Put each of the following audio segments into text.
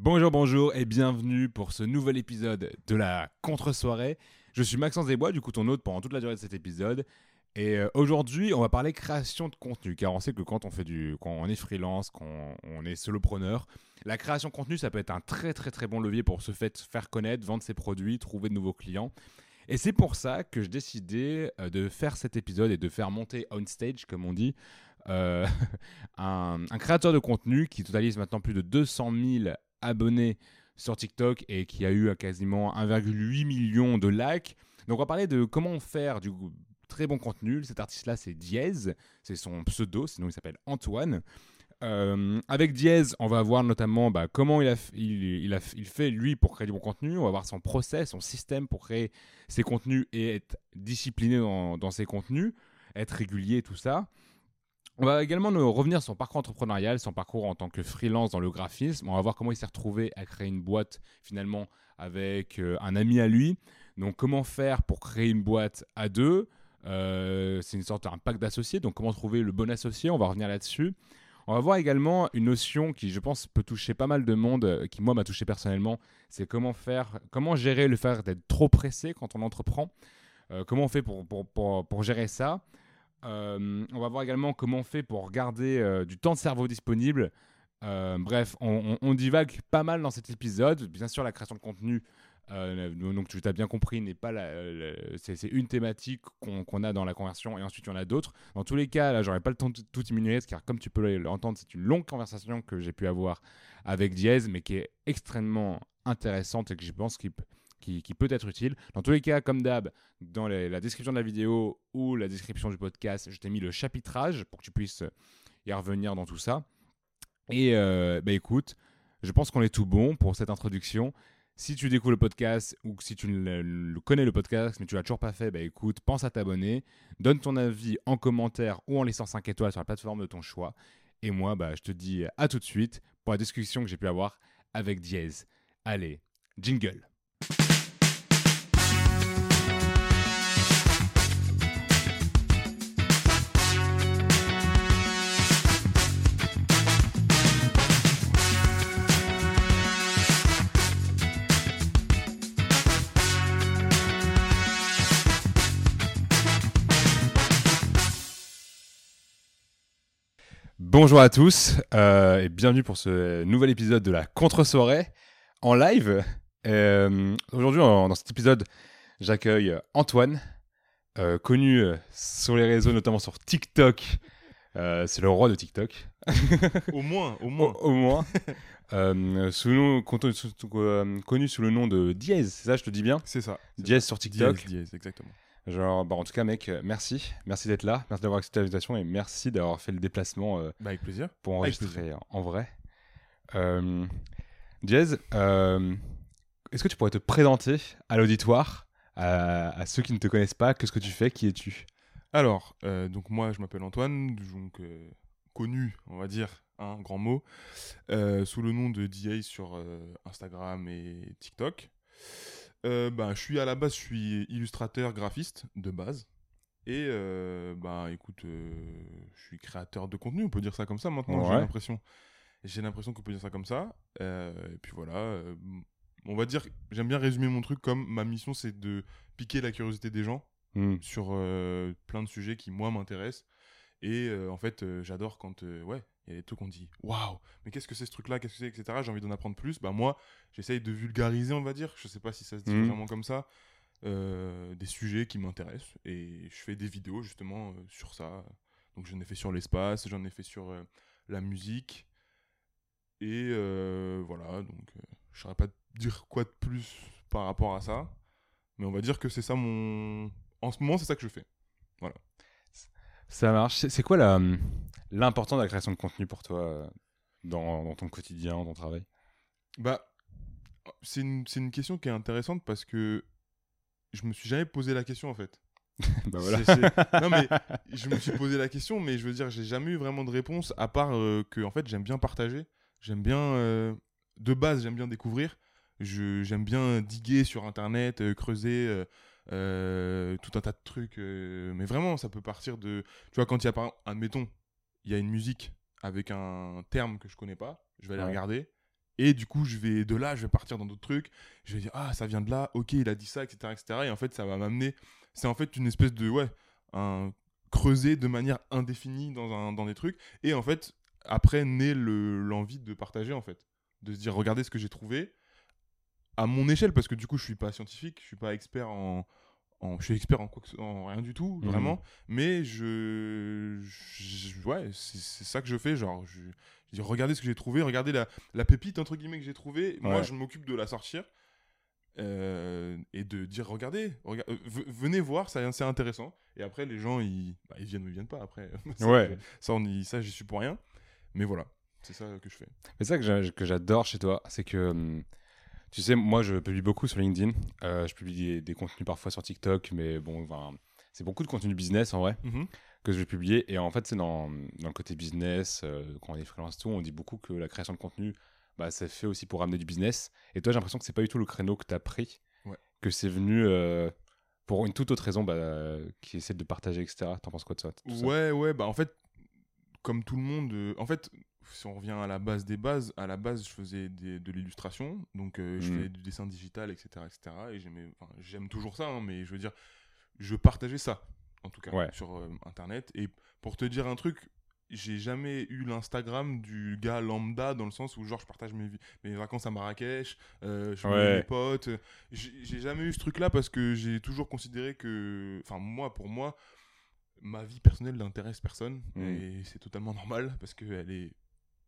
Bonjour, bonjour et bienvenue pour ce nouvel épisode de la contre-soirée. Je suis Maxence Desbois, du coup ton hôte pendant toute la durée de cet épisode. Et euh, aujourd'hui, on va parler création de contenu, car on sait que quand on fait du, quand on est freelance, quand on est solopreneur, la création de contenu, ça peut être un très très très bon levier pour se faire connaître, vendre ses produits, trouver de nouveaux clients. Et c'est pour ça que j'ai décidé euh, de faire cet épisode et de faire monter on stage, comme on dit, euh, un, un créateur de contenu qui totalise maintenant plus de 200 000 abonnés sur TikTok et qui a eu euh, quasiment 1,8 million de likes. Donc on va parler de comment faire du très bon contenu. Cet artiste-là, c'est Diez, c'est son pseudo, sinon il s'appelle Antoine. Euh, avec Diez, on va voir notamment bah, comment il fait lui pour créer du bon contenu. On va voir son process, son système pour créer ses contenus et être discipliné dans, dans ses contenus, être régulier, tout ça. On va également nous revenir sur son parcours entrepreneurial, son parcours en tant que freelance dans le graphisme. On va voir comment il s'est retrouvé à créer une boîte finalement avec euh, un ami à lui. Donc comment faire pour créer une boîte à deux? Euh, c'est une sorte d'un pack d'associés. Donc comment trouver le bon associé? On va revenir là-dessus. On va voir également une notion qui, je pense, peut toucher pas mal de monde, euh, qui moi m'a touché personnellement. C'est comment faire, comment gérer le fait d'être trop pressé quand on entreprend? Comment on fait pour, pour, pour, pour gérer ça? Euh, on va voir également comment on fait pour garder euh, du temps de cerveau disponible. Euh, bref, on, divague pas mal dans cet épisode. Bien sûr, la création de contenu, donc tu t'as bien compris, n'est pas c'est, une thématique qu'on, a dans la conversion et ensuite il y en a d'autres. Dans tous les cas, là, j'aurais pas le temps de tout diminuer car comme tu peux l'entendre, c'est une longue conversation que j'ai pu avoir avec Diez, mais qui est extrêmement intéressante et que je pense qu'il, qui, peut être utile. Dans tous les cas, comme d'hab, dans la description de la vidéo ou la description du podcast, je t'ai mis le chapitrage pour que tu puisses y revenir dans tout ça. Et euh, bah écoute, je pense qu'on est tout bon pour cette introduction. Si tu découvres le podcast ou si tu connais le podcast mais tu l'as toujours pas fait, bah écoute, pense à t'abonner, donne ton avis en commentaire ou en laissant 5 étoiles sur la plateforme de ton choix. Et moi, bah, je te dis à tout de suite pour la discussion que j'ai pu avoir avec Diez. Allez, jingle. Bonjour à tous euh, et bienvenue pour ce nouvel épisode de la contre-soirée en live. Euh, Aujourd'hui, dans cet épisode, j'accueille Antoine, euh, connu sur les réseaux, notamment sur TikTok. C'est le roi de TikTok, Au moins, au moins. au moins. Sous nom- connu, sous- connu sous le nom de Diez, c'est ça, je te dis bien? C'est ça. Diez sur TikTok. Exactement. Genre, bah, en tout cas, mec, euh, merci. Merci d'être là. Merci d'avoir accepté l'invitation et merci d'avoir fait le déplacement euh, Bah, avec plaisir. pour enregistrer en vrai. Euh, euh, est-ce que tu pourrais te présenter à l'auditoire, à, à ceux qui ne te connaissent pas? Qu'est-ce que tu fais? Qui es-tu? Alors, donc moi, je m'appelle Antoine, donc connu, on va dire, un grand mot, sous le nom de DA sur Instagram et TikTok. Euh, bah, je suis à la base, je suis illustrateur, graphiste de base. Et euh, bah écoute, euh, je suis créateur de contenu, on peut dire ça comme ça maintenant, j'ai l'impression. J'ai l'impression qu'on peut dire ça comme ça. Euh, et puis voilà, euh, on va dire, j'aime bien résumer mon truc comme ma mission c'est de piquer la curiosité des gens Hmm. sur plein de sujets qui moi m'intéressent. Et en fait, j'adore quand ouais, il y a des trucs qu'on dit waouh, mais qu'est-ce que c'est ce truc-là, qu'est-ce que c'est, etc. J'ai envie d'en apprendre plus. Bah moi, j'essaye de vulgariser, on va dire. Je sais pas si ça se dit Mhm. vraiment comme ça. euh, des sujets qui m'intéressent et je fais des vidéos justement euh, sur ça. Donc j'en ai fait sur l'espace, j'en ai fait sur euh, la musique et voilà. Donc je saurais pas dire quoi de plus par rapport à ça, mais on va dire que c'est ça mon. En ce moment, c'est ça que je fais. Ça marche. C'est quoi la- l'important de la création de contenu pour toi euh, dans, dans ton quotidien, dans ton travail? Bah, c'est une, c'est une question qui est intéressante parce que je me suis jamais posé la question en fait. Bah voilà. C'est- c'est- Non mais je me suis posé la question, mais je veux dire, j'ai jamais eu vraiment de réponse à part euh, que en fait j'aime bien partager, j'aime bien euh, de base j'aime bien découvrir, je j'aime bien diguer sur internet, euh, creuser euh, tout un tas de trucs, euh, mais vraiment ça peut partir de, tu vois quand il y a par admettons, il y a une musique avec un terme que je connais pas, je vais aller Ouais. regarder Et du coup, je vais de là, je vais partir dans d'autres trucs. Je vais dire, ah, ça vient de là, ok, il a dit ça, etc. etc. Et en fait, ça va m'amener. C'est en fait une espèce de. Ouais, un creuser de manière indéfinie dans, un, dans des trucs. Et en fait, après, naît l'envie de partager, en fait. De se dire, regardez ce que j'ai trouvé à mon échelle, parce que du coup, je suis pas scientifique, je suis pas expert en. en je suis expert en, quoi que- en rien du tout, Mhm. vraiment. Mais je. je- ouais, c'est c'est ça que je fais. Genre, je, je dis, regardez ce que j'ai trouvé, regardez la, la pépite, entre guillemets, que j'ai trouvée. Moi, je m'occupe de la sortir. euh, et de dire, regardez, rega- euh, venez voir, ça- c'est intéressant. Et après, les gens, ils, bah, ils viennent ou ils viennent pas. Après, ça, Ouais. ça, on y- ça, j'y suis pour rien. Mais voilà, c'est ça que je fais. Mais ça que j'adore chez toi, c'est que hum, tu sais, moi je publie beaucoup sur LinkedIn. Euh, je publie des, des contenus parfois sur TikTok, mais bon, c'est beaucoup de contenu business en vrai que je vais publier. Et en fait, c'est dans, dans le côté business, euh, quand on est freelance, tout, on dit beaucoup que la création de contenu, bah, c'est fait aussi pour ramener du business. Et toi, j'ai l'impression que c'est pas du tout le créneau que tu as pris, Ouais. que c'est venu euh, pour une toute autre raison, bah, qui est celle de partager, etc. T'en penses quoi de ça, tout ça? Ouais, ouais, bah en fait, comme tout le monde, euh, en fait, si on revient à la base des bases, à la base, je faisais des- de l'illustration, donc euh, je Mhm. fais du dessin digital, etc., etc. Et j'aimais, enfin, j'aime toujours ça, hein, mais je veux dire, je partageais ça, en tout cas, Ouais. sur euh, Internet. Et pour te dire un truc, j'ai jamais eu l'Instagram du gars lambda dans le sens où genre je partage mes, mes vacances à Marrakech, euh, je Ouais. mes potes. J'ai j'ai jamais eu ce truc-là parce que j'ai toujours considéré que, enfin moi pour moi, ma vie personnelle n'intéresse personne Mm. et c'est totalement normal parce qu'elle est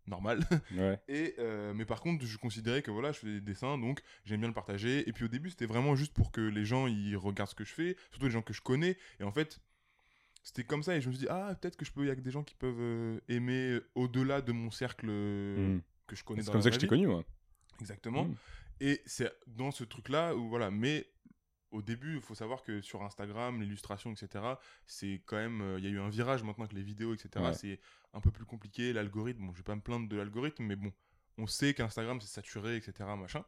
normale. Ouais. Et euh, mais par contre, je considérais que voilà, je faisais des dessins, donc j'aime bien le partager. Et puis au début, c'était vraiment juste pour que les gens ils regardent ce que je fais, surtout les gens que je connais. Et en fait, c'était comme ça. Et je me suis dit ah peut-être que je peux, il y a que des gens qui peuvent euh, aimer au-delà de mon cercle euh, Mm. que je connais. C'est comme ça que je t'ai connu, moi. Exactement. Mm. Et c'est dans ce truc-là où voilà, mais au début, il faut savoir que sur Instagram, l'illustration, etc., c'est quand même, euh, il y a eu un virage maintenant que les vidéos, etc., Ouais. c'est un peu plus compliqué. L'algorithme, bon, je vais pas me plaindre de l'algorithme, mais bon, on sait qu'Instagram c'est saturé, etc., machin.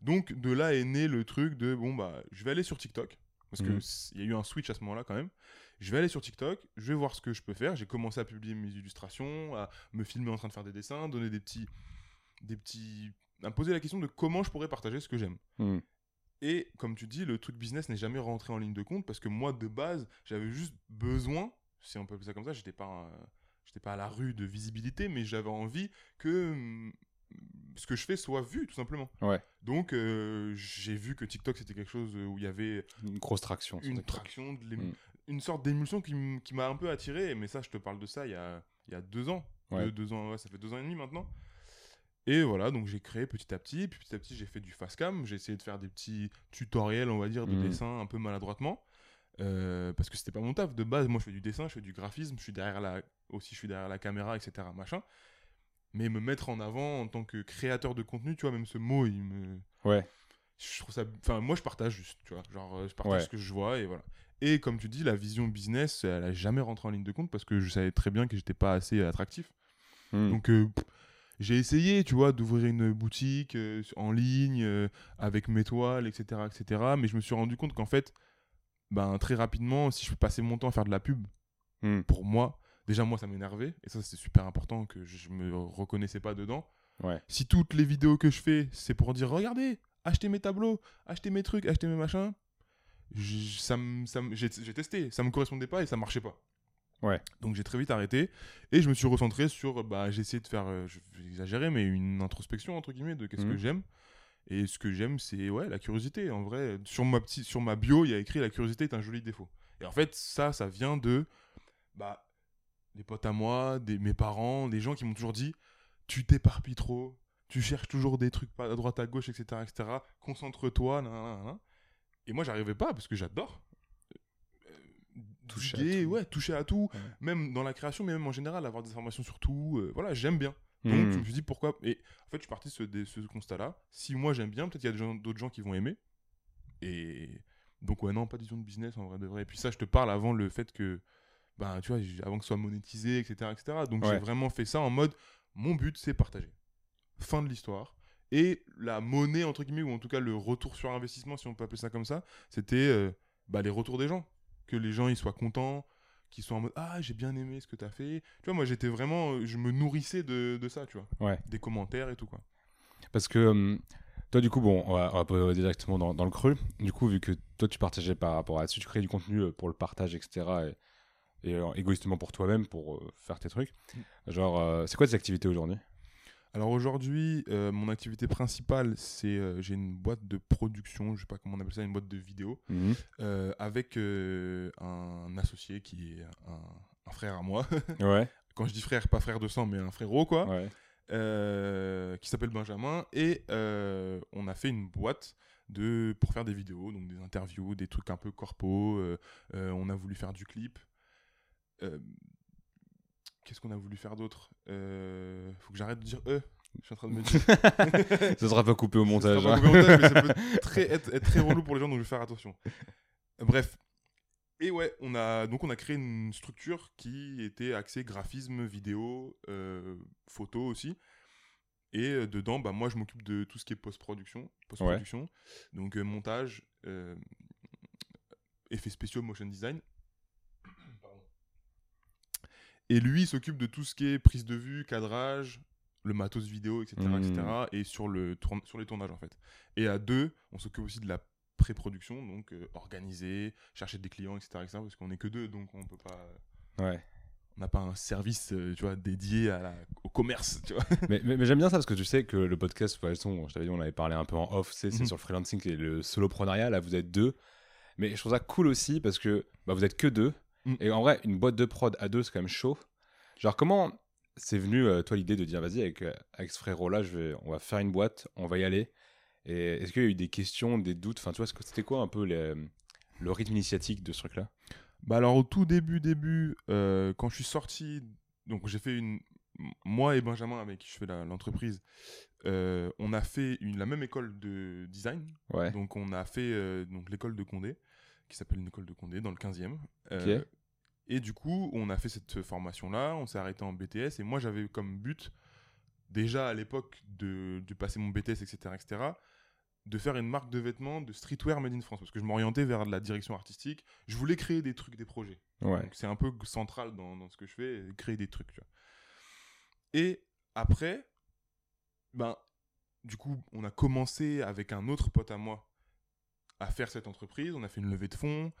Donc de là est né le truc de bon bah, je vais aller sur TikTok parce que Mhm. y a eu un switch à ce moment-là quand même. Je vais aller sur TikTok, je vais voir ce que je peux faire. J'ai commencé à publier mes illustrations, à me filmer en train de faire des dessins, donner des petits, des petits, à me poser la question de comment je pourrais partager ce que j'aime. Mm. Et comme tu dis, le truc business n'est jamais rentré en ligne de compte parce que moi, de base, j'avais juste besoin, si on peut appeler ça comme ça, j'étais pas, un- j'étais pas à la rue de visibilité, mais j'avais envie que hum, ce que je fais soit vu, tout simplement. Ouais. Donc, euh, j'ai vu que TikTok, c'était quelque chose où il y avait Une grosse traction. une traction, de Mm. une sorte d'émulsion qui, m'a un peu attiré. Mais ça, je te parle de ça il y a, il y a deux ans. Ouais. Deux, deux ans ouais, ça fait deux ans et demi maintenant. Et voilà, donc j'ai créé petit à petit. Puis petit à petit, j'ai fait du fast cam. J'ai essayé de faire des petits tutoriels, on va dire, de Mhm. dessin un peu maladroitement. Euh, parce que c'était pas mon taf. De base, moi, je fais du dessin, je fais du graphisme. Je suis derrière la, aussi, je suis derrière la caméra, etc. Machin. Mais me mettre en avant en tant que créateur de contenu, tu vois, même ce mot, il me Ouais. je trouve ça enfin moi je partage juste tu vois genre euh, je partage Ouais. ce que je vois et voilà et comme tu dis la vision business elle a jamais rentré en ligne de compte parce que je savais très bien que j'étais pas assez attractif Mm. donc euh, pff, j'ai essayé tu vois d'ouvrir une boutique euh, en ligne euh, avec mes toiles etc etc mais je me suis rendu compte qu'en fait ben très rapidement si je passais mon temps à faire de la pub Mm. pour moi déjà moi ça m'énervait et ça c'est super important que je me reconnaissais pas dedans Ouais. si toutes les vidéos que je fais, c'est pour dire regardez, achetez mes tableaux, achetez mes trucs, achetez mes machins, j'ai j'ai testé, ça me correspondait pas et ça marchait pas. Ouais. Donc j'ai très vite arrêté et je me suis recentré sur, bah, j'ai essayé de faire, euh, je vais exagérer, mais une introspection entre guillemets de qu'est-ce Mhm. que j'aime. Et ce que j'aime, c'est ouais, la curiosité. En vrai, sur ma, petite, sur ma bio, il y a écrit la curiosité est un joli défaut. Et en fait, ça, ça vient de bah, des potes à moi, des, mes parents, des gens qui m'ont toujours dit tu t'éparpilles trop, tu cherches toujours des trucs à droite à gauche, etc. etc. Concentre-toi. Et moi, j'arrivais pas parce que j'adore. Toucher à diguer, tout. ouais, toucher à tout, Ouais. même dans la création, mais même en général, avoir des informations sur tout. euh, voilà, j'aime bien. Donc Mm. je me suis dit pourquoi. Et en fait, je suis parti de ce, de ce constat-là. Si moi j'aime bien, peut-être qu'il y a d'autres gens qui vont aimer. Et donc, ouais, non, pas de vision de business en vrai de vrai. Et puis ça, je te parle avant le fait que, ben, tu vois, avant que ce soit monétisé, etc. etc. Donc Ouais. j'ai vraiment fait ça en mode mon but, c'est partager. Fin de l'histoire. Et la monnaie, entre guillemets, ou en tout cas le retour sur investissement, si on peut appeler ça comme ça, c'était euh, bah, les retours des gens. Que les gens ils soient contents, qu'ils soient en mode Ah, j'ai bien aimé ce que tu as fait. Tu vois, moi j'étais vraiment. Je me nourrissais de, de ça, tu vois. Ouais. Des commentaires et tout, quoi. Parce que hum, toi, du coup, bon, on va, on va directement dans, dans le creux. Du coup, vu que toi, tu partageais par rapport à là-dessus, tu crées du contenu euh, pour le partage, etc. Et, et, euh, égoïstement pour toi-même, pour euh, faire tes trucs. Genre, euh, c'est quoi tes activités aujourd'hui? Alors aujourd'hui, euh, mon activité principale, c'est euh, j'ai une boîte de production, je sais pas comment on appelle ça, une boîte de vidéo, euh, avec un associé qui est un, un frère à moi. Ouais, Quand je dis frère, pas frère de sang, mais un frérot, quoi. ouais. qui s'appelle Benjamin. Et on a fait une boîte de, pour faire des vidéos, donc des interviews, des trucs un peu corpo. on a voulu faire du clip. Qu'est-ce qu'on a voulu faire d'autre Euh, Faut que j'arrête de dire euh. Je suis en train de me dire. Ça sera pas coupé au Ça montage. sera pas coupé au montage, mais ça peut très, être, être très relou pour les gens, donc je vais faire attention. Bref. Et ouais, on a, donc on a créé une structure qui était axée graphisme, vidéo, euh, photo aussi. Et euh, dedans, bah, moi, je m'occupe de tout ce qui est post-production. Post-production. Donc euh, montage, euh, effets spéciaux, motion design. Et lui, il s'occupe de tout ce qui est prise de vue, cadrage, le matos vidéo, etc. Etc. et sur, le sur les tournages, en fait. Et à deux, on s'occupe aussi de la pré-production, donc euh, organiser, chercher des clients, etc. etc. parce qu'on n'est que deux, donc on peut pas... Ouais. On n'a pas un service, euh, tu vois, dédié à la- au commerce, tu vois. mais mais, mais j'aime bien ça parce que tu sais que le podcast, de toute façon, je t'avais dit, on avait parlé un peu en off, c'est Mhm. sur le freelancing et le soloprenariat. Là, vous êtes deux. Mais je trouve ça cool aussi parce que bah, vous êtes que deux. Mhm. Et en vrai, une boîte de prod à deux, c'est quand même chaud. Genre, comment c'est venu, euh, toi, l'idée de dire, vas-y, avec, euh, avec ce frérot-là, je vais, on va faire une boîte, on va y aller. Et est-ce qu'il y a eu des questions, des doutes? Enfin, tu vois, c'était quoi un peu les- le rythme initiatique de ce truc-là? Bah alors au tout début, début, euh, quand je suis sorti, donc j'ai fait une, moi et Benjamin avec qui je fais l'entreprise, euh, on a fait une, la même école de design, Ouais. donc on a fait donc l'école de Condé, qui s'appelle une école de Condé dans le 15e. Euh, Ok. Et du coup, on a fait cette formation-là, on s'est arrêté en BTS, et moi j'avais comme but, déjà à l'époque de, de passer mon BTS, etc., etc., de faire une marque de vêtements de streetwear made in France, parce que je m'orientais vers la direction artistique. Je voulais créer des trucs, des projets. Ouais. Donc c'est un peu central dans, dans ce que je fais, créer des trucs. tu vois. Et après, ben, du coup, on a commencé avec un autre pote à moi à faire cette entreprise. On a fait une levée de fonds,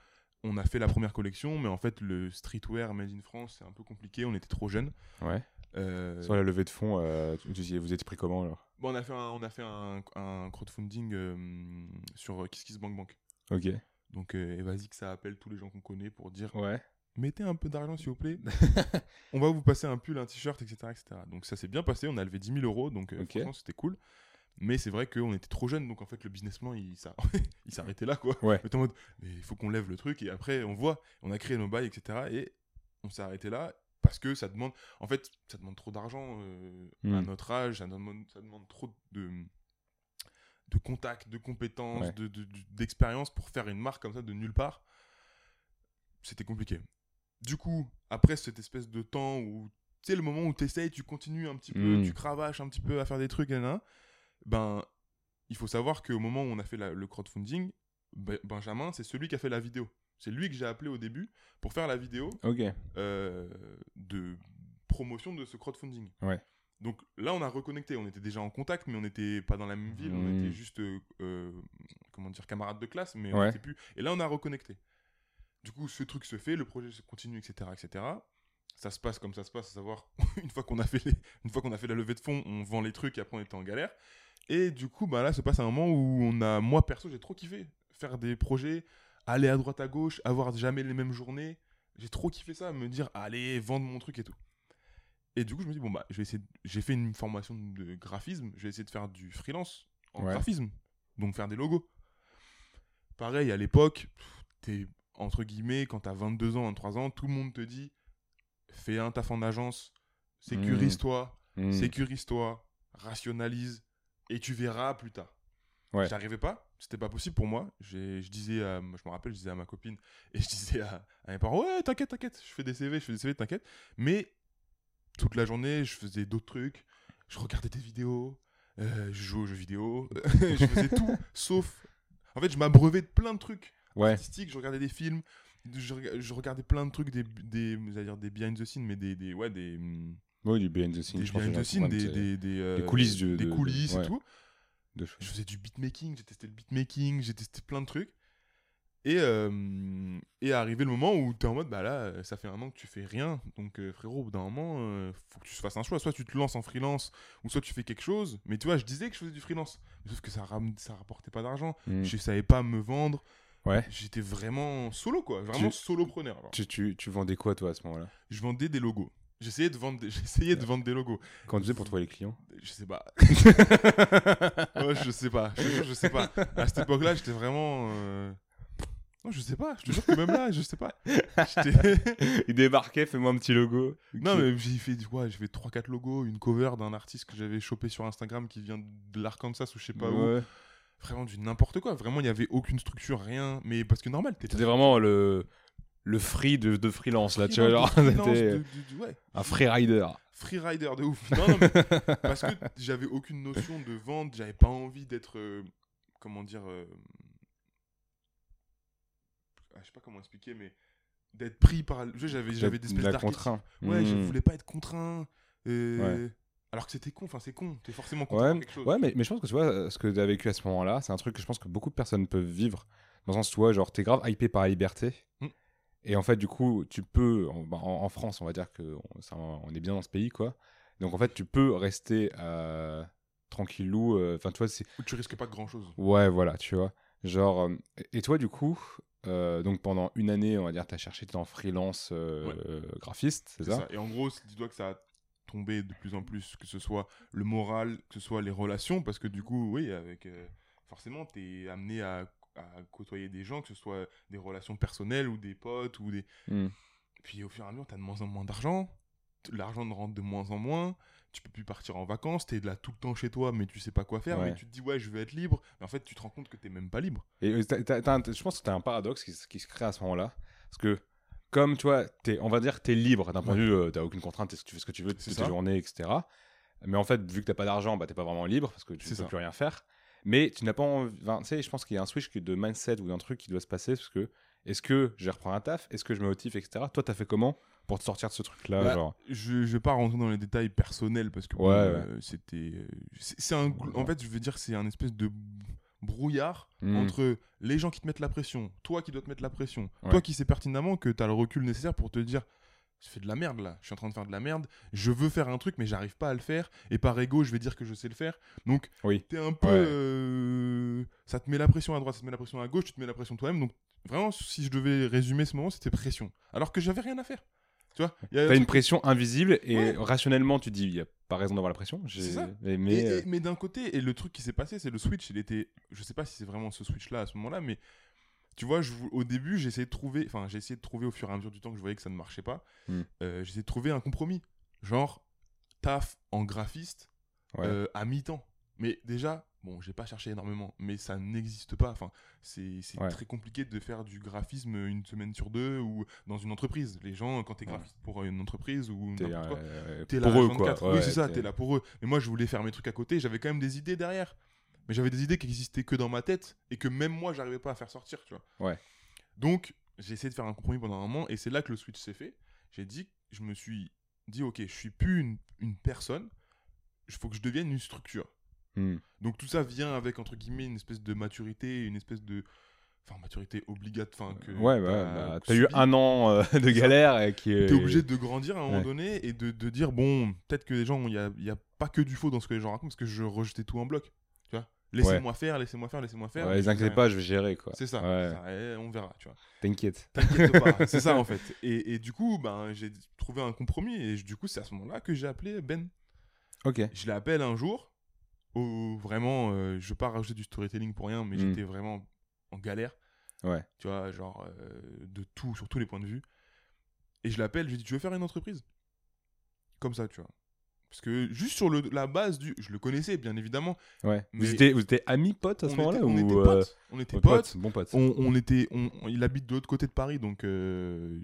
on a fait la première collection, mais en fait, le streetwear made in France, c'est un peu compliqué. On était trop jeunes. Ouais. Euh, Sur la levée de fonds, euh, vous êtes pris comment alors? Bon, on a fait un, on a fait un, un crowdfunding euh, sur KissKissBankBank. Ok. Donc, euh, et vas-y que ça appelle tous les gens qu'on connaît pour dire Ouais. mettez un peu d'argent s'il vous plaît. on va vous passer un pull, un t-shirt, etc., etc. Donc ça s'est bien passé, on a levé 10 000 euros, donc euh, franchement c'était cool. Mais c'est vrai qu'on était trop jeunes, donc en fait le business plan il, il s'arrêtait là quoi. Ouais. En mode, mais il faut qu'on lève le truc et après on voit, on a créé nos bails, etc. Et on s'est arrêté là parce que ça demande, en fait, ça demande trop d'argent euh, à Hmm. notre âge, ça demande, ça demande trop de de contacts, de compétences, Ouais. de- de- de- d'expérience pour faire une marque comme ça de nulle part. C'était compliqué. Du coup, après cette espèce de temps où, tu sais, le moment où tu essayes, tu continues un petit peu, Mm. tu cravaches un petit peu à faire des trucs, nanana, ben, il faut savoir qu'au moment où on a fait la- le crowdfunding, Be- Benjamin, c'est celui qui a fait la vidéo. C'est lui que j'ai appelé au début pour faire la vidéo euh, de promotion de ce crowdfunding. Ouais. Donc là, on a reconnecté. On était déjà en contact, mais on n'était pas dans la même ville. On était juste, euh, euh, comment dire, camarades de classe, mais Ouais. on était plus. Et là, on a reconnecté. Du coup, ce truc se fait, le projet se continue, etc., etc. Ça se passe comme ça se passe, à savoir une fois qu'on a fait les- une fois qu'on a fait la levée de fonds, on vend les trucs et après on était en galère. Et du coup, bah là, se passe un moment où on a, moi perso, j'ai trop kiffé faire des projets, aller à droite à gauche, avoir jamais les mêmes journées. J'ai trop kiffé ça, me dire allez vendre mon truc et tout. Et du coup, je me dis bon bah, je vais essayer. de- J'ai fait une formation de graphisme, je vais essayer de faire du freelance en Ouais. graphisme, donc faire des logos. Pareil, à l'époque, t'es entre guillemets quand t'as 22 ans, 23 ans, tout le monde te dit fais un taf en agence, sécurise-toi, Hmm. sécurise-toi, rationalise et tu verras plus tard. Ouais. J'arrivais pas, c'était pas possible pour moi. J'ai- Je disais, à- je me rappelle, je disais à ma copine et je disais à, à mes parents, ouais, t'inquiète, t'inquiète, je fais des CV, je fais des CV, t'inquiète. Mais toute la journée, je faisais d'autres trucs, je regardais des vidéos, euh, je jouais aux jeux vidéo, je faisais tout sauf. En fait, je m'abreuvais de plein de trucs Ouais. artistiques, je regardais des films, je, rega- je regardais plein de trucs, des, des, dire des behind the scenes, mais des, des, ouais, des, hum, Oui, du behind the scenes. des behind the scenes, euh, coulisses du- des de- de- coulisses ouais. et tout. Je faisais du beatmaking, j'ai testé le beatmaking, j'ai testé plein de trucs. Et, euh, et arrivé le moment où tu es en mode, bah là, euh, ça fait un an que tu fais rien. Donc, euh, frérot, au bout d'un moment, euh, faut que tu fasses un choix. Soit tu te lances en freelance, ou soit tu fais quelque chose. Mais tu vois, je disais que je faisais du freelance. Sauf que ça, ram- ça rapportait pas d'argent. Mm. Je savais pas me vendre. Ouais. J'étais vraiment solo, quoi. Vraiment solopreneur. Tu, tu, tu vendais quoi, toi, à ce moment-là? Je vendais des logos. J'essayais de vendre des, j'essayais de vendre des logos. Quand tu faisais pour trouver les clients? Je sais pas. Ouais, je sais pas. Je je sais pas. À cette époque-là, j'étais vraiment. euh, Non, je sais pas. Je te jure que même là, je sais pas. Il débarquait, fais-moi un petit logo. non, mais j'ai fait, ouais, j'ai fait 3-4 logos, une cover d'un artiste que j'avais chopé sur Instagram qui vient de l'Arkansas ou je sais pas où. Ouais. Vraiment du n'importe quoi. Vraiment, il y avait aucune structure, rien. Mais parce que normal, t'étais C'était vraiment le, le free de, de freelance, là, tu vois. Genre, c'était ouais. un free rider. Freerider de ouf. Non, non, mais parce que j'avais aucune notion de vente, j'avais pas envie d'être. euh, comment dire. euh, ah, je sais pas comment expliquer, mais d'être pris par. J'avais, j'avais des espèces d'archétypes. contraint. Ouais, je Mm. voulais pas être contraint. euh, Ouais. Alors que c'était con, enfin c'est con, t'es forcément contraint Ouais, par quelque chose. ouais mais, mais je pense que tu vois, ce que tu as vécu à ce moment-là, c'est un truc que je pense que beaucoup de personnes peuvent vivre. Dans le sens, tu vois, genre, t'es grave hypé par la liberté. Mm. Et en fait, du coup, tu peux, en, bah, en- France, on va dire qu'on on est bien dans ce pays, quoi. Donc en fait, tu peux rester euh, tranquillou. euh, Enfin, tu vois, c'est. Tu risques pas grand chose. Ouais, voilà, tu vois. Genre. euh, et toi, du coup, euh, donc pendant une année, on va dire, t'as cherché, t'es en freelance euh, Ouais. graphiste, c'est ça, ça. Et en gros, dis-toi que ça a tombé de plus en plus, que ce soit le moral, que ce soit les relations, parce que du coup, oui, avec euh, forcément, t'es amené à, à côtoyer des gens, que ce soit des relations personnelles ou des potes ou des. Mm. Puis au fur et à mesure, t'as de moins en moins d'argent, l'argent ne rentre de moins en moins. Tu peux plus partir en vacances, t'es là tout le temps chez toi, mais tu sais pas quoi faire. Ouais. Mais tu te dis, ouais, je vais être libre. Mais en fait, tu te rends compte que t'es même pas libre. Et euh, t'as- t'as- t'as je pense que tu as un paradoxe qui, se- qui se crée à ce moment-là. Parce que, comme tu vois, es, on va dire que tu es libre d'un point de Ouais. vue, euh, t'as aucune contrainte, tu fais ce que tu veux C'est tes journées, etc. Mais en fait, vu que t'as pas d'argent, bah, t'es pas vraiment libre parce que tu C'est peux ça. plus rien faire. Mais tu n'as pas envie. enfin, tu sais, je pense qu'il y a un switch de mindset ou d'un truc qui doit se passer parce que est-ce que je reprends un taf? Est-ce que je me motive, etc. Toi, t'as fait comment pour te sortir de ce truc-là Bah, genre? Je, je vais pas rentrer dans les détails personnels parce que Ouais, euh, c'était. euh, c'est un. En fait, je veux dire, c'est un espèce de brouillard Hmm. entre les gens qui te mettent la pression, toi qui dois te mettre la pression, Ouais. toi qui sais pertinemment que tu as le recul nécessaire pour te dire je fais de la merde là, je suis en train de faire de la merde, je veux faire un truc mais j'arrive pas à le faire et par ego je vais dire que je sais le faire. Donc Oui. t'es un peu Ouais. euh, ça te met la pression à droite, ça te met la pression à gauche, tu te mets la pression toi-même. Donc vraiment si je devais résumer ce moment, c'était pression alors que j'avais rien à faire. Tu vois a un T'as une pression invisible et Ouais. rationnellement, tu dis, il n'y a pas raison d'avoir la pression. Ça. Mais, euh, mais d'un côté, et le truc qui s'est passé, c'est le switch. Il était, je sais pas si c'est vraiment ce switch-là à ce moment-là, mais tu vois, je, au début, j'ai essayé de trouver, enfin, j'ai essayé de trouver au fur et à mesure du temps que je voyais que ça ne marchait pas. Hmm. euh, j'ai essayé de trouver un compromis, genre taf en graphiste ouais. euh, à mi-temps. Mais déjà, bon, j'ai pas cherché énormément, mais ça n'existe pas. Enfin, c'est Ouais. très compliqué de faire du graphisme une semaine sur deux ou dans une entreprise. Les gens, quand t'es Ouais. graphiste pour une entreprise ou T'es, n'importe quoi, euh, T'es pour là, eux, 24. quoi. oui, c'est ça, t'es là pour eux. Mais moi, je voulais faire mes trucs à côté. J'avais quand même des idées derrière. Mais j'avais des idées qui existaient que dans ma tête et que même moi, j'arrivais pas à faire sortir, tu vois. Ouais. Donc, j'ai essayé de faire un compromis pendant un moment et c'est là que le switch s'est fait. J'ai dit, je me suis dit, ok, je suis plus une, une personne. Il faut que je devienne une structure. Hmm. Donc tout ça vient avec entre guillemets une espèce de maturité, une espèce de, enfin maturité obligate, enfin que. Ouais, bah, t'as bah, eu un an euh, de galère et qui est. T'es obligé de grandir à un moment donné et de, de dire bon, peut-être que les gens, il n'y a, y a pas que du faux dans ce que les gens racontent parce que je rejetais tout en bloc. Tu vois Laissez-moi faire, laissez-moi faire, laissez-moi faire. Ouais, les rien. pas, je vais gérer quoi. C'est ça, et on verra, tu vois. T'inquiète. T'inquiète pas, c'est ça en fait. Et, et du coup, ben, j'ai trouvé un compromis et du coup, c'est à ce moment-là que j'ai appelé Ben. Ok. Je l'appelle un jour où vraiment, euh, je veux pas rajouter du storytelling pour rien, mais Mm. j'étais vraiment en galère. Ouais. Tu vois, genre euh, de tout, sur tous les points de vue. Et je l'appelle, je lui dis, tu veux faire une entreprise? Comme ça, tu vois. Parce que juste sur le, la base du. Je le connaissais, bien évidemment. Ouais. Vous, étiez, vous étiez amis potes à ce moment-là était, on était euh, potes. On était potes. Bon pote. On, on était, on, il habite de l'autre côté de Paris, donc euh,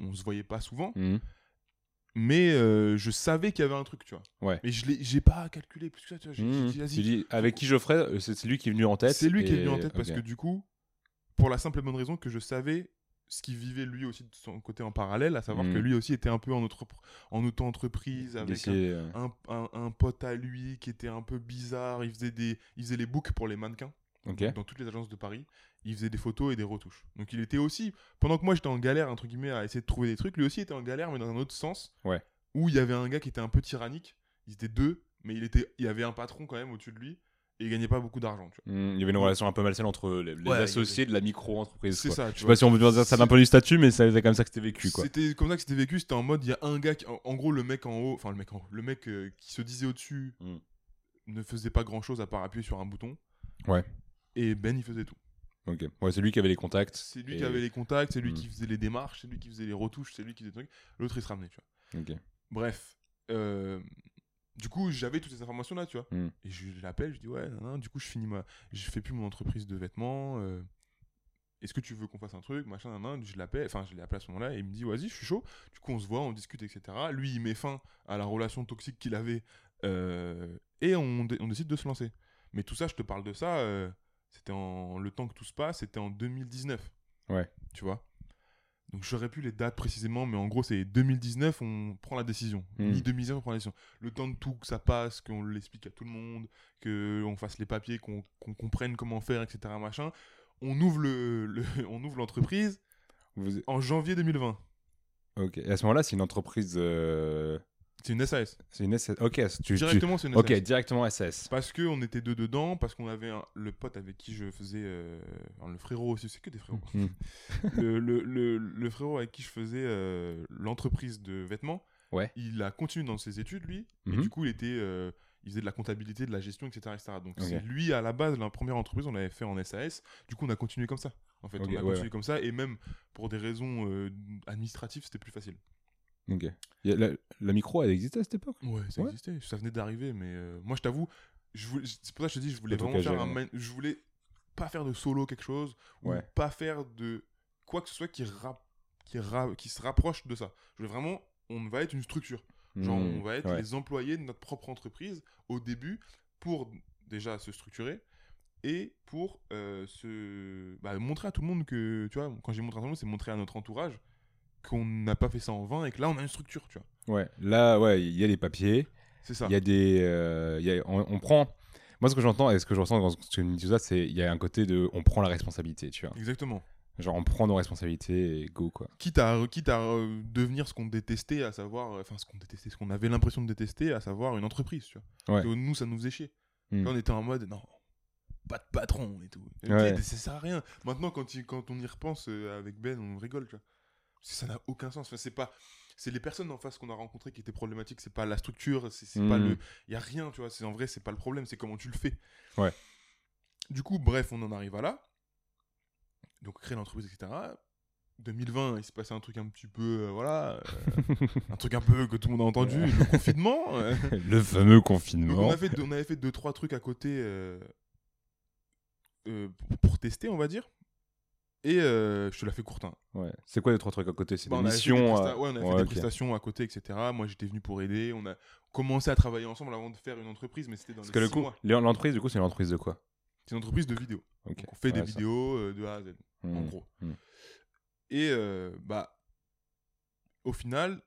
on se voyait pas souvent. Mhm. Mais euh, je savais qu'il y avait un truc, tu vois. Ouais. Mais je l'ai, pas calculé plus que ça, tu vois. J'ai- j'ai Mhm. dit, dis, avec qui je ferai euh, C'est lui qui est venu en tête. C'est lui qui est venu en tête parce que du coup, pour la simple et bonne raison que je savais ce qu'il vivait lui aussi de son côté en parallèle, à savoir que lui aussi était un peu en, autre, en auto-entreprise avec un, un, un- un pote à lui qui était un peu bizarre. Il faisait, des, il faisait les books pour les mannequins dans toutes les agences de Paris. Il faisait des photos et des retouches. Donc il était aussi, pendant que moi j'étais en galère, entre guillemets, à essayer de trouver des trucs, lui aussi était en galère, mais dans un autre sens. Ouais. Où il y avait un gars qui était un peu tyrannique. Ils étaient deux, mais il, était, il y avait un patron quand même au-dessus de lui. Et il gagnait pas beaucoup d'argent. tu vois. Hmm, Il y avait une relation un peu malsaine entre les, les Ouais, associés de la micro-entreprise. C'est ça. Je tu sais vois. pas si on veut dire ça C'est- d'un de vue statut, mais c'est comme ça que c'était vécu. Quoi. C'était comme ça que c'était vécu. C'était en mode, il y a un gars, qui- en, en gros, le mec en haut, enfin le mec en haut, le mec euh, qui se disait au-dessus Mm. ne faisait pas grand-chose à part appuyer sur un bouton. Ouais. Et Ben, il faisait tout. Ok. Ouais, c'est lui qui avait les contacts. C'est lui Et- qui avait les contacts, c'est lui Mm. qui faisait les démarches, c'est lui qui faisait les retouches, c'est lui qui faisait des trucs. L'autre, il se ramenait, tu vois. Ok. Bref. euh, du coup, j'avais toutes ces informations-là, tu vois. Mm. Et je l'appelle, je dis, ouais, nan, nan, du coup, je finis ma. Je fais plus mon entreprise de vêtements. euh, Est-ce que tu veux qu'on fasse un truc Machin, nan. Je l'appelle, enfin, je l'ai appelé à ce moment-là et il me dit, vas-y, je suis chaud. Du coup, on se voit, on discute, etc. Lui, il met fin à la relation toxique qu'il avait euh, et on décide de se lancer. Mais tout ça, je te parle de ça, euh, c'était en. Le temps que tout se passe, c'était en 2019. Ouais. Tu vois? Donc j'aurais plus les dates précisément, mais en gros c'est 2019 on prend la décision. Mm. Mi 2019 on prend la décision. Le temps de tout que ça passe, qu'on l'explique à tout le monde, que on fasse les papiers, qu'on qu'on comprenne comment faire, etc. Machin. On ouvre le, le- on ouvre l'entreprise Vous- en janvier 2020. Ok. Et à ce moment-là, c'est une entreprise. euh, C'est une SAS. C'est une SS. Ok. tu- Directement c'est une Ok, SAS. directement SS. Parce que on était deux dedans, parce qu'on avait un- le pote avec qui je faisais, euh, le frérot aussi, c'est que des frérots. Hmm. le, le, le, le frérot avec qui je faisais euh, l'entreprise de vêtements, Ouais. il a continué dans ses études, lui. Et Mhm. du coup, il, était, euh, il faisait de la comptabilité, de la gestion, etc. etc. Donc, Ok. c'est lui, à la base, la première entreprise, on l'avait fait en SAS. Du coup, on a continué comme ça. En fait, Ok, on a ouais, continué ouais. comme ça. Et même pour des raisons euh, administratives, c'était plus facile. Ok. Il y a La, la micro, elle existait à cette époque? Ouais, ça Ouais. existait. Ça venait d'arriver. Mais euh, moi, je t'avoue, je voulais- c'est pour ça que je te dis, je voulais vraiment faire un. Je voulais pas faire de solo quelque chose. Ou pas faire de quoi que ce soit qui, rap- qui, ra- qui se rapproche de ça. Je voulais vraiment. On va être une structure. Genre, Hmm, on va être ouais. les employés de notre propre entreprise au début pour déjà se structurer et pour euh, se bah, montrer à tout le monde que, tu vois, quand j'ai montré à tout le monde, c'est montrer à notre entourage qu'on n'a pas fait ça en vain et que là, on a une structure, tu vois. Ouais. Là, ouais, il y a les papiers. C'est ça. Il y a des. euh, y a- on, on prend. Moi, ce que j'entends et ce que je ressens quand tu me dis ça, c'est il y a un côté de. On prend la responsabilité, tu vois. Exactement. Genre, on prend nos responsabilités et go, quoi. Quitte à, quitte à euh, devenir ce qu'on détestait, à savoir, euh, enfin, ce qu'on détestait, ce qu'on avait l'impression de détester, à savoir une entreprise, tu vois. Ouais. Parce que nous, ça nous faisait chier. Hmm. Là, on était en mode, non, pas de patron et tout. Ouais. Ça sert à rien. Maintenant, quand, il- quand on y repense euh, avec Ben, on rigole, tu vois. Ça n'a aucun sens. Enfin, c'est pas. C'est les personnes en face qu'on a rencontrées qui étaient problématiques. C'est pas la structure. C'est pas le. Il y a rien, tu vois. C'est en vrai, c'est pas le problème. C'est comment tu le fais. Ouais. Du coup, bref, on en arrive à là. Donc, créer l'entreprise, etc. 2020, il s'est passé un truc un petit peu, euh, voilà, euh, un truc un peu que tout le monde a entendu, le confinement. euh. le fameux Donc confinement. on, avait fait deux trois trucs à côté pour tester, on va dire. Et euh, je te la fais courte. hein. Ouais. C'est quoi les trois trucs à côté? C'est Bah, des missions. presta- euh, ouais, on ouais, fait des prestations à côté, etc. Moi, j'étais venu pour aider. On a commencé à travailler ensemble avant de faire une entreprise, mais c'était dans Parce les que le coup, mois. l'entreprise, du coup, c'est une entreprise de quoi? C'est une entreprise de vidéos. On fait des ça. vidéos euh, de A à Z, en Hmm. gros. Hmm. Et euh, bah, au final,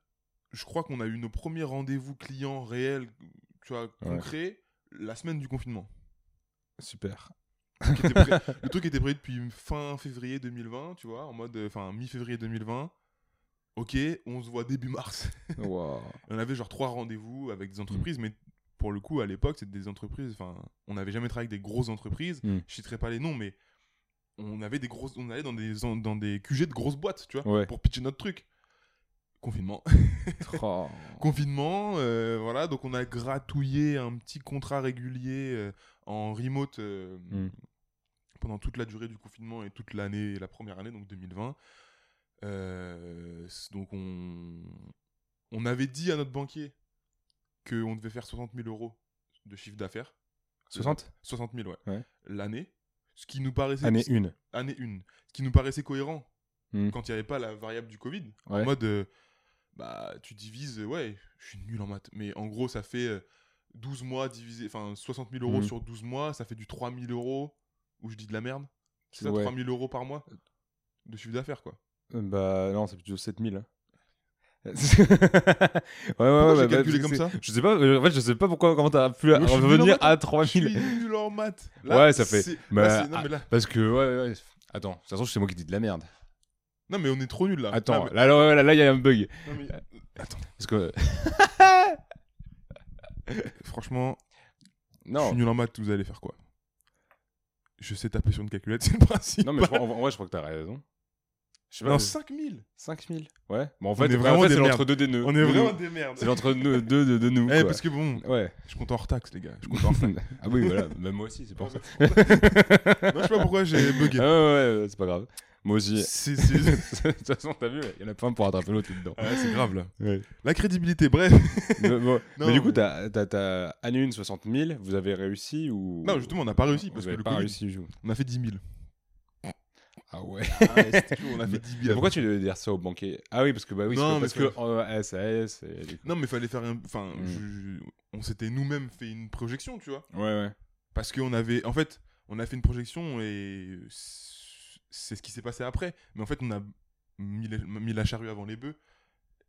je crois qu'on a eu nos premiers rendez-vous clients réels, tu vois, concrets, la semaine du confinement. Super. Le truc était prêt- le truc était prêt depuis fin février 2020, tu vois, en mode, euh, enfin, mi-février 2020. Ok, on se voit début mars. Wow. on avait genre trois rendez-vous avec des entreprises, mais pour le coup, à l'époque, c'était des entreprises, enfin, on n'avait jamais travaillé avec des grosses entreprises. Mm. Je citerai pas les noms, mais on avait des grosses, on allait dans des, dans des QG de grosses boîtes, tu vois, Ouais. pour pitcher notre truc. Confinement. Oh. Confinement, euh, voilà, donc on a gratouillé un petit contrat régulier euh, en remote euh, Mm. Pendant toute la durée du confinement et toute l'année, la première année, donc 2020. Euh, donc on, on avait dit à notre banquier qu'on devait faire 60 000 euros de chiffre d'affaires. 60 60 000, ouais. Ouais. L'année. Ce qui nous paraissait. Année 1. année une. Ce qui nous paraissait cohérent Mm. quand il n'y avait pas la variable du Covid. Ouais. En mode, euh, bah, tu divises, euh, ouais, je suis nul en maths, mais en gros, ça fait euh, 12 mois divisé, enfin 60 000 euros Mhm. sur 12 mois, ça fait du 3 000 euros, ou je dis de la merde. C'est ça, Ouais. 3 000 euros par mois de chiffre d'affaires, quoi. Euh, Bah non, c'est plutôt 7000. hein. ouais, ouais, ouais, j'ai bah, calculé comme ça Je sais pas, euh, en fait, je sais pas pourquoi, comment t'as pu nul revenir à Je suis 3000. nul en maths. Ouais, ça fait- Bah, là, non, ah, mais là- Parce que, ouais, ouais. Attends, de toute façon, c'est moi qui dis de la merde. non, mais on est trop nuls là. Attends, Là, là, là, là, là, il y a un bug. non, mais- Attends. Parce que. Franchement, je suis nul en maths, vous allez faire quoi? Je sais taper sur une calculette, c'est le principe. non mais je crois- en en vrai, je crois que t'as raison. Je sais pas. Non, mais- 5000 5000 Ouais. Bon, en fait, est en vraiment fait, des c'est merdes. l'entre-deux des nœuds. On est vraiment des merdes. C'est l'entre-deux deux de, de nous. Eh, quoi. parce que bon, Ouais. je compte hors taxe, les gars. Je compte taxe. ah oui, voilà. Même moi aussi, c'est pour ça. non, je sais pas pourquoi j'ai bugué. Ah ouais, ouais, c'est pas grave. Moi aussi. De toute façon, t'as vu, il y en a pas un pour rattraper l'autre dedans. Ah, c'est grave là. Ouais. La crédibilité, bref. mais, bon, Non, mais du coup, mais- t'as annulé une 60 000, vous avez réussi ou. Non, justement, on n'a pas réussi parce Vous que avez le pas Covid- réussi. je- On a fait 10 000. Ah ouais. chaud, on a fait 10 000. Mais pourquoi tu devais dire ça au banquier Ah oui, parce que bah oui, Non, parce mais que, parce que en SAS. et du coup- Non, mais fallait faire un. Enfin, Mm. je- on s'était nous-mêmes fait une projection, tu vois. Ouais, ouais. Parce qu'on avait. En fait, on a fait une projection et c'est ce qui s'est passé après. Mais en fait, on a mis, les- mis la charrue avant les bœufs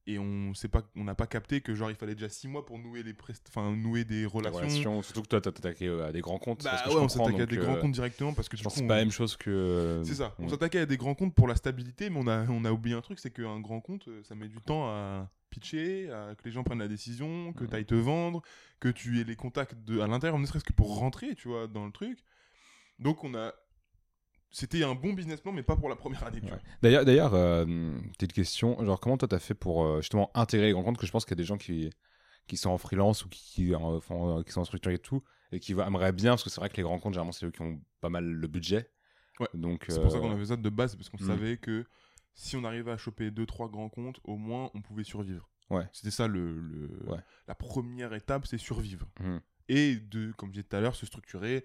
et on sait pas, on n'a pas capté que genre il fallait déjà 6 mois pour nouer les enfin nouer des La relations. relation, surtout que toi, t'as attaqué euh, à des grands comptes. Bah ouais, on s'attaquait à des donc, grands euh, comptes directement parce que Je du pense coup, c'est on- pas la même chose que. euh, C'est ça. On ouais. s'attaquait à des grands comptes pour la stabilité, mais on a, on a oublié un truc, c'est qu'un grand compte, euh, ça met du temps à pitcher, à que les gens prennent la décision, que tu ailles te vendre, que tu aies les contacts de, à l'intérieur, ne serait-ce que pour rentrer, tu vois, dans le truc. Donc on a... C'était un bon business plan, mais pas pour la première année. Ouais. D'ailleurs, d'ailleurs, euh, petite question, genre comment toi t'as fait pour euh, justement intégrer les grands comptes que je pense qu'il y a des gens qui qui sont en freelance ou qui qui, euh, font, euh, qui sont en structure et tout et qui aimeraient bien parce que c'est vrai que les grands comptes généralement c'est eux qui ont pas mal le budget. Ouais. Donc C'est pour ça qu'on avait ça de base, parce qu'on Mhm. savait que si on arrivait à choper 2-3 grands comptes, au moins on pouvait survivre. Ouais. C'était ça le, le- Ouais. la première étape, c'est survivre. Mhm. Et de, comme je disais tout à l'heure, se structurer,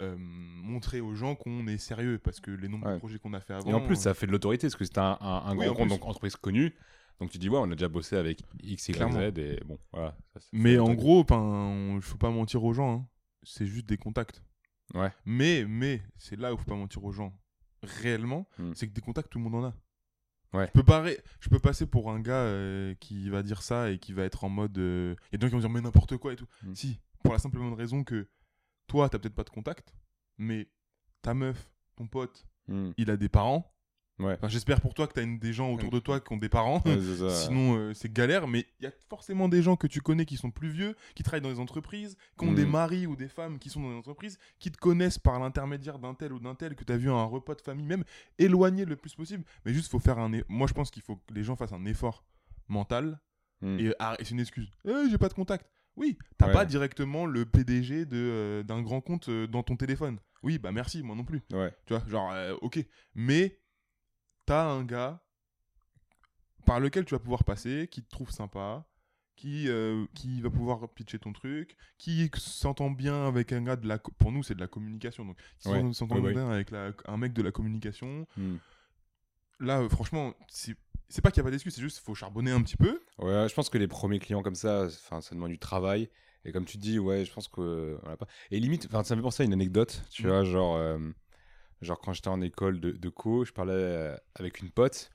euh, montrer aux gens qu'on est sérieux, parce que les nombres Ouais. de projets qu'on a fait avant. Et en plus, euh, ça fait de l'autorité parce que c'est un, un, un Oui, grand compte, donc entreprise connue. Donc tu dis, ouais, on a déjà bossé avec X, Y, Clairement. Z et bon, voilà. ça, Mais en gros, il ne faut pas mentir aux gens. hein. C'est juste des contacts. Ouais. Mais, mais c'est là où il faut pas mentir aux gens. Réellement, Hmm. c'est que des contacts, tout le monde en a. Ouais. Je peux, parler, je peux passer pour un gars euh, qui va dire ça et qui va être en mode. euh, Il y a des gens qui vont dire mais n'importe quoi et tout. Hmm. Si, pour la simple bonne raison que toi, t'as peut-être pas de contact, mais ta meuf, ton pote, Hmm. il a des parents. Ouais. Enfin, J'espère pour toi que tu as des gens autour de toi qui ont des parents. Ouais. Sinon, euh, c'est galère, mais il y a forcément des gens que tu connais qui sont plus vieux, qui travaillent dans des entreprises, qui ont Mm. des maris ou des femmes qui sont dans des entreprises, qui te connaissent par l'intermédiaire d'un tel ou d'un tel, que tu as vu à un repas de famille, même éloigné le plus possible. Mais juste, faut faire un. Moi, je pense qu'il faut que les gens fassent un effort mental Hmm. et, ah, et c'est une excuse. Eh, j'ai pas de contact. Oui, t'as Ouais. pas directement le PDG de, euh, d'un grand compte euh, dans ton téléphone. Oui, bah merci, moi non plus. Ouais. Tu vois, genre, euh, ok. Mais t'as un gars par lequel tu vas pouvoir passer, qui te trouve sympa, qui, qui va pouvoir pitcher ton truc, qui s'entend bien avec un gars de la... co- Pour nous, c'est de la communication. Donc, qui Ouais. s'entend bien avec la- un mec de la communication. Hmm. Là, franchement, c'est c'est pas qu'il n'y a pas d'excuse, c'est juste qu'il faut charbonner un petit peu. Ouais, je pense que les premiers clients comme ça, ça demande du travail. Et comme tu dis, ouais, je pense que on a pas. Et limite, ça me fait penser à une anecdote. Tu Mm. vois, genre, euh, genre quand j'étais en école de, de co, je parlais euh, avec une pote.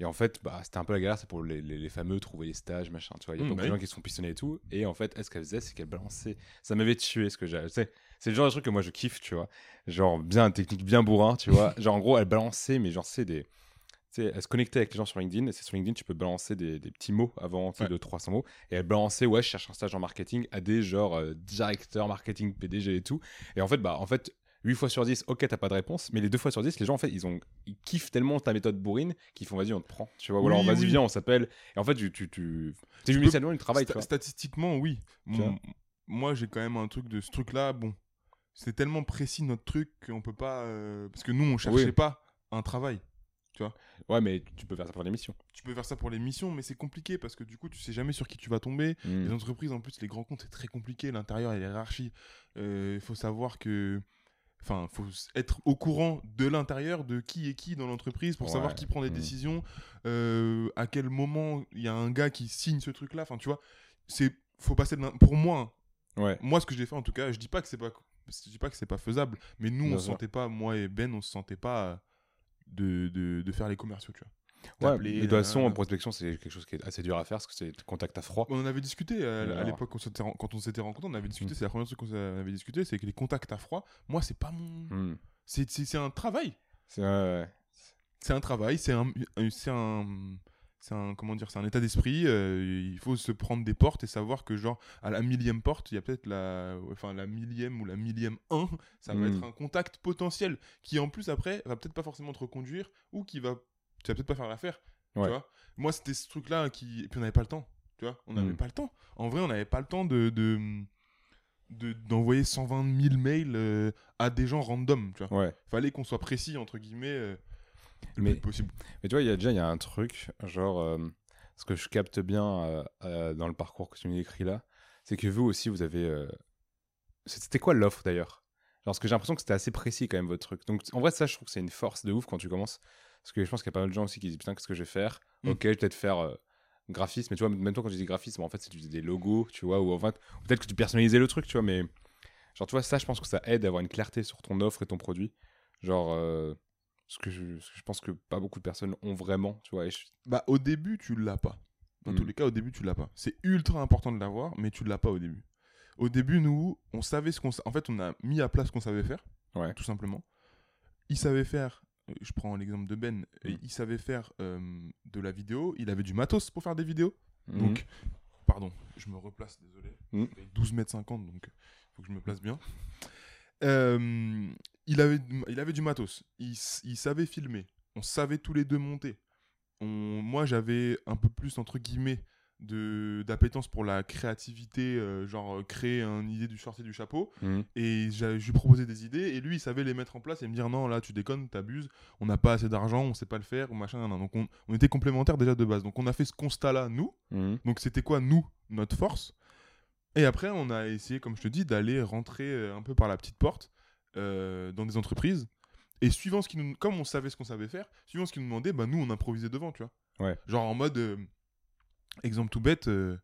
Et en fait, bah, c'était un peu la galère, c'est pour les, les, les fameux trouver les stages, machin. Tu vois, il y a Mm, beaucoup bah de oui. gens qui se sont pistonnés et tout. Et en fait, ce qu'elle faisait, c'est qu'elle balançait. Ça m'avait tué ce que sais, C'est le genre de truc que moi je kiffe, tu vois. Genre, bien technique, bien bourrin, tu vois. genre, en gros, elle balançait, mais genre, c'est des. Elle se connectait avec les gens sur LinkedIn, et c'est sur LinkedIn, tu peux balancer des, des petits mots avant Ouais. de 300 mots. Et elle balançait, ouais, je cherche un stage en marketing à des genre euh, directeurs marketing, PDG et tout. Et en fait, bah, en fait, 8 fois sur 10, ok, t'as pas de réponse, mais les 2 fois sur 10, les gens, en fait, ils, ont, ils kiffent tellement ta méthode bourrine qu'ils font, vas-y, on te prend, tu vois. Ou Oui, alors, vas-y, oui. viens, on s'appelle. Et en fait, tu. tu, tu... Tu du peux- initialement du travail, tu Sta- vois. Statistiquement, oui. Mon- moi, j'ai quand même un truc de ce truc-là. Bon, c'est tellement précis notre truc qu'on peut pas. euh, Parce que nous, on cherchait Oui. pas un travail. Ouais, mais tu peux faire ça pour l'émission. Tu peux faire ça pour les missions, mais c'est compliqué parce que du coup, tu sais jamais sur qui tu vas tomber. Mm. Les entreprises, en plus, les grands comptes, c'est très compliqué. L'intérieur et hiérarchie. Il faut savoir que. Enfin, faut s- être au courant de l'intérieur de qui est qui dans l'entreprise pour savoir qui prend des Mm. décisions, euh, à quel moment il y a un gars qui signe ce truc-là. Enfin, tu vois, c'est faut passer de pour moi. hein, Ouais. moi ce que j'ai fait en tout cas je dis pas que c'est pas je dis pas que c'est pas faisable mais nous Bien on se sentait pas moi et Ben on se sentait pas de, de, de faire les commerciaux tu vois Ouais, T'appeler, mais de toute façon, euh, en prospection, c'est quelque chose qui est assez dur à faire parce que c'est contact à froid. On en avait discuté euh, à l'époque quand, on s'était rencontrés, on avait discuté, Mm. c'est la première chose qu'on avait discuté, c'est que les contacts à froid, moi c'est pas mon... Hmm. C'est c'est- c'est un travail. C'est un travail, c'est un, un- c'est un, c'est un, comment dire, c'est un état d'esprit. euh, il faut se prendre des portes et savoir que genre à la millième porte, il y a peut-être la, enfin la millième ou la millième 1, ça va Mm. être un contact potentiel qui en plus après va peut-être pas forcément te reconduire ou qui va, tu vas peut-être pas faire l'affaire. Ouais. Tu vois Moi c'était ce truc-là qui, et puis on n'avait pas le temps. Tu vois On n'avait Mm. pas le temps. En vrai, on n'avait pas le temps de, de de- d'envoyer 120 000 mails euh, à des gens random, tu vois. Ouais. Fallait qu'on soit précis entre guillemets euh, le Mais- plus possible. Mais tu vois, il y a déjà il y a un truc, genre, euh, ce que je capte bien euh, euh, dans le parcours que tu nous décris là, c'est que vous aussi, vous avez. C'était quoi l'offre d'ailleurs? Parce que j'ai l'impression que c'était assez précis quand même votre truc. Donc, en vrai, ça, je trouve que c'est une force de ouf quand tu commences. Parce que je pense qu'il y a pas mal de gens aussi qui disent Putain, qu'est-ce que je vais faire? Mm. Ok, je vais peut-être faire graphisme. Mais tu vois, même toi, quand tu dis graphisme, en fait, c'est tu faisais des logos, tu vois, ou en fait, peut-être que tu personnalisais le truc, tu vois, mais. Genre, tu vois, ça, je pense que ça aide à avoir une clarté sur ton offre et ton produit. Genre. euh, ce que, je, ce que je pense que pas beaucoup de personnes ont vraiment, tu vois. et je- Bah, au début, tu l'as pas. Dans Mm. tous les cas, au début, tu l'as pas. C'est ultra important de l'avoir, mais tu l'as pas au début. Au début, nous, on savait ce qu'on. En fait, on a mis à place ce qu'on savait faire, Ouais. tout simplement. Il savait faire. euh, Je prends l'exemple de Ben. Mm. Il savait faire euh, de la vidéo. Il avait du matos pour faire des vidéos. Mhm. Donc, pardon, je me replace, désolé. Mm. Je fais 12 mètres 50, donc il faut que je me place bien. Euh, il, avait, il avait du matos. Il, savait filmer. On savait tous les deux monter. On, moi, j'avais un peu plus, entre guillemets, de d'appétence pour la créativité, euh, genre euh, créer une idée du sortir du chapeau. Mhm. Et je lui proposais des idées, et lui, il savait les mettre en place et me dire non, là, tu déconnes, t'abuses, on n'a pas assez d'argent, on sait pas le faire, ou machin. nan, nan. Donc, on, on était complémentaires déjà de base. Donc, on a fait ce constat-là, nous. Mhm. Donc c'était quoi, nous, notre force? Et après, on a essayé, comme je te dis, d'aller rentrer euh, un peu par la petite porte euh, dans des entreprises. Et suivant ce qui nous... Comme on savait ce qu'on savait faire, suivant ce qu'ils nous demandaient, bah, nous, on improvisait devant, tu vois. Ouais. Genre en mode... euh, exemple tout bête, euh,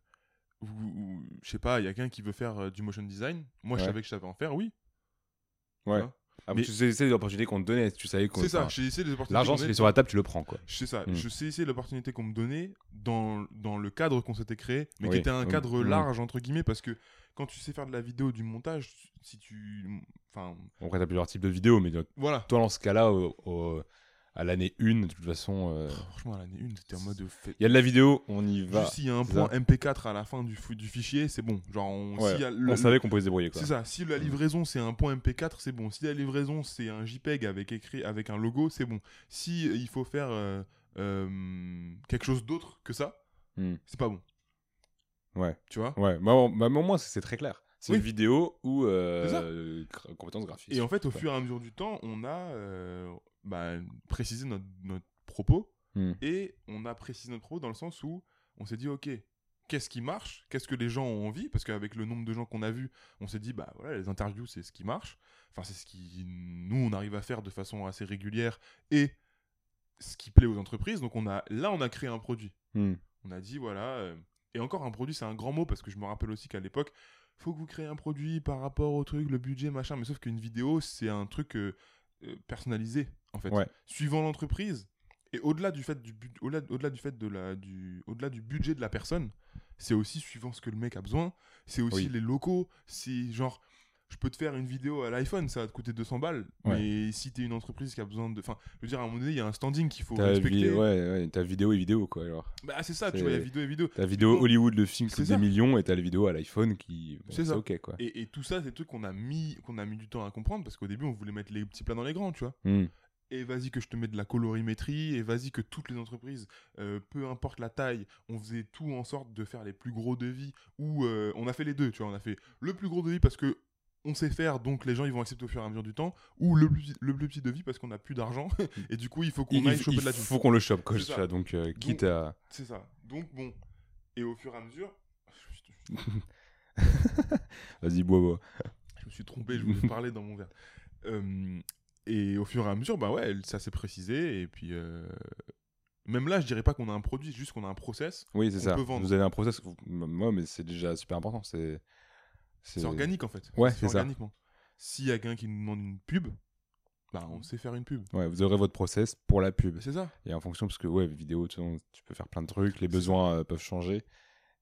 je sais pas, il y a quelqu'un qui veut faire du motion design. Moi, je Ouais. savais que je savais en faire, oui. Ouais. Ah, Mais- tu sais, c'est l'opportunité qu'on te donnait, tu savais qu'on. C'est ça, j'ai essayé les opportunités. L'argent, s'il est sur la table, tu le prends, quoi. C'est ça, Mm. je saisissais l'opportunité qu'on me donnait dans, dans le cadre qu'on s'était créé, mais Oui, qui était un cadre mm. large, entre guillemets, parce que quand tu sais faire de la vidéo, du montage, si tu. Enfin, Après, t'as plusieurs types de vidéos, mais voilà. toi, dans ce cas-là, au- au- à l'année 1, de toute façon, euh, Franchement, à l'année 1, c'était en mode. il y a de la vidéo, on y va. S'il y a un point ça. MP4 à la fin du, du fichier, c'est bon. Genre, on, Ouais, s'il y a le- on savait qu'on pouvait se débrouiller. C'est ça. Si la livraison c'est un point MP4, c'est bon. Si la livraison c'est un JPEG avec écrit avec un logo, c'est bon. Si euh, il faut faire euh, euh, quelque chose d'autre que ça, Mm. c'est pas bon. Ouais. Tu vois? Ouais, bah, au- bah, au moins, c'est très clair. C'est Oui. vidéo ou compétences graphiques. Et en fait, au fur et à mesure du temps, on a bah, précisé notre, notre propos Mm. et on a précisé notre propos dans le sens où on s'est dit, ok, qu'est-ce qui marche? Qu'est-ce que les gens ont envie? Parce qu'avec le nombre de gens qu'on a vus, on s'est dit, bah voilà, les interviews, c'est ce qui marche. Enfin, c'est ce qui, nous, on arrive à faire de façon assez régulière et ce qui plaît aux entreprises. Donc, on a, là, on a créé un produit. Mm. On a dit, voilà. euh, et encore, un produit, c'est un grand mot parce que je me rappelle aussi qu'à l'époque, faut que vous créez un produit par rapport au truc, le budget, machin. Mais sauf qu'une vidéo, c'est un truc euh, euh, personnalisé, en fait. Ouais. Suivant l'entreprise. Et au-delà du fait du au-delà, du fait de la du au-delà du budget de la personne, c'est aussi suivant ce que le mec a besoin, c'est aussi Oui. les locaux, c'est genre je peux te faire une vidéo à l'iPhone, ça va te coûter 200 balles, Ouais. mais si t'es une entreprise qui a besoin de enfin, je veux dire à un moment donné, il y a un standing qu'il faut T'as respecter. ouais, ouais, t'as vidéo et vidéo, quoi. Alors. Bah c'est ça, tu vois, il y a vidéo et vidéo. T'as vidéo Hollywood, le film coûte des millions, et t'as la vidéo à l'iPhone qui. bon, C'est ça. ok, quoi. Et, et tout ça, c'est des trucs qu'on a mis qu'on a mis du temps à comprendre parce qu'au début, on voulait mettre les petits plats dans les grands, tu vois. Mm. Et vas-y que je te mets de la colorimétrie, et vas-y que toutes les entreprises, euh, peu importe la taille, on faisait tout en sorte de faire les plus gros devis, ou euh, on a fait les deux, tu vois, on a fait le plus gros devis parce que on sait faire, donc les gens ils vont accepter au fur et à mesure du temps, ou le plus, le plus petit devis parce qu'on n'a plus d'argent, et du coup il faut qu'on Il, aille il- choper il de la thune. faut qu'on le chope, quoi. C'est tu ça. vois, Donc, euh, quitte à. C'est ça. Donc bon, et au fur et à mesure, Vas-y, bois, bois. je me suis trompé, je voulais parler dans mon verre. Euh, et au fur et à mesure, bah ouais, ça s'est précisé, et puis... euh, Même là, je dirais pas qu'on a un produit, c'est juste qu'on a un process. Oui, c'est ça. peut vendre. Vous avez un process. vous- Moi, mais c'est déjà super important. C'est. Organique en fait. Ouais, c'est ça. organiquement. S'il y a quelqu'un qui nous demande une pub, bah, on sait faire une pub. Ouais, vous aurez votre process pour la pub. C'est ça. Et en fonction, parce que ouais, vidéo, tu peux faire plein de trucs, les besoins euh, peuvent changer.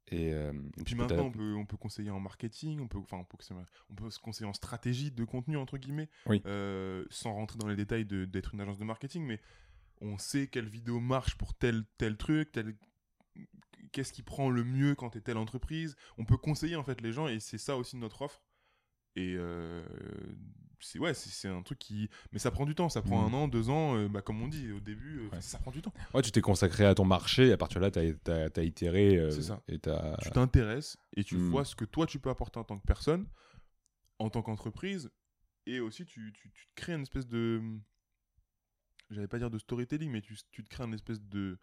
Et, euh, Et puis maintenant, on peut, on peut conseiller en marketing, on peut, enfin, on peut, conseiller- on peut se conseiller en stratégie de contenu, entre guillemets, Oui. euh, sans rentrer dans les détails d'être une agence de marketing, mais on sait quelle vidéo marche pour tel, tel truc, tel... qu'est-ce qui prend le mieux quand tu es telle entreprise. On peut conseiller en fait les gens et c'est ça aussi notre offre. Et euh, c'est ouais, c'est un truc qui. Mais ça prend du temps, ça prend Mhm. un an, deux ans, euh, bah, comme on dit au début, euh, Ouais. ça prend du temps. Ouais, tu t'es consacré à ton marché, et à partir de là, tu as, itéré. euh, C'est ça. Et tu t'intéresses et tu Hmm. vois ce que toi tu peux apporter en tant que personne, en tant qu'entreprise, et aussi tu, tu, tu te crées une espèce de. J'allais pas dire de storytelling, mais tu, tu te crées une espèce de.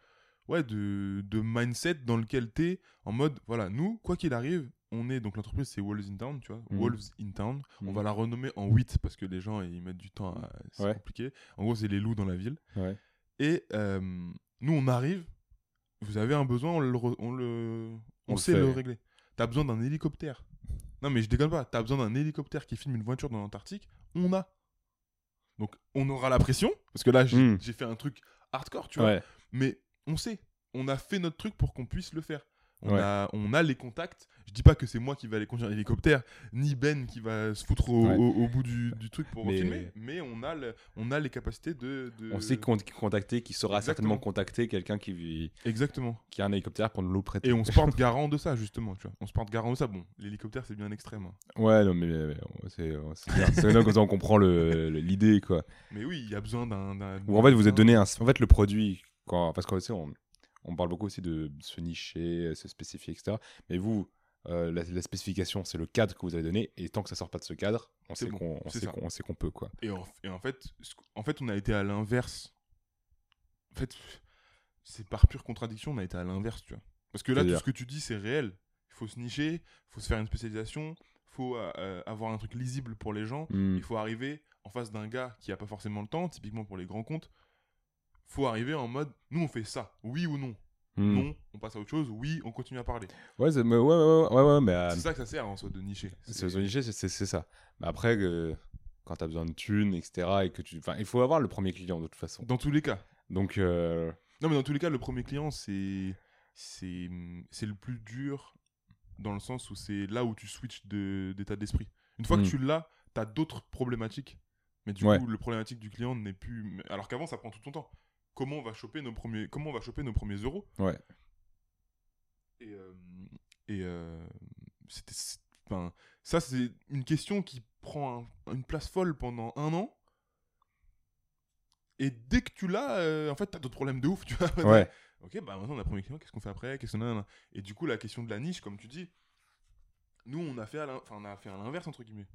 Ouais, de, de mindset dans lequel tu es en mode voilà, nous, quoi qu'il arrive, on est. Donc l'entreprise c'est Wolves in Town, tu vois, Mhm. Wolves in Town. On Mhm. va la renommer en 8 parce que les gens ils mettent du temps à. C'est Ouais. compliqué. En gros, c'est les loups dans la ville. Ouais. Et euh, nous, on arrive, vous avez un besoin, on le, re- on le, on sait fait. le régler. T'as besoin d'un hélicoptère. Non, mais je déconne pas. T'as besoin d'un hélicoptère qui filme une voiture dans l'Antarctique. On a. Donc, on aura la pression. Parce que là, j'ai Mm. fait un truc hardcore, tu vois. Ouais. Mais on sait. On a fait notre truc pour qu'on puisse le faire. On, Ouais. a, on a les contacts. Je dis pas que c'est moi qui vais aller conduire l'hélicoptère, ni Ben qui va se foutre au, Ouais. au- au bout du, du truc pour Mais- filmer. Mais on a, le- on a les capacités de. de- On sait con- contacter, qui saura certainement contacter quelqu'un qui, Exactement. qui a un hélicoptère pour nous le prêter. Et on se porte garant de ça, justement, tu vois. On se porte garant de ça. Bon, l'hélicoptère, c'est bien un extrême. hein. Ouais, non, mais, mais, c'est c'est bien. Ça on comprend l'idée, quoi. Mais oui, il y a besoin d'un... Ou en fait, vous êtes donné un. En fait, le produit, quand, parce qu'on on, on parle beaucoup aussi de se nicher, se spécifier, etc. Mais vous, euh, la, la spécification, c'est le cadre que vous avez donné. Et tant que ça sort pas de ce cadre, on sait bon, qu'on on sait qu'on peut, quoi. Et en, et en fait, en fait, on a été à l'inverse. En fait, c'est par pure contradiction, on a été à l'inverse, tu vois. Parce que là, tout ce que tu dis, c'est réel. Il faut se nicher, il faut se faire une spécialisation, il faut euh, euh, avoir un truc lisible pour les gens. Hmm. Il faut arriver en face d'un gars qui a pas forcément le temps, typiquement pour les grands comptes. Faut arriver en mode, nous on fait ça, oui ou non Hmm. Non, on passe à autre chose, oui, on continue à parler. Ouais, c'est- mais ouais, ouais, ouais, mais euh, C'est ça que ça sert en soi de nicher. c'est nicher, c'est- ça. Mais après, euh, quand tu as besoin de thunes, etc., et que tu. Enfin, il faut avoir le premier client de toute façon. Dans tous les cas. Donc, euh, Non, mais dans tous les cas, le premier client, c'est c'est c'est le plus dur dans le sens où c'est là où tu switches de- d'état d'esprit. Une fois Mm. que tu l'as, tu as d'autres problématiques. Mais du Ouais. coup, le problématique du client n'est plus. Alors qu'avant, ça prend tout ton temps. Comment on va choper nos premiers, comment on va choper nos premiers euros Ouais. Et, euh, et euh, c'était. Enfin, ça, c'est une question qui prend un- une place folle pendant un an. Et dès que tu l'as, euh, en fait, t'as d'autres problèmes de ouf, tu vois. ouais. Ok, bah maintenant on a premier client, qu'est-ce qu'on fait après Qu'est-ce qu'on a Et du coup, la question de la niche, comme tu dis, nous on a fait à on a fait à l'inverse entre guillemets.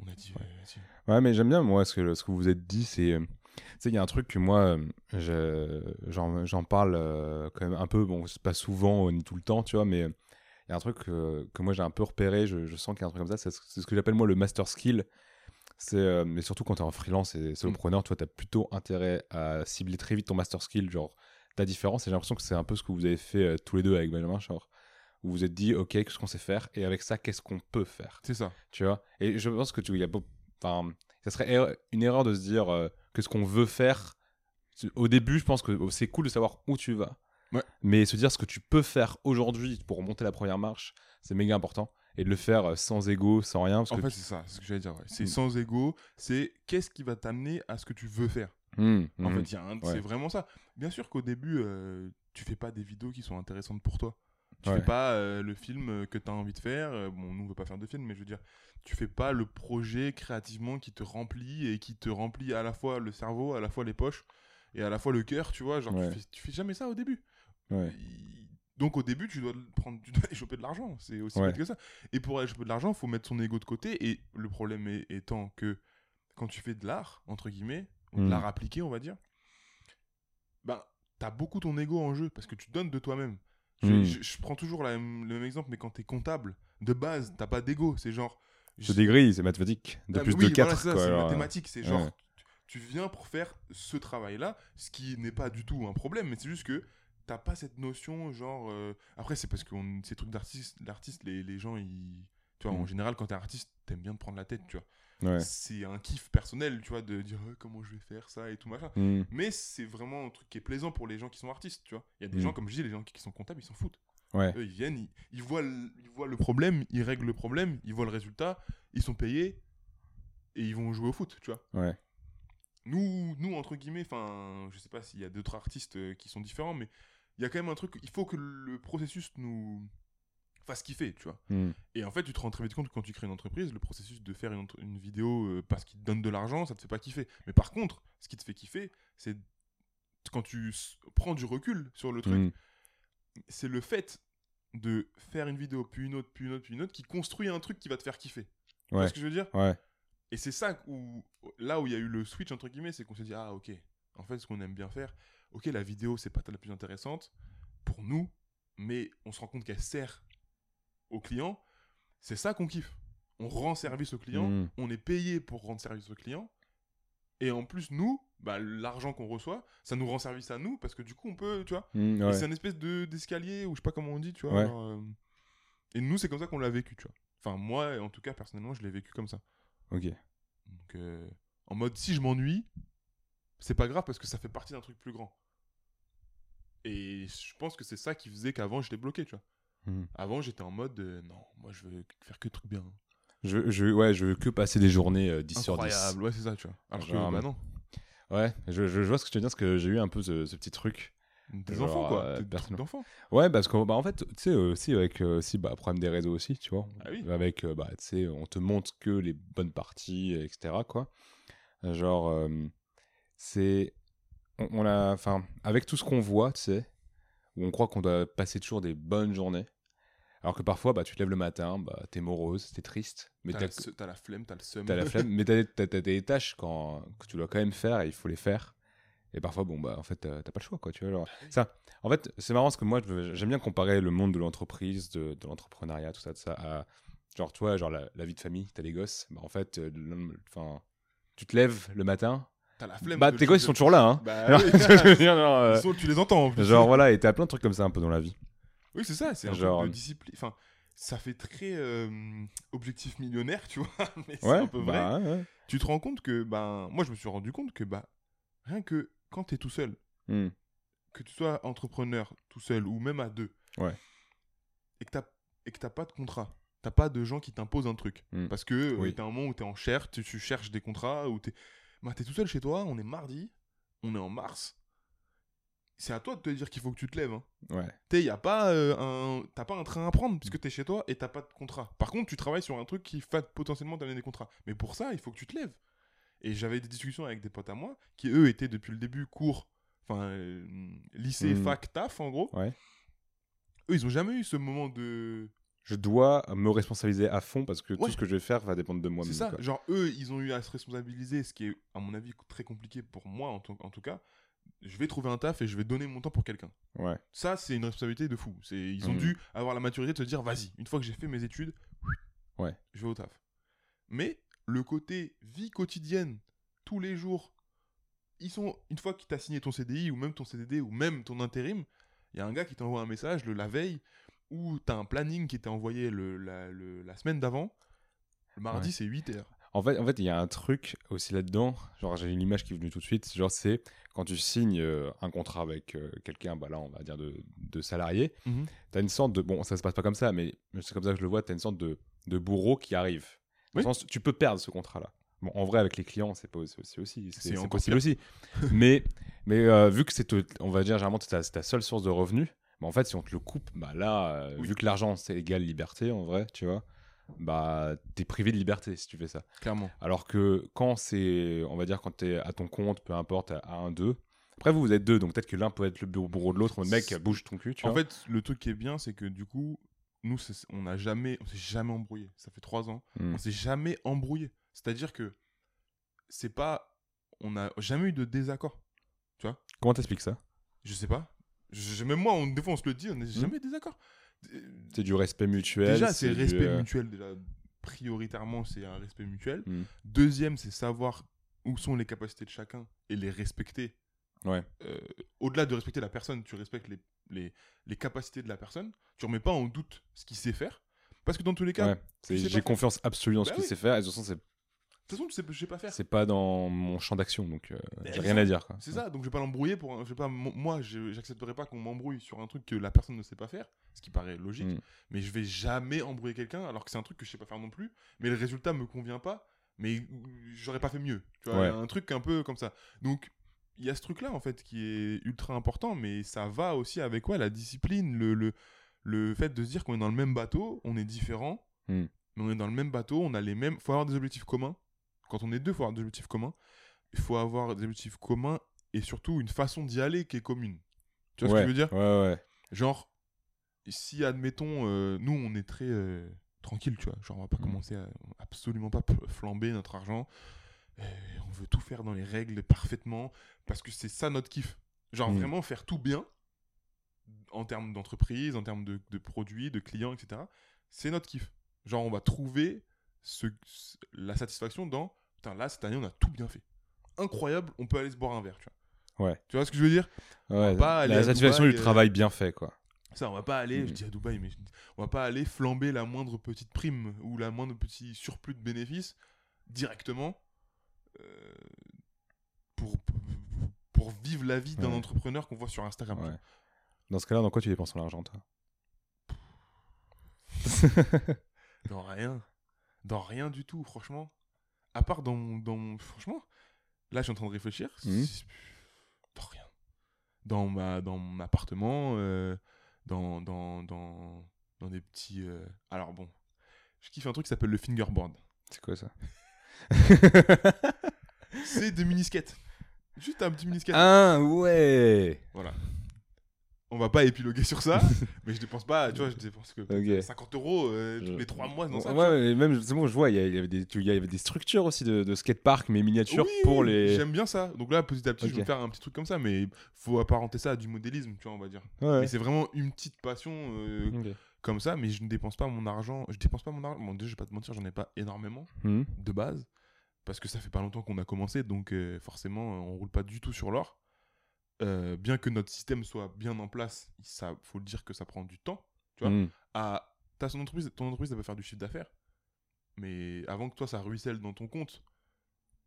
On a dit, vas-y. Ouais, mais j'aime bien, moi, ce que, ce que vous vous êtes dit, c'est... euh, Tu sais, il y a un truc que moi, euh, je- j'en parle euh, quand même un peu, bon, c'est pas souvent euh, ni tout le temps, tu vois, mais euh, il y a un truc que, que moi j'ai un peu repéré, je, je sens qu'il y a un truc comme ça, c'est ce que j'appelle moi le master skill. C'est, euh, mais surtout quand tu es en freelance et solopreneur, toi, tu as plutôt intérêt à cibler très vite ton master skill, genre ta différence. Et j'ai l'impression que c'est un peu ce que vous avez fait euh, tous les deux avec Benjamin, genre, où vous vous êtes dit, ok, qu'est-ce qu'on sait faire? Et avec ça, qu'est-ce qu'on peut faire? C'est ça. tu vois? Et je pense que tu il y a beau- enfin ça serait er- une erreur de se dire euh, que ce qu'on veut faire au début je pense que oh, c'est cool de savoir où tu vas Ouais. mais se dire ce que tu peux faire aujourd'hui pour monter la première marche c'est méga important et de le faire euh, sans ego sans rien parce En que fait, c'est ça, c'est ce que j'allais dire. ouais. C'est Mm. sans ego, c'est qu'est-ce qui va t'amener à ce que tu veux faire? Mmh, En mmh. fait, Ouais. c'est vraiment ça. Bien sûr qu'au début, euh, tu fais pas des vidéos qui sont intéressantes pour toi. Tu Ouais. fais pas euh, le film euh, que tu as envie de faire. Euh, bon, nous, on veut pas faire de film, mais je veux dire, tu fais pas le projet créativement qui te remplit et qui te remplit à la fois le cerveau, à la fois les poches et à la fois le cœur, tu vois. Genre, Ouais. tu, fais, tu fais jamais ça au début. Ouais. Donc, au début, tu dois, prendre, tu dois aller choper de l'argent. C'est aussi bête que ça. Et pour aller choper de l'argent, il faut mettre son ego de côté. Et le problème est- étant que quand tu fais de l'art, entre guillemets, ou de Mm. l'art appliqué, on va dire, ben, t'as beaucoup ton ego en jeu parce que tu donnes de toi-même. Je, Mm. je- je prends toujours la même- le même exemple, mais quand t'es comptable, de base, t'as pas d'ego. C'est genre. je dégrille c'est mathématique de Ah, plus oui, de 4 voilà, c'est c'est euh, mathématique. C'est genre, ouais. tu, viens pour faire ce travail-là, ce qui n'est pas du tout un problème, mais c'est juste que t'as pas cette notion, genre. euh, Après, c'est parce que on- ces trucs d'artiste, les, les gens, ils. Tu vois, en Mm. général, quand t'es artiste, t'aimes bien te prendre la tête, tu vois. Ouais. c'est un kiff personnel, tu vois, de dire euh, comment je vais faire ça et tout machin. Hmm. Mais c'est vraiment un truc qui est plaisant pour les gens qui sont artistes, tu vois. Il y a des Mm. gens, comme je dis, les gens qui sont comptables, ils s'en foutent. Ouais. Eux, ils viennent, ils, ils voient le, ils voient le problème, ils règlent le problème, ils voient le résultat, ils sont payés et ils vont jouer au foot, tu vois. Ouais. Nous, nous entre guillemets, enfin, je sais pas s'il y a d'autres artistes euh, qui sont différents, mais il y a quand même un truc, il faut que le processus nous fasse kiffer, tu vois. Hmm. Et en fait, tu te rends très vite compte que quand tu crées une entreprise, le processus de faire une, vidéo euh, parce qu'il te donne de l'argent, ça te fait pas kiffer. Mais par contre, ce qui te fait kiffer, c'est quand tu prends du recul sur le truc, Hmm. c'est le fait de faire une vidéo, puis une autre, puis une autre, puis une autre, qui construit un truc qui va te faire kiffer. Tu vois Ouais. ce que je veux dire? Ouais. Et c'est ça où, là où il y a eu le switch, entre guillemets, c'est qu'on s'est dit, ah ok, en fait, ce qu'on aime bien faire, ok, la vidéo, c'est pas la plus intéressante pour nous, mais on se rend compte qu'elle sert au client. C'est ça qu'on kiffe. On rend service au client, Hmm. on est payé pour rendre service au client. Et en plus, nous, bah, l'argent qu'on reçoit, ça nous rend service à nous parce que du coup, on peut, tu vois. Ouais. c'est un espèce de d'escalier ou je sais pas comment on dit, tu vois. Ouais. euh, Et nous, c'est comme ça qu'on l'a vécu, tu vois. Enfin, moi, en tout cas, personnellement, je l'ai vécu comme ça. Ok. Donc, euh, en mode, si je m'ennuie, c'est pas grave parce que ça fait partie d'un truc plus grand. Et je pense que c'est ça qui faisait qu'avant, j'étais bloqué, tu vois. Hmm. Avant, j'étais en mode, euh, non, moi, je veux faire que des trucs bien. Je, je, ouais, je veux que passer des journées euh, 10 sur 10. Incroyable, ouais, c'est ça, tu vois. Alors que, Genre, bah non. Ouais, je, je, vois ce que tu veux dire, parce que j'ai eu un peu ce, ce petit truc. Des Genre, enfants, quoi. euh, Des d'enfants. Ouais, parce que, bah, en fait, tu sais, aussi, avec euh, aussi, bah, problème des réseaux aussi, tu vois. Ah oui. Avec, euh, bah, tu sais, on te montre que les bonnes parties, etc., quoi. Genre, euh, c'est. On, on a. Enfin, avec tout ce qu'on voit, tu sais, où on croit qu'on doit passer toujours des bonnes journées. Alors que parfois, bah, tu te lèves le matin, bah, t'es morose, t'es triste, mais T'as la, la flemme, t'as le seum. T'as la flemme, mais t'as, t'as- t'as des tâches quand, que tu dois quand même faire et il faut les faire. Et parfois, bon, bah, en fait, t'as pas le choix, quoi, tu vois. genre. ça, en fait, c'est marrant parce que moi, j'aime bien comparer le monde de l'entreprise, de, de l'entrepreneuriat, tout ça, de ça, à, genre, tu vois, genre la, la vie de famille, t'as des gosses, bah, en fait, euh, enfin, tu te lèves le matin, T'as la flemme. bah, tes gosses, ils sont toujours là, hein. Bah, oui. tu dire, genre, euh, tu les entends en plus. genre, voilà, et t'as plein de trucs comme ça un peu dans la vie. Oui, c'est ça, c'est un Genre- de discipline. Enfin, ça fait très euh, objectif millionnaire, tu vois, mais c'est Ouais, un peu vrai. bah, ouais. Tu te rends compte que, ben, moi, je me suis rendu compte que, bah, rien que quand t'es tout seul, Hmm. que tu sois entrepreneur tout seul ou même à deux, Ouais. et que t'as et que t'as pas de contrat, t'as pas de gens qui t'imposent un truc, Mm. parce que euh, Oui. t'as un moment où t'es en cher, tu, tu cherches des contrats, ou t'es, bah, t'es tout seul chez toi, on est mardi, on est en mars, c'est à toi de te dire qu'il faut que tu te lèves. Hein. Ouais. T'es, y a pas euh, un, t'as pas un train à prendre puisque t'es chez toi et t'as pas de contrat. Par contre, tu travailles sur un truc qui va potentiellement t'amener des contrats. Mais pour ça, il faut que tu te lèves. Et j'avais des discussions avec des potes à moi qui eux étaient depuis le début cours, enfin euh, lycée, Mhm. fac, taf en gros. Ouais. Eux, ils ont jamais eu ce moment de. Je dois me responsabiliser à fond parce que Ouais. tout ce que je vais faire va dépendre de moi. C'est ça. Genre eux, ils ont eu à se responsabiliser, ce qui est à mon avis très compliqué pour moi en tout cas. Je vais trouver un taf et je vais donner mon temps pour quelqu'un. Ouais. Ça, c'est une responsabilité de fou. C'est, ils ont Mhm. dû avoir la maturité de se dire, vas-y, une fois que j'ai fait mes études, Ouais. je vais au taf. Mais le côté vie quotidienne, tous les jours, ils sont, une fois qu'il t'a signé ton CDI ou même ton CDD ou même ton intérim, il y a un gars qui t'envoie un message le, la veille où t'as un planning qui était envoyé le, la, le- la semaine d'avant. Le mardi, Ouais. c'est 8 heures. En fait, en fait, il y a un truc aussi là-dedans. Genre, j'ai une image qui est venue tout de suite. Genre, c'est quand tu signes euh, un contrat avec euh, quelqu'un, bah là, on va dire de, de salarié. Mhm. T'as une sorte de. Bon, ça se passe pas comme ça, mais c'est comme ça que je le vois. T'as une sorte de, de bourreau qui arrive. Dans le Oui. sens, tu peux perdre ce contrat-là. Bon, en vrai, avec les clients, c'est aussi, aussi C'est possible aussi. mais mais euh, vu que c'est, on va dire, généralement, c'est ta, seule source de revenus. bah, en fait, si on te le coupe, bah là, Oui. vu que l'argent c'est égal liberté, en vrai, tu vois, bah t'es privé de liberté si tu fais ça. Clairement. Alors que quand c'est, on va dire, quand t'es à ton compte, peu importe, à un, deux. Après, vous, vous êtes deux, donc peut-être que l'un peut être le bureau, bourreau de l'autre. Le mec, bouge ton cul, tu En vois. fait, le truc qui est bien, c'est que du coup, nous, on n'a jamais, on s'est jamais embrouillé. Ça fait trois ans. Hmm. on s'est jamais embrouillé. C'est-à-dire que c'est pas, on n'a jamais eu de désaccord. Comment t'expliques ça? Je sais pas. Je, même moi, on, des fois, on se le dit, on n'est Hmm. jamais désaccord. C'est du respect mutuel. Déjà, c'est du, respect euh, mutuel. Déjà, prioritairement, c'est un respect mutuel. hmm. Deuxième, c'est savoir où sont les capacités de chacun et les respecter. Ouais. Euh, Au-delà de respecter la personne, tu respectes les, les, les capacités de la personne. Tu remets pas en doute ce qu'il sait faire. Parce que dans tous les cas, Ouais. J'ai confiance absolue dans ce Bah qu'il oui. sait faire. Et de toute façon, c'est toute façon, tu sais, je sais pas faire. C'est pas dans mon champ d'action, donc euh, j'ai rien ça. à dire. Quoi. C'est ça, donc je vais pas l'embrouiller pour. Je vais pas, mo- moi, je- j'accepterai pas qu'on m'embrouille sur un truc que la personne ne sait pas faire, ce qui paraît logique. Mm. Mais je vais jamais embrouiller quelqu'un alors que c'est un truc que je sais pas faire non plus. Mais le résultat me convient pas. Mais j'aurais pas fait mieux. Tu vois, Ouais. un truc un peu comme ça. Donc il y a ce truc là en fait qui est ultra important, mais ça va aussi avec ouais, la discipline, le, le, le fait de se dire qu'on est dans le même bateau, on est différent, Mm. mais on est dans le même bateau, on a les mêmes. faut avoir des objectifs communs. Quand on est deux, il faut avoir des objectifs communs. Il faut avoir des objectifs communs et surtout une façon d'y aller qui est commune. Tu vois ouais. ce que je veux dire Ouais, ouais. Genre, si admettons, euh, nous on est très euh, tranquille, tu vois, genre on va pas Mm. commencer à absolument pas flamber notre argent. Euh, on veut tout faire dans les règles parfaitement parce que c'est ça notre kiff. Genre Mm. vraiment faire tout bien en termes d'entreprise, en termes de, de produits, de clients, etc. C'est notre kiff. Genre on va trouver ce- la satisfaction dans putain là cette année on a tout bien fait. Incroyable, on peut aller se boire un verre, tu vois. Ouais. Tu vois ce que je veux dire? Ouais, pas aller la satisfaction Dubaï, du euh, travail bien fait, quoi. Ça, on va pas aller, je Mhm. dis à Dubaï, mais on va pas aller flamber la moindre petite prime ou la moindre petit surplus de bénéfices directement euh, pour, pour, pour vivre la vie d'un Ouais. entrepreneur qu'on voit sur Instagram. Ouais. Dans ce cas-là, dans quoi tu dépenses ton argent, toi? Dans rien. Dans rien du tout, franchement. À part dans mon. Dans mon- franchement, là, je suis en train de réfléchir. Mhm. c'est- Dans rien. Dans, ma, dans mon appartement, euh, dans, dans, dans, dans des petits. euh, Alors bon, je kiffe un truc qui s'appelle le fingerboard. C'est quoi ça? C'est des mini-skates. Juste un petit mini-skate. Ah ouais Voilà. On va pas épiloguer sur ça, mais je dépense pas, tu vois, je dépense que Ok. 50 euros euh, tous les 3 mois dans ça. Ouais, mais même, c'est bon, je vois, il y, avait des, tu- il y avait des structures aussi de, de skatepark, mais miniatures Oui, pour oui, les. J'aime bien ça. Donc là, petit à petit, je vais faire un petit truc comme ça, mais faut apparenter ça à du modélisme, tu vois, on va dire. Ouais. Mais c'est vraiment une petite passion euh, comme ça, mais je ne dépense pas mon argent. Je dépense pas mon argent. Déjà, je vais pas te mentir, j'en ai pas énormément Mhm. de base, parce que ça fait pas longtemps qu'on a commencé, donc euh, forcément, on roule pas du tout sur l'or. Euh, bien que notre système soit bien en place, ça faut le dire que ça prend du temps. Tu vois, Mhm. à son entreprise, ton entreprise, elle va faire du chiffre d'affaires, mais avant que toi ça ruisselle dans ton compte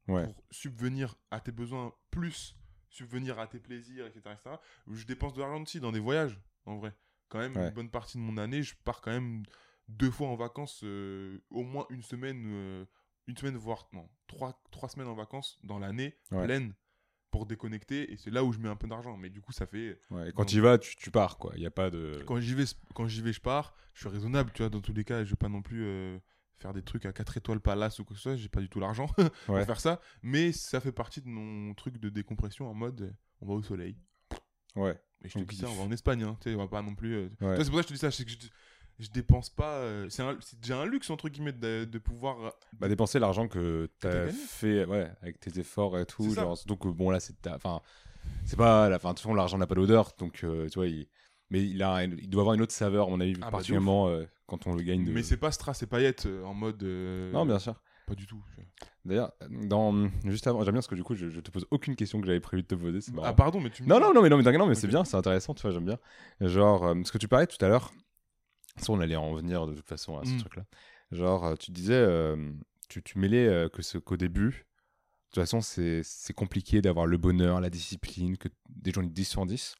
Ouais. pour subvenir à tes besoins plus subvenir à tes plaisirs, etc., etc., je dépense de l'argent aussi dans des voyages, en vrai. Quand même, Ouais. une bonne partie de mon année, je pars quand même deux fois en vacances, euh, au moins une semaine, euh, une semaine, voire non, trois, trois semaines en vacances dans l'année, Ouais. pleine, pour déconnecter, et c'est là où je mets un peu d'argent. Mais du coup, ça fait Ouais, et quand tu y vas, tu, tu pars, quoi. Il n'y a pas de. quand j'y vais, quand j'y vais, je pars. Je suis raisonnable, tu vois. Dans tous les cas, je vais pas non plus euh, faire des trucs à 4 étoiles palace ou quoi que ce soit. J'ai pas du tout l'argent pour Ouais. faire ça. Mais ça fait partie de mon truc de décompression en mode on va au soleil. Ouais. Et je te dis ça, on va en Espagne. Hein, tu sais, on va pas non plus. euh, Ouais. C'est pour ça que je te dis ça. C'est que je, je dépense pas. euh, c'est déjà un luxe entre guillemets de, de pouvoir. euh, Bah, dépenser l'argent que t'as fait ouais, avec tes efforts et tout. Genre, donc, euh, bon, là, c'est. Enfin, c'est pas. la- Enfin, de toute façon, l'argent n'a pas d'odeur. Donc, euh, tu vois, il. Mais il, a, il doit avoir une autre saveur, à mon avis, Ah bah, particulièrement euh, quand on le gagne. De... Mais c'est pas strass et paillettes en mode. Non, bien sûr. Pas du tout. D'ailleurs, dans... juste avant, j'aime bien parce que du coup, je, je te pose aucune question que j'avais prévu de te poser. Ah, pardon, mais tu me Non, non, non, mais non, mais non, mais c'est bien, c'est intéressant, tu vois, j'aime bien. Genre, euh, ce que tu parlais tout à l'heure, ça, on allait en venir de toute façon à ce Mm. truc-là. Genre, euh, tu disais, euh, tu, tu mêlais euh, que ce- qu'au début, de toute façon, c'est c'est compliqué d'avoir le bonheur, la discipline, que des gens de 10 sur 10.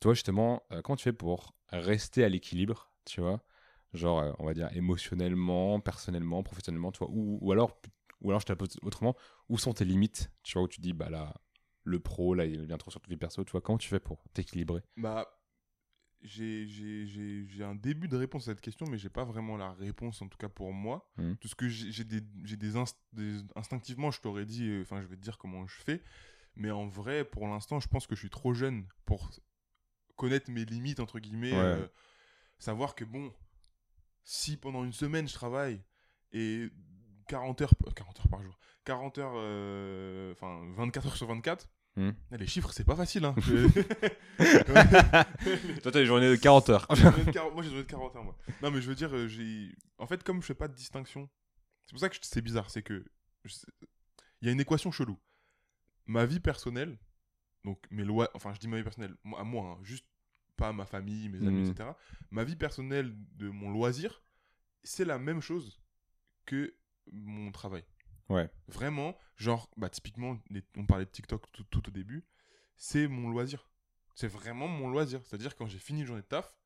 Toi, justement, euh, comment tu fais pour rester à l'équilibre, tu vois? Genre, on va dire émotionnellement, personnellement, professionnellement, tu vois? Ou, ou alors, ou alors, je te la pose autrement, où sont tes limites, tu vois, où tu dis, bah là, le pro, là, il vient trop sur ta vie perso, tu vois, comment tu fais pour t'équilibrer? Bah, j'ai- un début de réponse à cette question, mais j'ai pas vraiment la réponse, en tout cas pour moi. Mhm. Tout ce que j'ai des, des, inst- des- instinctivement, je t'aurais dit, euh, enfin, je vais te dire comment je fais, mais en vrai, pour l'instant, je pense que je suis trop jeune pour connaître mes limites entre guillemets, Ouais. euh, savoir que bon, si pendant une semaine je travaille et 40 heures, euh, 40 heures par jour, 40 heures, euh, enfin 24 heures sur 24. Hmm. eh, Les chiffres, c'est pas facile. Hein. Toi, t'as des journées de 40 heures. J'ai une journée de 40 moi j'ai une journée de 40 heures moi. Non mais je veux dire euh, j'ai en fait comme je fais pas de distinction. C'est pour ça que je- c'est bizarre, c'est que je il y a une équation chelou. Ma vie personnelle donc mes lois enfin je dis ma vie personnelle à moi hein, juste pas à ma famille, mes amis Mhm. etc. Ma vie personnelle de mon loisir, c'est la même chose que mon travail. Ouais. Vraiment, genre, bah, typiquement, les- on parlait de TikTok tout, tout au début, c'est mon loisir. C'est vraiment mon loisir. C'est-à-dire, quand j'ai fini une journée de taf,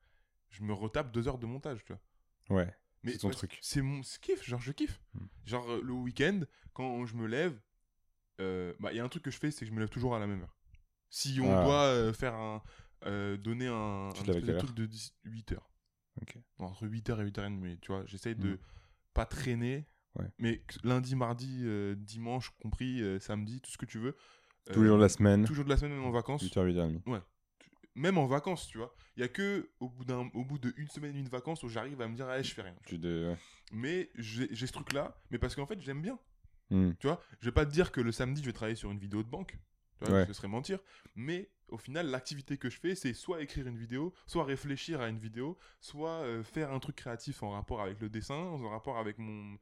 je me retape deux heures de montage, tu vois. Ouais. Mais C'est ton truc. C'est mon kiff, genre je kiffe. Mm. Genre euh, le week-end, quand je me lève, euh, bah il y a un truc que je fais, c'est que je me lève toujours à la même heure. Si on Ah. doit euh, faire un euh, donner un, Tu un de truc de 10 8 heures. Ok. Entre 8h et 8h30, tu vois, j'essaye de Mm. pas traîner. Ouais. Mais lundi, mardi, euh, dimanche, compris, euh, samedi, tout ce que tu veux. Tous les jours de la semaine, Toujours de la semaine, même en vacances. 8h, 8h30. Même en vacances, tu vois. Il y a que au bout d'un au bout de une semaine, une vacance où j'arrive à me dire, allez, je fais rien. Tu de... ouais. Mais j'ai ce truc-là, mais parce qu'en fait, j'aime bien. Hmm. Tu vois, je vais pas te dire que le samedi, je vais travailler sur une vidéo de banque. Tu vois, Ouais. Ce serait mentir. Mais au final, l'activité que je fais, c'est soit écrire une vidéo, soit réfléchir à une vidéo, soit euh, faire un truc créatif en rapport avec le dessin, en rapport avec mon.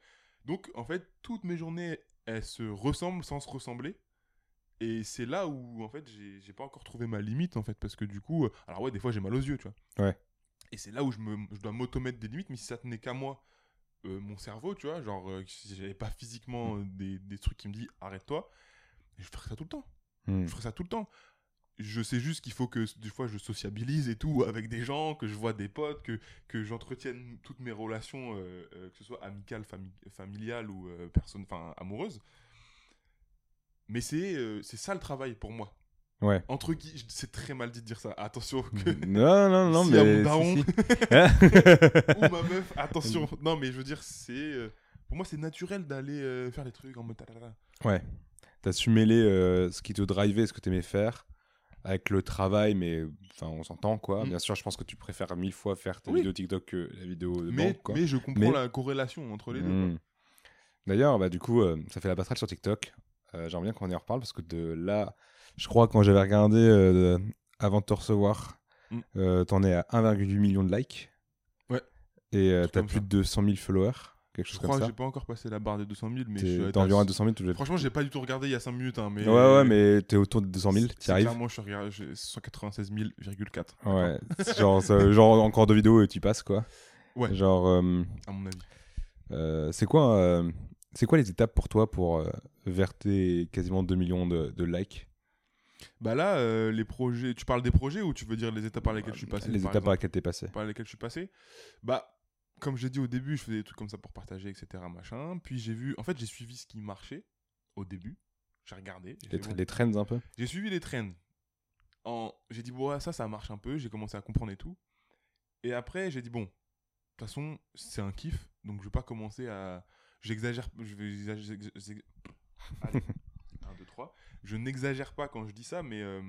Donc, en fait, toutes mes journées, elles se ressemblent sans se ressembler. Et c'est là où, en fait, j'ai pas encore trouvé ma limite, en fait, parce que du coup, euh, alors ouais, des fois j'ai mal aux yeux, tu vois. Ouais. Et c'est là où je, me, je dois m'automettre des limites, mais si ça tenait qu'à moi, euh, mon cerveau, tu vois, genre, euh, si j'avais pas physiquement euh, des, des trucs qui me disent arrête-toi, je ferais ça tout le temps. Hmm. Je ferais ça tout le temps. Je sais juste qu'il faut que des fois je sociabilise et tout avec des gens, que je vois des potes, que, que j'entretienne toutes mes relations, euh, euh, que ce soit amicales, fami- familiales ou euh, personne, enfin amoureuses. Mais c'est euh, c'est ça le travail pour moi. Ouais. Entre qui, c'est très mal dit de dire ça. Attention que Non, non, non, S'il y a mais. mon daron. si, si. ou ma meuf, attention. Non mais je veux dire, c'est pour moi c'est naturel d'aller faire des trucs en mode. Ouais. T'as su mêler ce qui te drivait, ce que t'aimais faire, avec le travail, mais enfin, on s'entend quoi. Mm. Bien sûr, je pense que tu préfères mille fois faire ta Oui. vidéo TikTok que la vidéo de Mais, banque, quoi. mais je comprends Mais- la corrélation entre les deux. Mm. D'ailleurs, bah, du coup, euh, ça fait la passerelle sur TikTok. Euh, J'aimerais bien qu'on y reparle parce que de là, je crois quand j'avais regardé euh, avant de te recevoir, Mm. euh, t'en es à 1,8 million de likes. Ouais. Et t'as plus ça. de 200 000 followers, quelque Je crois comme que j'ai pas encore passé la barre des 200 000, mais je T'es suis t'es environ à 200 000. tu devais- Franchement, j'ai pas du tout regardé il y a 5 minutes, hein, mais. Ouais, ouais, mais t'es autour de 200 000, C'est- t'y arrives. Clairement, je suis regardé, j'ai 196 000,4. Ouais, genre, ça- genre encore deux vidéos et tu passes quoi. Ouais. Genre, euh, À mon avis. euh, c'est quoi, euh, c'est quoi les étapes pour toi pour vers tes quasiment 2 millions de, de likes? Bah là, euh, les projets. Tu parles des projets ou tu veux dire les étapes par lesquelles je suis passé Les étapes par lesquelles t'es passé. par lesquelles je suis passé? Bah, comme j'ai dit au début, je faisais des trucs comme ça pour partager, etc. Machin. Puis j'ai vu. En fait, j'ai suivi ce qui marchait au début. J'ai regardé. Les, fait, tr- bon. les trends un peu J'ai suivi les trends. En... J'ai dit, bon, ouais, ça, ça marche un peu. J'ai commencé à comprendre et tout. Et après, j'ai dit, bon, de toute façon, c'est un kiff. Donc, je vais pas commencer à. J'exagère. Je vais. Allez. 1, 2, 3. Je n'exagère pas quand je dis ça, mais euh,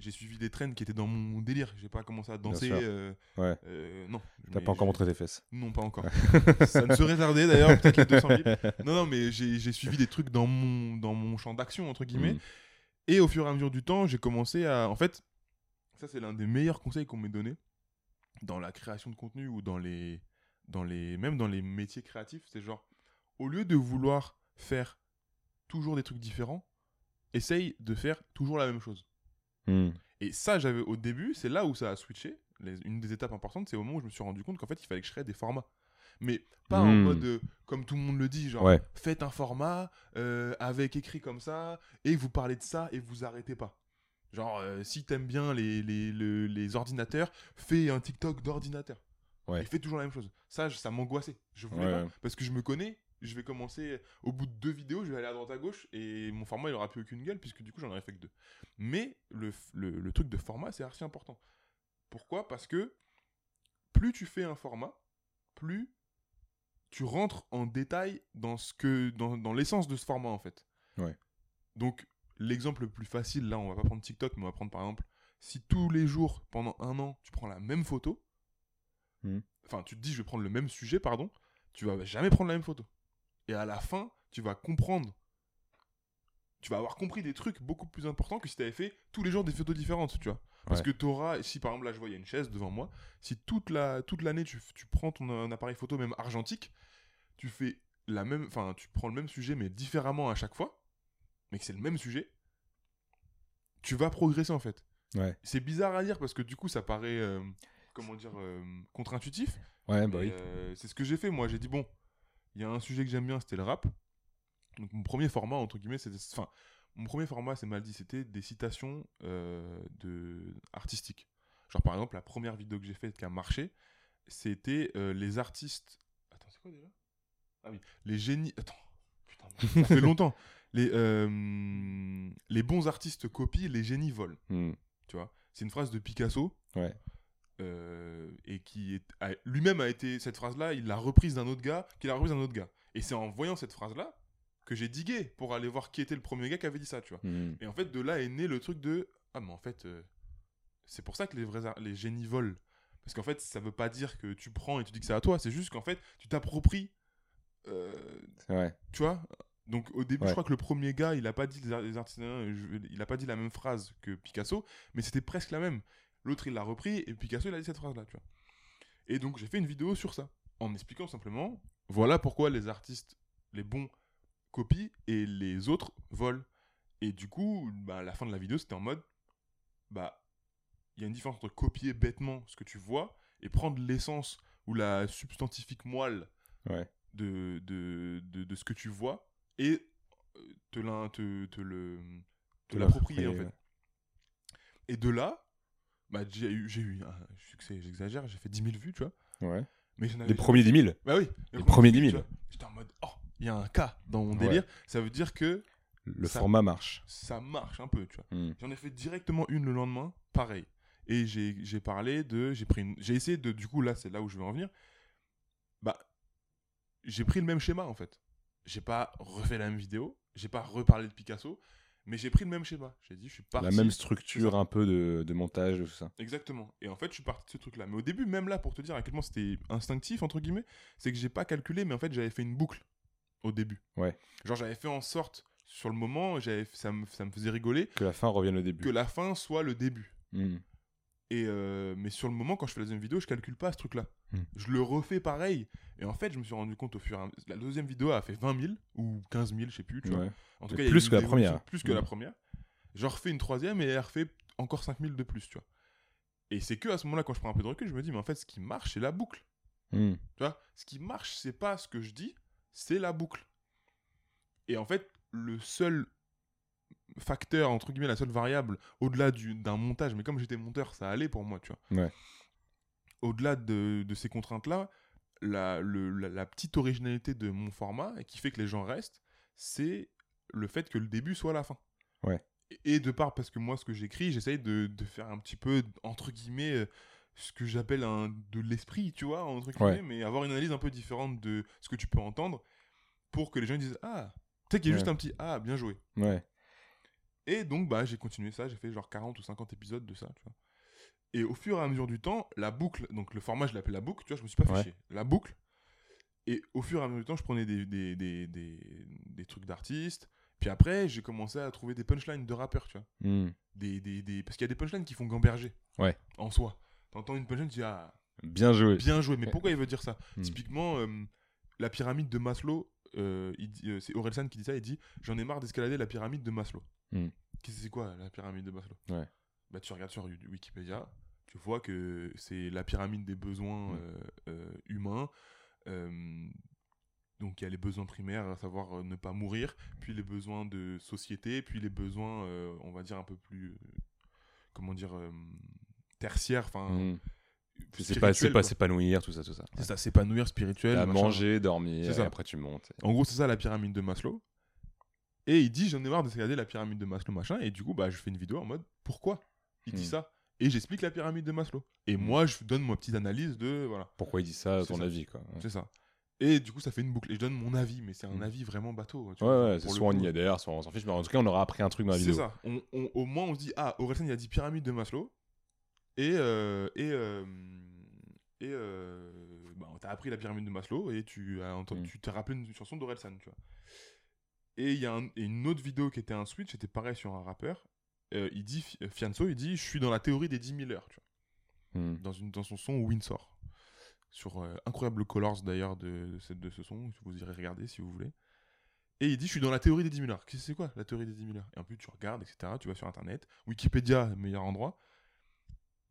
j'ai suivi des trends qui étaient dans mon délire. J'ai pas commencé à danser. euh, Ouais. euh, non. T'as pas encore montré tes fesses. Non, pas encore. ça ne serait tardé d'ailleurs, peut-être les 200 000. Non, non, mais j'ai j'ai suivi des trucs dans mon, dans mon champ d'action, entre guillemets. Mm. Et au fur et à mesure du temps, j'ai commencé à. En fait, ça, c'est l'un des meilleurs conseils qu'on m'ait donné dans la création de contenu ou dans les. Dans les même dans les métiers créatifs. C'est genre, au lieu de vouloir faire toujours des trucs différents, essaye de faire toujours la même chose. Mm. Et ça, j'avais au début, c'est là où ça a switché. Les- une des étapes importantes, c'est au moment où je me suis rendu compte qu'en fait, il fallait que je crée des formats. Mais pas en Hmm. mode, euh, comme tout le monde le dit, genre, Ouais. faites un format euh, avec écrit comme ça, et vous parlez de ça, et vous arrêtez pas. Genre, euh, si t'aimes bien les, les, le- les ordinateurs, fais un TikTok d'ordinateur. Ouais. Et fais toujours la même chose. Ça, je- ça m'angoissait. Je voulais Ouais, pas. Parce que je me connais, je vais commencer, au bout de deux vidéos, je vais aller à droite à gauche, et mon format, il aura plus aucune gueule, puisque du coup, j'en aurais fait que deux. Mais le, f- le, le truc de format, c'est archi important. Pourquoi? Parce que plus tu fais un format, plus tu rentres en détail dans ce que dans, dans l'essence de ce format en fait. Ouais. Donc l'exemple le plus facile là, on va pas prendre TikTok, mais on va prendre par exemple si tous les jours pendant un an tu prends la même photo, Mhm. enfin tu te dis je vais prendre le même sujet pardon, tu vas jamais prendre la même photo. Et à la fin, tu vas comprendre tu vas avoir compris des trucs beaucoup plus importants que si tu avais fait tous les jours des photos différentes, tu vois. Parce Ouais. que tu auras, si par exemple là je vois il y a une chaise devant moi, si toute la toute l'année tu, tu prends ton appareil photo même argentique, tu fais la même, enfin tu prends le même sujet mais différemment à chaque fois, mais que c'est le même sujet, tu vas progresser en fait. Ouais. C'est bizarre à dire parce que du coup ça paraît, euh, comment dire, euh, contre-intuitif. Ouais, bah oui. euh, c'est ce que j'ai fait moi. J'ai dit bon, il y a un sujet que j'aime bien, c'était le rap. Donc mon premier format, entre guillemets, c'était... Enfin, mon premier format, c'est mal dit, c'était des citations euh, de... artistiques. Genre par exemple, la première vidéo que j'ai faite qui a marché, c'était euh, les artistes... Attends, c'est quoi déjà? Ah oui, les génies... Attends, putain, ça fait longtemps. Les, euh, les bons artistes copient, les génies volent. Hmm. Tu vois C'est une phrase de Picasso. Ouais. Euh, et qui a- lui-même a été cette phrase-là, il l'a reprise d'un autre gars, qui l'a reprise d'un autre gars. Et c'est en voyant cette phrase-là que j'ai digué pour aller voir qui était le premier gars qui avait dit ça, tu vois. Hmm. Et en fait, de là est né le truc de ah mais en fait, euh, c'est pour ça que les vrais les génies volent, parce qu'en fait, ça veut pas dire que tu prends et tu dis que c'est à toi, c'est juste qu'en fait, tu t'appropries. euh, vrai. tu vois donc au début Ouais. je crois que le premier gars il a pas dit les, artisans il a pas dit la même phrase que Picasso mais c'était presque la même l'autre il l'a repris et Picasso il a dit cette phrase là tu vois et donc j'ai fait une vidéo sur ça en expliquant simplement voilà pourquoi les artistes les bons copient et les autres volent et du coup bah, à la fin de la vidéo c'était en mode bah il y a une différence entre copier bêtement ce que tu vois et prendre l'essence ou la substantifique moelle Ouais. de, de, de, de ce que tu vois et euh, te, te, te le te l'approprier en fait. Et de là, bah, j'ai eu, j'ai eu un succès, j'exagère, j'ai fait 10 000 vues, tu vois. Ouais. Mais j'en avais Les premiers 10 000. Bah oui, les premiers 10 000. tu vois. J'étais en mode, oh, il y a un cas dans mon Ouais. délire. Ça veut dire que Le Ça- format marche. ça marche un peu, tu vois. Hmm. J'en ai fait directement une le lendemain, pareil. Et j'ai j'ai parlé de. J'ai pris une- J'ai essayé de. Du coup, là, c'est là où je veux en venir. Bah. J'ai pris le même schéma, en fait. J'ai pas refait la même vidéo. J'ai pas reparlé de Picasso. Mais j'ai pris le même schéma. J'ai dit, je suis parti. La même structure un peu de, de montage, tout ça. Exactement. Et en fait, je suis parti de ce truc-là. Mais au début, même là, pour te dire à quel point c'était instinctif, entre guillemets, c'est que j'ai pas calculé, mais en fait, j'avais fait une boucle au début. Ouais. Genre, j'avais fait en sorte, sur le moment, j'avais, ça, me, ça me faisait rigoler, Que la fin revienne au début. que la fin soit le début. Hmm. Et euh, mais sur le moment, quand je fais la deuxième vidéo, je calcule pas ce truc-là. Hmm. Je le refais pareil. Et en fait, je me suis rendu compte au fur et à mesure. La deuxième vidéo a fait 20 000 ou 15 000, je sais plus. Tu vois. En tout cas, plus que la première. évolution, Plus que la première. Je refais une troisième et elle refait encore 5 000 de plus, tu vois. Et c'est que à ce moment-là, quand je prends un peu de recul, je me dis, mais en fait, ce qui marche, c'est la boucle. Hmm. Tu vois, ce qui marche, c'est pas ce que je dis, c'est la boucle. Et en fait, le seul facteur, entre guillemets, la seule variable, au-delà du- d'un montage, mais comme j'étais monteur, ça allait pour moi, tu vois. Ouais. Au-delà de, de ces contraintes-là, la, le- la, la petite originalité de mon format, et qui fait que les gens restent, c'est le fait que le début soit la fin. Ouais. Et, et de part, parce que moi, ce que j'écris, j'essaye de, de faire un petit peu, entre guillemets, euh, ce que j'appelle un, de l'esprit, tu vois, entre guillemets, Ouais. mais avoir une analyse un peu différente de ce que tu peux entendre pour que les gens disent Ah, tu sais qu'il y a juste un petit Ah, bien joué. Ouais. Et donc, bah, j'ai continué ça, j'ai fait genre 40 ou 50 épisodes de ça, tu vois. Et au fur et à mesure du temps, la boucle, donc le format, je l'appelle la boucle, tu vois, je me suis pas Ouais. fiché. La boucle. Et au fur et à mesure du temps, je prenais des, des, des, des, des trucs d'artistes. Puis après, j'ai commencé à trouver des punchlines de rappeurs, tu vois. Hmm. Des, des, des... Parce qu'il y a des punchlines qui font gamberger. Ouais. En soi. T'entends une punchline, tu dis, ah, Bien joué. bien joué. Mais pourquoi il veut dire ça? Hmm. Typiquement, euh, la pyramide de Maslow, euh, euh, c'est Orelsan qui dit ça, il dit J'en ai marre d'escalader la pyramide de Maslow. Hmm. Qu'est-ce que c'est quoi la pyramide de Maslow? Ouais. Bah, tu regardes sur Wikipédia, tu vois que c'est la pyramide des besoins Hmm. euh, euh, humains. Euh, donc il y a les besoins primaires, à savoir ne pas mourir, puis les besoins de société, puis les besoins, euh, on va dire, un peu plus. euh, comment dire euh, tertiaires, enfin. Hmm. C'est pas, c'est pas s'épanouir, tout ça, tout ça. C'est ça, s'épanouir spirituel. À manger, dormir, C'est et ça. après tu montes. En gros, c'est ça la pyramide de Maslow. Et il dit j'en ai marre de regarder la pyramide de Maslow machin et du coup bah je fais une vidéo en mode pourquoi? Il dit Hmm. ça et j'explique la pyramide de Maslow. Et Hmm. moi je donne ma petite analyse de voilà Pourquoi il dit ça, à C'est ton ça. avis, quoi. Ouais. c'est ça. Et du coup ça fait une boucle et je donne mon avis mais c'est un Hmm. avis vraiment bateau. tu Ouais, vois, ouais, c'est soit on y adhère, soit on s'en fiche, mais en tout cas, on aura appris un truc dans la C'est vidéo. ça. On- on- au moins on se dit ah Orelsan il a dit pyramide de Maslow et euh, et euh, et euh, bah, t'as appris la pyramide de Maslow et tu as entendu, Mm. tu t'es rappelé une chanson d'Orelsan tu vois. Et il y a un- et une autre vidéo qui était un switch, c'était pareil sur un rappeur. Euh, il dit Fi- Fianso, il dit je suis dans la théorie des 10 000 heures, tu vois, Hmm. dans une dans son son Windsor. Sur euh, Incroyable Colors d'ailleurs de, de, cette- de ce son, vous irez regarder si vous voulez. Et il dit, je suis dans la théorie des 10 000 heures. C'est quoi la théorie des 10 000 heures? Et en plus, tu regardes, etc. Tu vas sur Internet. Wikipédia, meilleur endroit.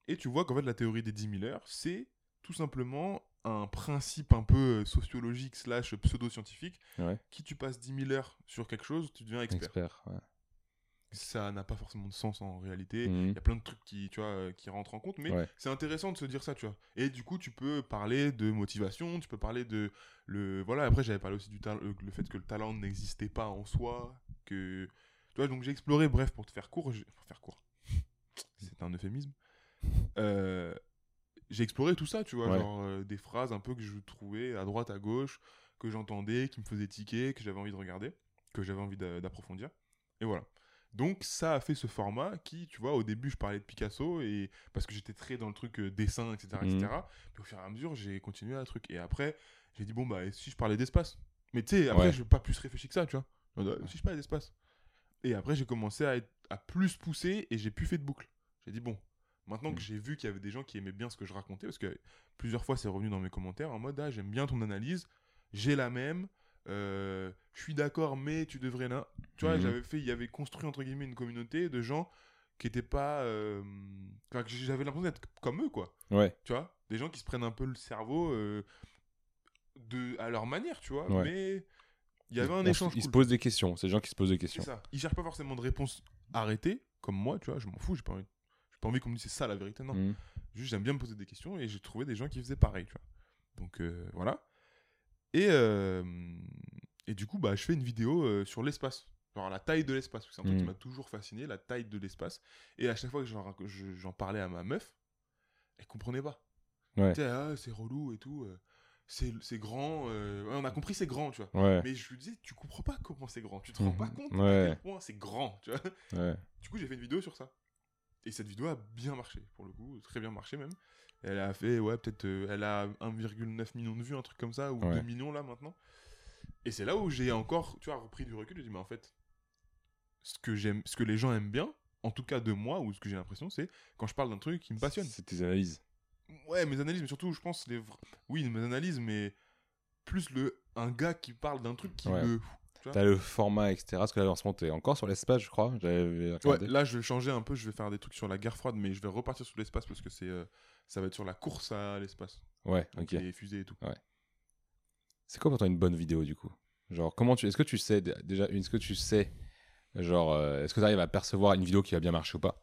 Et tu vois qu'en fait, la théorie des 10 000 heures, c'est tout simplement un principe un peu euh, sociologique slash pseudo-scientifique. Ouais. Qui tu passes 10 000 heures sur quelque chose, tu deviens expert. Expert. ouais. Ça n'a pas forcément de sens en réalité. Mhm. Il y a plein de trucs qui, tu vois, euh, qui rentrent en compte, mais Ouais. c'est intéressant de se dire ça, tu vois. Et du coup, tu peux parler de motivation, tu peux parler de le, voilà. Après, j'avais parlé aussi du le fait que le talent n'existait pas en soi, que, tu vois. Donc j'ai exploré, bref, pour te faire court, pour faire court, c'est un euphémisme. Euh, j'ai exploré tout ça, tu vois, Ouais. genre euh, des phrases un peu que je trouvais à droite, à gauche, que j'entendais, qui me faisaient tiquer, que j'avais envie de regarder, que j'avais envie d'a- d'approfondir. Et voilà. Donc ça a fait ce format qui, tu vois, au début je parlais de Picasso et parce que j'étais très dans le truc euh, dessin, etc., etc. Mhm. Puis au fur et à mesure j'ai continué à truc. Et après j'ai dit bon bah et si je parlais d'espace. Mais tu sais après Ouais. je pas plus réfléchi que ça, tu vois. Si je parlais d'espace. Et après j'ai commencé à, être- à plus pousser et j'ai plus fait de boucle. J'ai dit bon. Maintenant Mhm. que j'ai vu qu'il y avait des gens qui aimaient bien ce que je racontais, parce que plusieurs fois c'est revenu dans mes commentaires en mode ah j'aime bien ton analyse, j'ai la même, euh, je suis d'accord mais tu devrais là. Tu vois Mhm. j'avais fait, il y avait construit entre guillemets une communauté de gens qui étaient pas, euh, enfin, j'avais l'impression d'être comme eux quoi. Ouais. Tu vois, des gens qui se prennent un peu le cerveau euh, de à leur manière, tu vois. Ouais. Mais il y avait un On échange. Ils se posent des questions. C'est des gens qui se posent des C'est questions. ça. Ils cherchent pas forcément de réponse arrêtée comme moi, tu vois. Je m'en fous, j'ai pas envie. J'ai pas envie qu'on me dise c'est ça la vérité, non. Mhm. Juste, j'aime bien me poser des questions et j'ai trouvé des gens qui faisaient pareil, tu vois. Donc voilà. Et, euh, et du coup, bah, je fais une vidéo euh, sur l'espace. Genre la taille de l'espace. C'est un truc qui Mhm. m'a toujours fasciné, la taille de l'espace. Et à chaque fois que j'en rac- je- j'en parlais à ma meuf, elle comprenait pas. Ouais. Ah, c'est relou et tout. euh, c'est c'est grand. on a compris, c'est grand, tu vois. Ouais. Mais je lui disais, tu comprends pas comment c'est grand. Tu te rends Mhm. pas compte Ouais. à quel point c'est grand, tu vois. Du coup, j'ai fait une vidéo sur ça. Et cette vidéo a bien marché, pour le coup, très bien marché même. Elle a fait, ouais, peut-être, euh, elle a 1,9 million de vues, un truc comme ça, ou Ouais. 2 millions là maintenant. Et c'est là où j'ai encore, tu vois, repris du recul. J'ai dit, mais en fait, ce que j'aime, ce que les gens aiment bien, en tout cas de moi, ou ce que j'ai l'impression, c'est quand je parle d'un truc qui me passionne. C'est tes analyses. Ouais, mes analyses, mais surtout, je pense, les oui, mes analyses, mais plus le un gars qui parle d'un truc qui Ouais. me. T'as le format, etc. Parce que ce moment, t'es encore sur l'espace, je crois. J'avais Ouais, là, je vais changer un peu. Je vais faire des trucs sur la guerre froide, mais je vais repartir sur l'espace parce que c'est, euh, ça va être sur la course à l'espace. Ouais, Donc, ok. les fusées et tout. C'est quoi pour toi une bonne vidéo du coup? Genre, comment tu. Est-ce que tu sais dé- déjà, est-ce que tu sais, genre, euh, est-ce que tu arrives à percevoir une vidéo qui va bien marcher ou pas?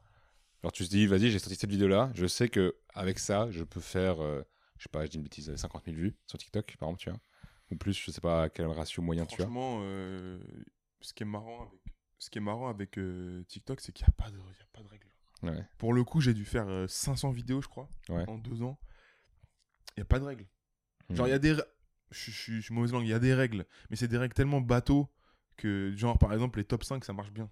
Genre, tu te dis, vas-y, j'ai sorti cette vidéo-là, je sais que avec ça, je peux faire, euh, je sais pas, je dis une bêtise, 50 000 vues sur TikTok, par exemple, tu vois. Ou plus, je sais pas quel ratio moyen tu as. Franchement, euh, ce qui est marrant avec, ce qui est marrant avec euh, TikTok, c'est qu'il n'y a pas de, il y a pas de règles. Ouais. Pour le coup, j'ai dû faire euh, 500 vidéos, je crois, Ouais. en deux ans. Il n'y a pas de règles. Genre, il y a des. Je suis mauvaise langue, il y a des règles. Mais c'est des règles tellement bateaux que, genre, par exemple, les top 5, ça marche bien.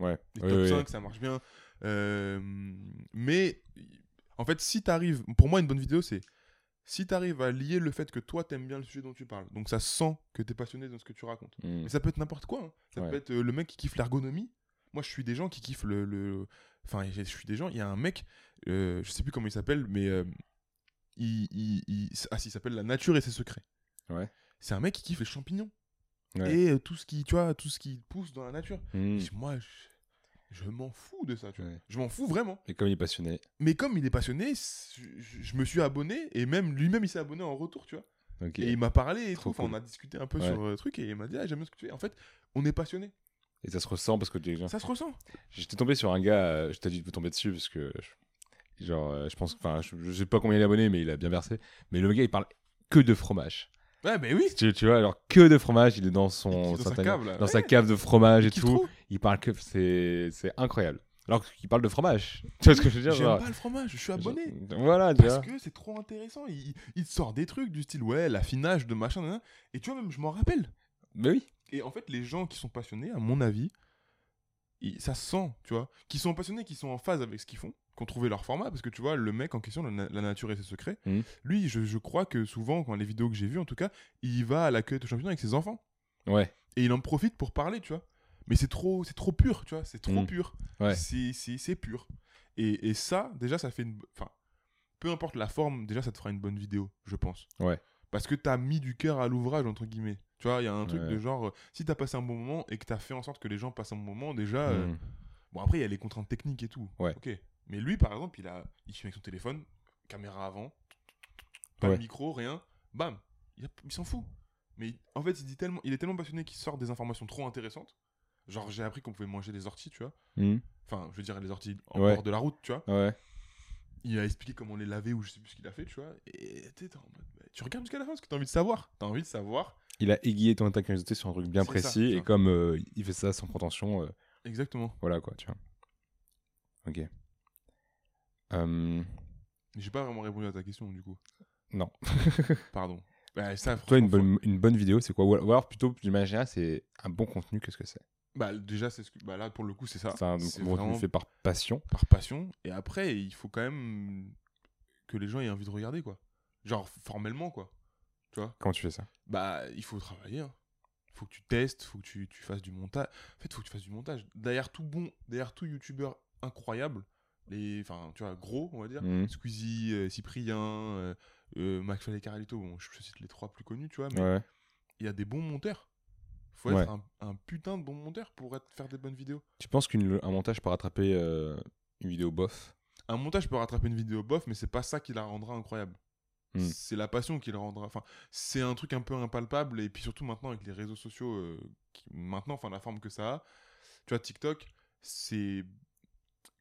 Ouais. Les Oui, top oui, 5, ça marche bien. Euh, mais, en fait, si t'arrives. Pour moi, une bonne vidéo, c'est. Si t'arrives à lier le fait que toi, t'aimes bien le sujet dont tu parles, donc ça sent que t'es passionné dans ce que tu racontes. Hmm. Mais ça peut être n'importe quoi. hein. Ça Ouais. peut être euh, le mec qui kiffe l'ergonomie. Moi, je suis des gens qui kiffent le. le- Enfin, je suis des gens. Il y a un mec, euh, je sais plus comment il s'appelle, mais. euh, il, il, il- Ah, si, il s'appelle La nature et ses secrets. Ouais. C'est un mec qui kiffe les champignons. Ouais. Et euh, tout ce qui, tu vois, tout ce qui pousse dans la nature. Hmm. Moi, je, je m'en fous de ça, tu vois. Ouais. Je m'en fous vraiment. Et comme il est passionné. Mais comme il est passionné, je, je me suis abonné et même lui-même il s'est abonné en retour, tu vois. Ok. Et il m'a parlé et Trop tout. Enfin, on a discuté un peu Ouais. sur le truc et il m'a dit ah, j'aime bien ce que tu fais. En fait, on est passionné. Et ça se ressent parce que tu Ça se ressent. J'étais tombé sur un gars, euh, je t'ai dit de tomber dessus parce que, je- genre, euh, je pense, enfin, je, je sais pas combien il est abonné, mais il a bien versé. Mais le gars, il parle que de fromage. Ouais, mais oui. Tu, tu vois, alors que de fromage, il est dans son, Dans sa cave, là. dans Ouais. sa cave de fromage et tout. Il parle que, c'est, c'est incroyable. Alors qu'il parle de fromage. Tu vois ce que je veux dire J'aime genre, pas le fromage, je suis abonné. Voilà, Parce que c'est trop intéressant. Il, il te sort des trucs du style, ouais, l'affinage de machin, et tu vois, même, je m'en rappelle. Mais oui. Et en fait, les gens qui sont passionnés, à mon avis, ils- ça se sent, tu vois. Qui sont passionnés, qui sont en phase avec ce qu'ils font, qui ont trouvé leur format, parce que tu vois, le mec en question, la, na- la nature et ses secrets, Mhm. lui, je, je crois que souvent, quand les vidéos que j'ai vues, en tout cas, il va à la cueillette au champignon avec ses enfants. Ouais. Et il en profite pour parler, tu vois. Mais c'est trop, c'est trop pur, tu vois. C'est trop Mhm. pur. Ouais. C'est, pur. Et, et ça, déjà, ça fait une. Enfin, peu importe la forme, déjà, ça te fera une bonne vidéo, je pense. Ouais. Parce que t'as mis du cœur à l'ouvrage, entre guillemets. Tu vois, il y a un truc Ouais. de genre, euh, si t'as passé un bon moment et que t'as fait en sorte que les gens passent un bon moment, déjà. euh, Hmm. bon, après, il y a les contraintes techniques et tout. Ouais. Ok. Mais lui, par exemple, il, a, il filme avec son téléphone, caméra avant. pas Ouais. de micro, rien. Bam, il, s'en fout. Mais il- en fait, il, dit tellement, il est tellement passionné qu'il sort des informations trop intéressantes. Genre, j'ai appris qu'on pouvait manger des orties, tu vois. Hmm. Enfin, je veux dire, les orties en Ouais. bord de la route, tu vois. Ouais. Il a expliqué comment les laver ou je sais plus ce qu'il a fait, tu vois. Et tu sais, t'es en mode, bah, tu regardes jusqu'à la fin parce que t'as envie de savoir. T'as envie de savoir. Il a aiguillé ton ta curiosité sur un truc bien ça, précis et comme euh, il fait ça sans prétention, euh, Exactement. voilà quoi, tu vois. Ok. Euh, j'ai pas vraiment répondu à ta question, du coup. non. Pardon. Bah, ça, Toi, une bonne, une bonne vidéo, c'est quoi? Ou alors plutôt, manière générale, c'est un bon contenu, qu'est-ce que c'est? Bah, déjà, c'est ce que. Bah, là, pour le coup, c'est ça. C'est un contenu fait par passion. par passion. Et après, il faut quand même que les gens aient envie de regarder, quoi. Genre, formellement, quoi. Tu vois? Comment tu fais ça? Bah, il faut travailler. hein. Il faut que tu testes, il faut que tu, tu fasses du montage. En fait, il faut que tu fasses du montage. Derrière tout bon, derrière tout youtubeur incroyable, les, enfin, tu vois, gros, on va dire, Mhm. Squeezie, euh, Cyprien, euh, euh, McFly et Carlito, bon, je, je cite les trois plus connus, tu vois, mais Ouais. il y a des bons monteurs. faut Ouais. être un, un putain de bon monteur pour être, faire des bonnes vidéos. Tu penses qu'un montage peut rattraper euh, une vidéo bof? Un montage peut rattraper une vidéo bof, mais c'est pas ça qui la rendra incroyable. Hmm. C'est la passion qui la rendra. Enfin, c'est un truc un peu impalpable, et puis surtout maintenant avec les réseaux sociaux, euh, qui, maintenant, enfin, la forme que ça a. Tu vois, TikTok, c'est.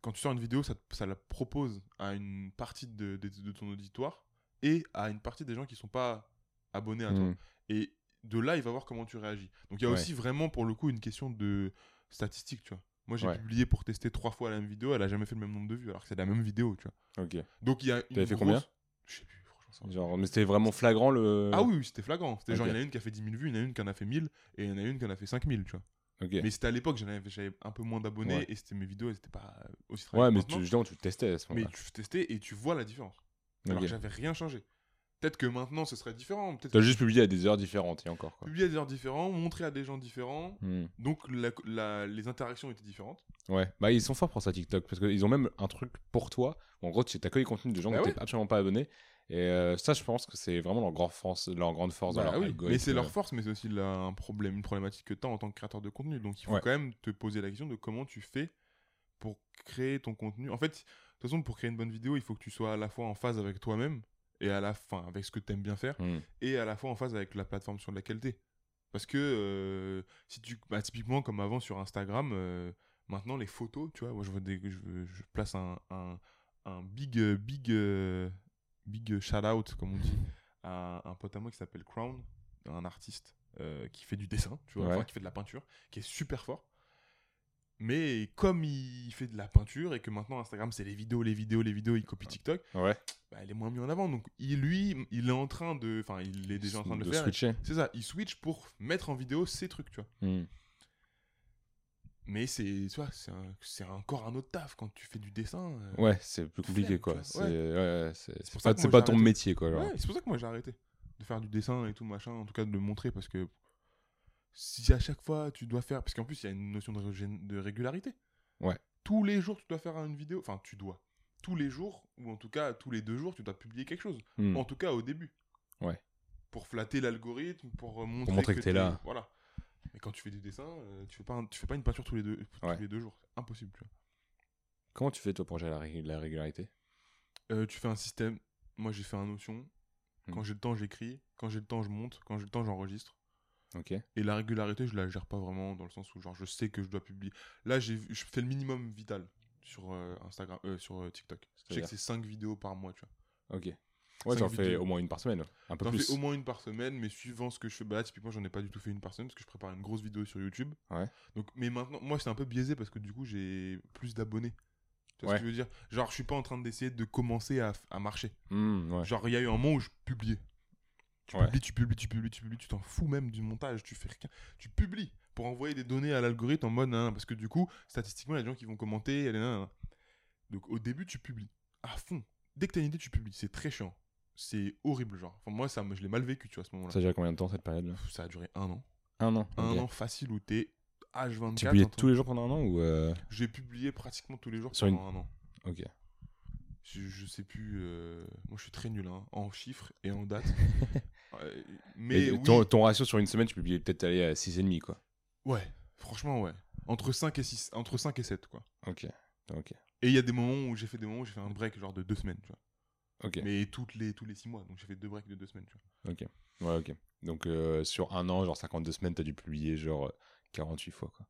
Quand tu sors une vidéo, ça, la propose à une partie de, de- de ton auditoire et à une partie des gens qui sont pas abonnés à toi. Mhm. Et de là, il va voir comment tu réagis. Donc il y a Ouais. aussi vraiment pour le coup une question de statistique, tu vois. Moi j'ai Ouais. publié pour tester trois fois la même vidéo, elle a jamais fait le même nombre de vues, alors que c'est la même vidéo, tu vois. Ok. Donc il y a une T'avais fait grosse- combien? Je sais plus. Genre, mais c'était vraiment flagrant le. Ah oui, oui, c'était flagrant. C'était genre, il y en a une qui a fait 10 000 vues, il y en a une qui en a fait 1000, et il y en a une qui en a fait 5000, tu vois. Mais c'était à l'époque, j'avais un peu moins d'abonnés, Ouais. et c'était mes vidéos, elles étaient pas aussi Ouais, travaillées mais que tu, justement, tu testais à ce Mais moment-là. tu testais et tu vois la différence. Alors Ok. que j'avais rien changé. Peut-être que maintenant ce serait différent. T'as que juste publié à des heures différentes et encore quoi. publier à des heures différentes, montrer à des gens différents. Hmm. Donc la- la- les interactions étaient différentes. Ouais, bah ils sont forts pour ça TikTok parce qu'ils ont même un truc pour toi. En gros, tu que les contenus de gens Bah qui ouais. n'étaient absolument pas abonnés. Et euh, ça, je pense que c'est vraiment leur, grand force, leur grande force dans Bah leur oui, algorithme. mais c'est leur force, mais c'est aussi là, un problème, une problématique que tu as en tant que créateur de contenu. Donc il faut Ouais. quand même te poser la question de comment tu fais pour créer ton contenu. En fait, de toute façon, pour créer une bonne vidéo, il faut que tu sois à la fois en phase avec toi-même et à la fin avec ce que tu aimes bien faire Hmm. et à la fois en phase avec la plateforme sur laquelle tu es. Parce que euh, si tu bah, typiquement comme avant sur Instagram, euh, maintenant les photos, tu vois, moi je vois des, je, je place un, un, un big euh, big euh, big shout out comme on dit à un pote à moi qui s'appelle Crown, un artiste euh, qui fait du dessin, tu vois, Ouais. enfin, qui fait de la peinture, qui est super fort. Mais comme il fait de la peinture et que maintenant Instagram c'est les vidéos, les vidéos, les vidéos, il copie TikTok, Ouais, bah, il est moins mis en avant. Donc il, lui, il est en train de, enfin il est déjà en train de, le faire. switcher. C'est ça, il switch pour mettre en vidéo ses trucs, tu vois. Hmm. Mais c'est, tu vois, c'est, encore un autre taf quand tu fais du dessin. euh, Ouais, c'est plus compliqué quoi. C'est ouais. ouais, pour pas, que ton arrêté. métier quoi. Ouais, c'est pour ça que moi j'ai arrêté de faire du dessin et tout machin, en tout cas de le montrer parce que si à chaque fois tu dois faire, parce qu'en plus il y a une notion de, régularité. Ouais. Tous les jours tu dois faire une vidéo, enfin tu dois. Tous les jours, ou en tout cas tous les deux jours, tu dois publier quelque chose. Hmm. En tout cas au début. Ouais. Pour flatter l'algorithme, pour euh, montrer, montrer que t'es là. Voilà. Mais quand tu fais du dessin, euh, tu fais pas un- tu fais pas une peinture tous les deux Ouais. tous les deux jours, c'est impossible. Tu vois. Comment tu fais toi pour gérer la, ré- la régularité? Euh, tu fais un système. Moi j'ai fait un Notion. Quand Hmm. j'ai le temps, j'écris. Quand j'ai le temps, je monte. Quand j'ai le temps, j'enregistre. Ok. Et la régularité, je la gère pas vraiment dans le sens où genre je sais que je dois publier. Là, j'ai je fais le minimum vital sur euh, Instagram, euh, sur euh, TikTok. Je sais que c'est 5 vidéos par mois, tu vois. Ok. Ouais, j'en fais au moins une par semaine. Un peu J'en plus. fais au moins une par semaine, mais suivant ce que je fais, bah là, typiquement, j'en ai pas du tout fait une par semaine parce que je prépare une grosse vidéo sur YouTube. Ouais. Donc, mais maintenant, moi, c'est un peu biaisé parce que du coup, j'ai plus d'abonnés. Tu Ouais. vois ce que je veux dire? Genre, je suis pas en train d'essayer de commencer à, à marcher. Hmm, ouais. Genre, il y a eu un moment où je publiais. Tu Ouais. publies, tu publies, tu publies, tu publies, tu t'en fous même du montage, tu fais rien. Tu publies pour envoyer des données à l'algorithme en mode, nan, parce que du coup, statistiquement, il y a des gens qui vont commenter. nan. Donc au début, tu publies à fond. Dès que tu as une idée, tu publies. C'est très chiant. C'est horrible, genre. Enfin, moi, ça, je l'ai mal vécu, tu vois, à ce moment-là. Ça a duré combien de temps cette période Ça a duré un an. Un an. Un an facile où t'es H24. Tu train- tous les jours pendant un an ou euh, J'ai publié pratiquement tous les jours Sur une- pendant un an. Ok. Je, je sais plus. euh, Moi, je suis très nul hein, en chiffres et en dates. Euh, mais oui, ton, ton ratio sur une semaine, tu publiais peut-être aller à 6,5 quoi. ouais, franchement, ouais. Entre 5 et 6, entre 5 et 7, quoi. Ok. Ok. Et il y a des moments où j'ai fait des moments où j'ai fait un break genre de deux semaines, tu vois. Mais toutes les, tous les 6 mois. Donc j'ai fait deux breaks de deux semaines. Tu vois. Ok. Ouais, ok. Donc euh, sur un an, genre 52 semaines, t'as dû publier genre euh, 48 fois, quoi.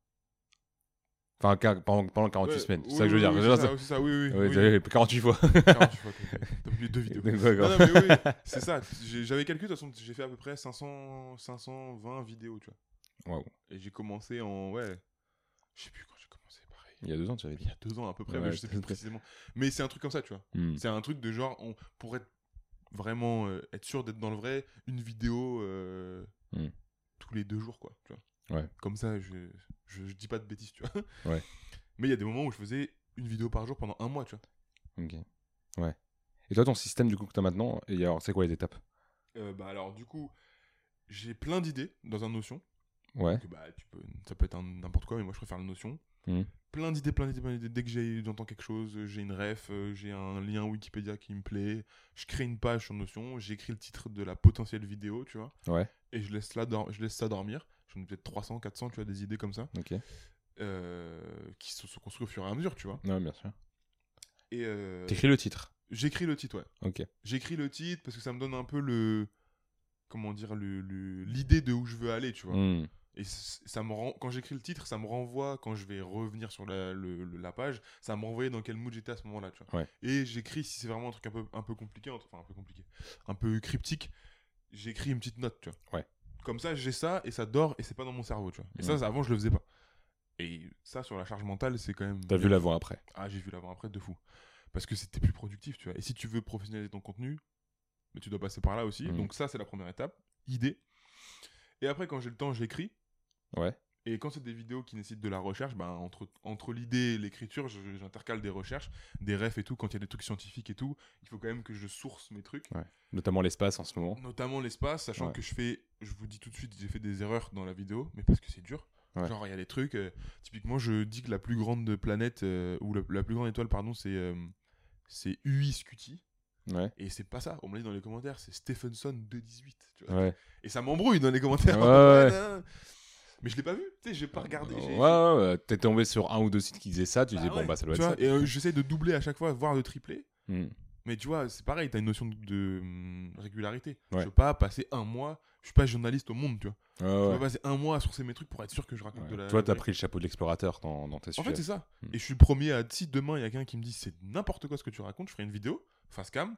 Enfin, pendant, pendant 48 Ouais, semaines, c'est oui, ça que je veux dire. oui, c'est ça, oui, oui. ça- ouais, oui. t'as- 48 fois. 48 fois, t'as publié deux vidéos. Non, non, mais oui, c'est ça. J'avais calculé, de toute façon, j'ai fait à peu près 500, 520 vidéos, tu vois. Et j'ai commencé en. Ouais. Je sais plus quand j'ai commencé. Il y a deux ans, tu avais Il y a deux ans à peu près, Ouais, mais je sais plus précisément. Mais c'est un truc comme ça, tu vois. Hmm. C'est un truc de genre, on, pour être vraiment euh, être sûr d'être dans le vrai, une vidéo euh, Hmm. tous les deux jours, quoi. Tu vois. Ouais. Comme ça, je, je, je dis pas de bêtises, tu vois. Ouais. Mais il y a des moments où je faisais une vidéo par jour pendant un mois, tu vois. Ok. Ouais. Et toi, ton système du coup que t'as maintenant, et alors c'est quoi les étapes? Euh, bah alors, du coup, j'ai plein d'idées dans un Notion. Ouais. que, bah, tu peux, ça peut être n'importe quoi, mais moi je préfère la notion. Mhm. Plein d'idées, plein d'idées, plein d'idées. Dès que j'entends quelque chose, euh, j'ai une ref, euh, j'ai un lien Wikipédia qui me plaît, je crée une page sur Notion, j'écris le titre de la potentielle vidéo, tu vois, Ouais. et je laisse, là je laisse ça dormir. J'en ai peut-être 300, 400, tu vois, des idées comme ça, Ok. euh, qui se sont construites au fur et à mesure, tu vois. Ouais, bien sûr. Et euh, T'écris le titre. j'écris le titre, ouais. Ok. J'écris le titre parce que ça me donne un peu le. Comment dire, le- le- l'idée de où je veux aller, tu vois. Hmm. Et ça me rend, quand j'écris le titre, ça me renvoie, quand je vais revenir sur la, le- la page, ça me renvoie dans quel mood j'étais à ce moment-là, tu vois. Ouais. Et j'écris, si c'est vraiment un truc un peu, un peu compliqué, enfin un peu compliqué, un peu cryptique, j'écris une petite note, tu vois. Ouais. Comme ça, j'ai ça et ça dort et c'est pas dans mon cerveau, tu vois. Et Ouais. ça, avant, je le faisais pas. Et ça, sur la charge mentale, c'est quand même. T'as vu l'avant après. Ah, j'ai vu l'avant-après de fou. Parce que c'était plus productif, tu vois. Et si tu veux professionnaliser ton contenu, mais tu dois passer par là aussi. Mhm. Donc ça, c'est la première étape. Idée. Et après, quand j'ai le temps, j'écris. Ouais. Et quand c'est des vidéos qui nécessitent de la recherche, ben, entre, entre l'idée et l'écriture, j'intercale des recherches, des refs et tout. Quand il y a des trucs scientifiques et tout, il faut quand même que je source mes trucs. Notamment l'espace en ce moment. Notamment l'espace, sachant Ouais. que je fais, je vous dis tout de suite, j'ai fait des erreurs dans la vidéo, mais parce que c'est dur. Ouais. Genre, il y a des trucs, euh, typiquement, je dis que la plus grande planète, euh, ou la, la plus grande étoile, pardon, c'est euh, c'est UI Scuti. Ouais. Et c'est pas ça, on me l'a dit dans les commentaires, c'est Stephenson 218. Tu vois. Ouais. Et ça m'embrouille dans les commentaires. Ouais, ouais. Mais je l'ai pas vu, tu sais, j'ai pas regardé. Ouais, j'ai- ouais, ouais. T'es tombé sur un ou deux sites qui disaient ça, tu Bah disais, bon, ouais, bah, ça doit tu être vois, ça. Et euh, j'essaie de doubler à chaque fois, voire de tripler. Hmm. Mais tu vois, c'est pareil, t'as une notion de, de, hum, régularité. Ouais. Je veux pas passer un mois, je suis pas journaliste au monde, tu vois. Ouais, Je veux ouais. pas passer un mois à sourcer mes trucs pour être sûr que je raconte Ouais. de la. Toi, t'as pris le chapeau de l'explorateur dans, dans tes En sujets. fait, c'est ça. Hmm. Et je suis le premier à. Si demain il y a quelqu'un qui me dit c'est n'importe quoi ce que tu racontes, je ferai une vidéo, face cam.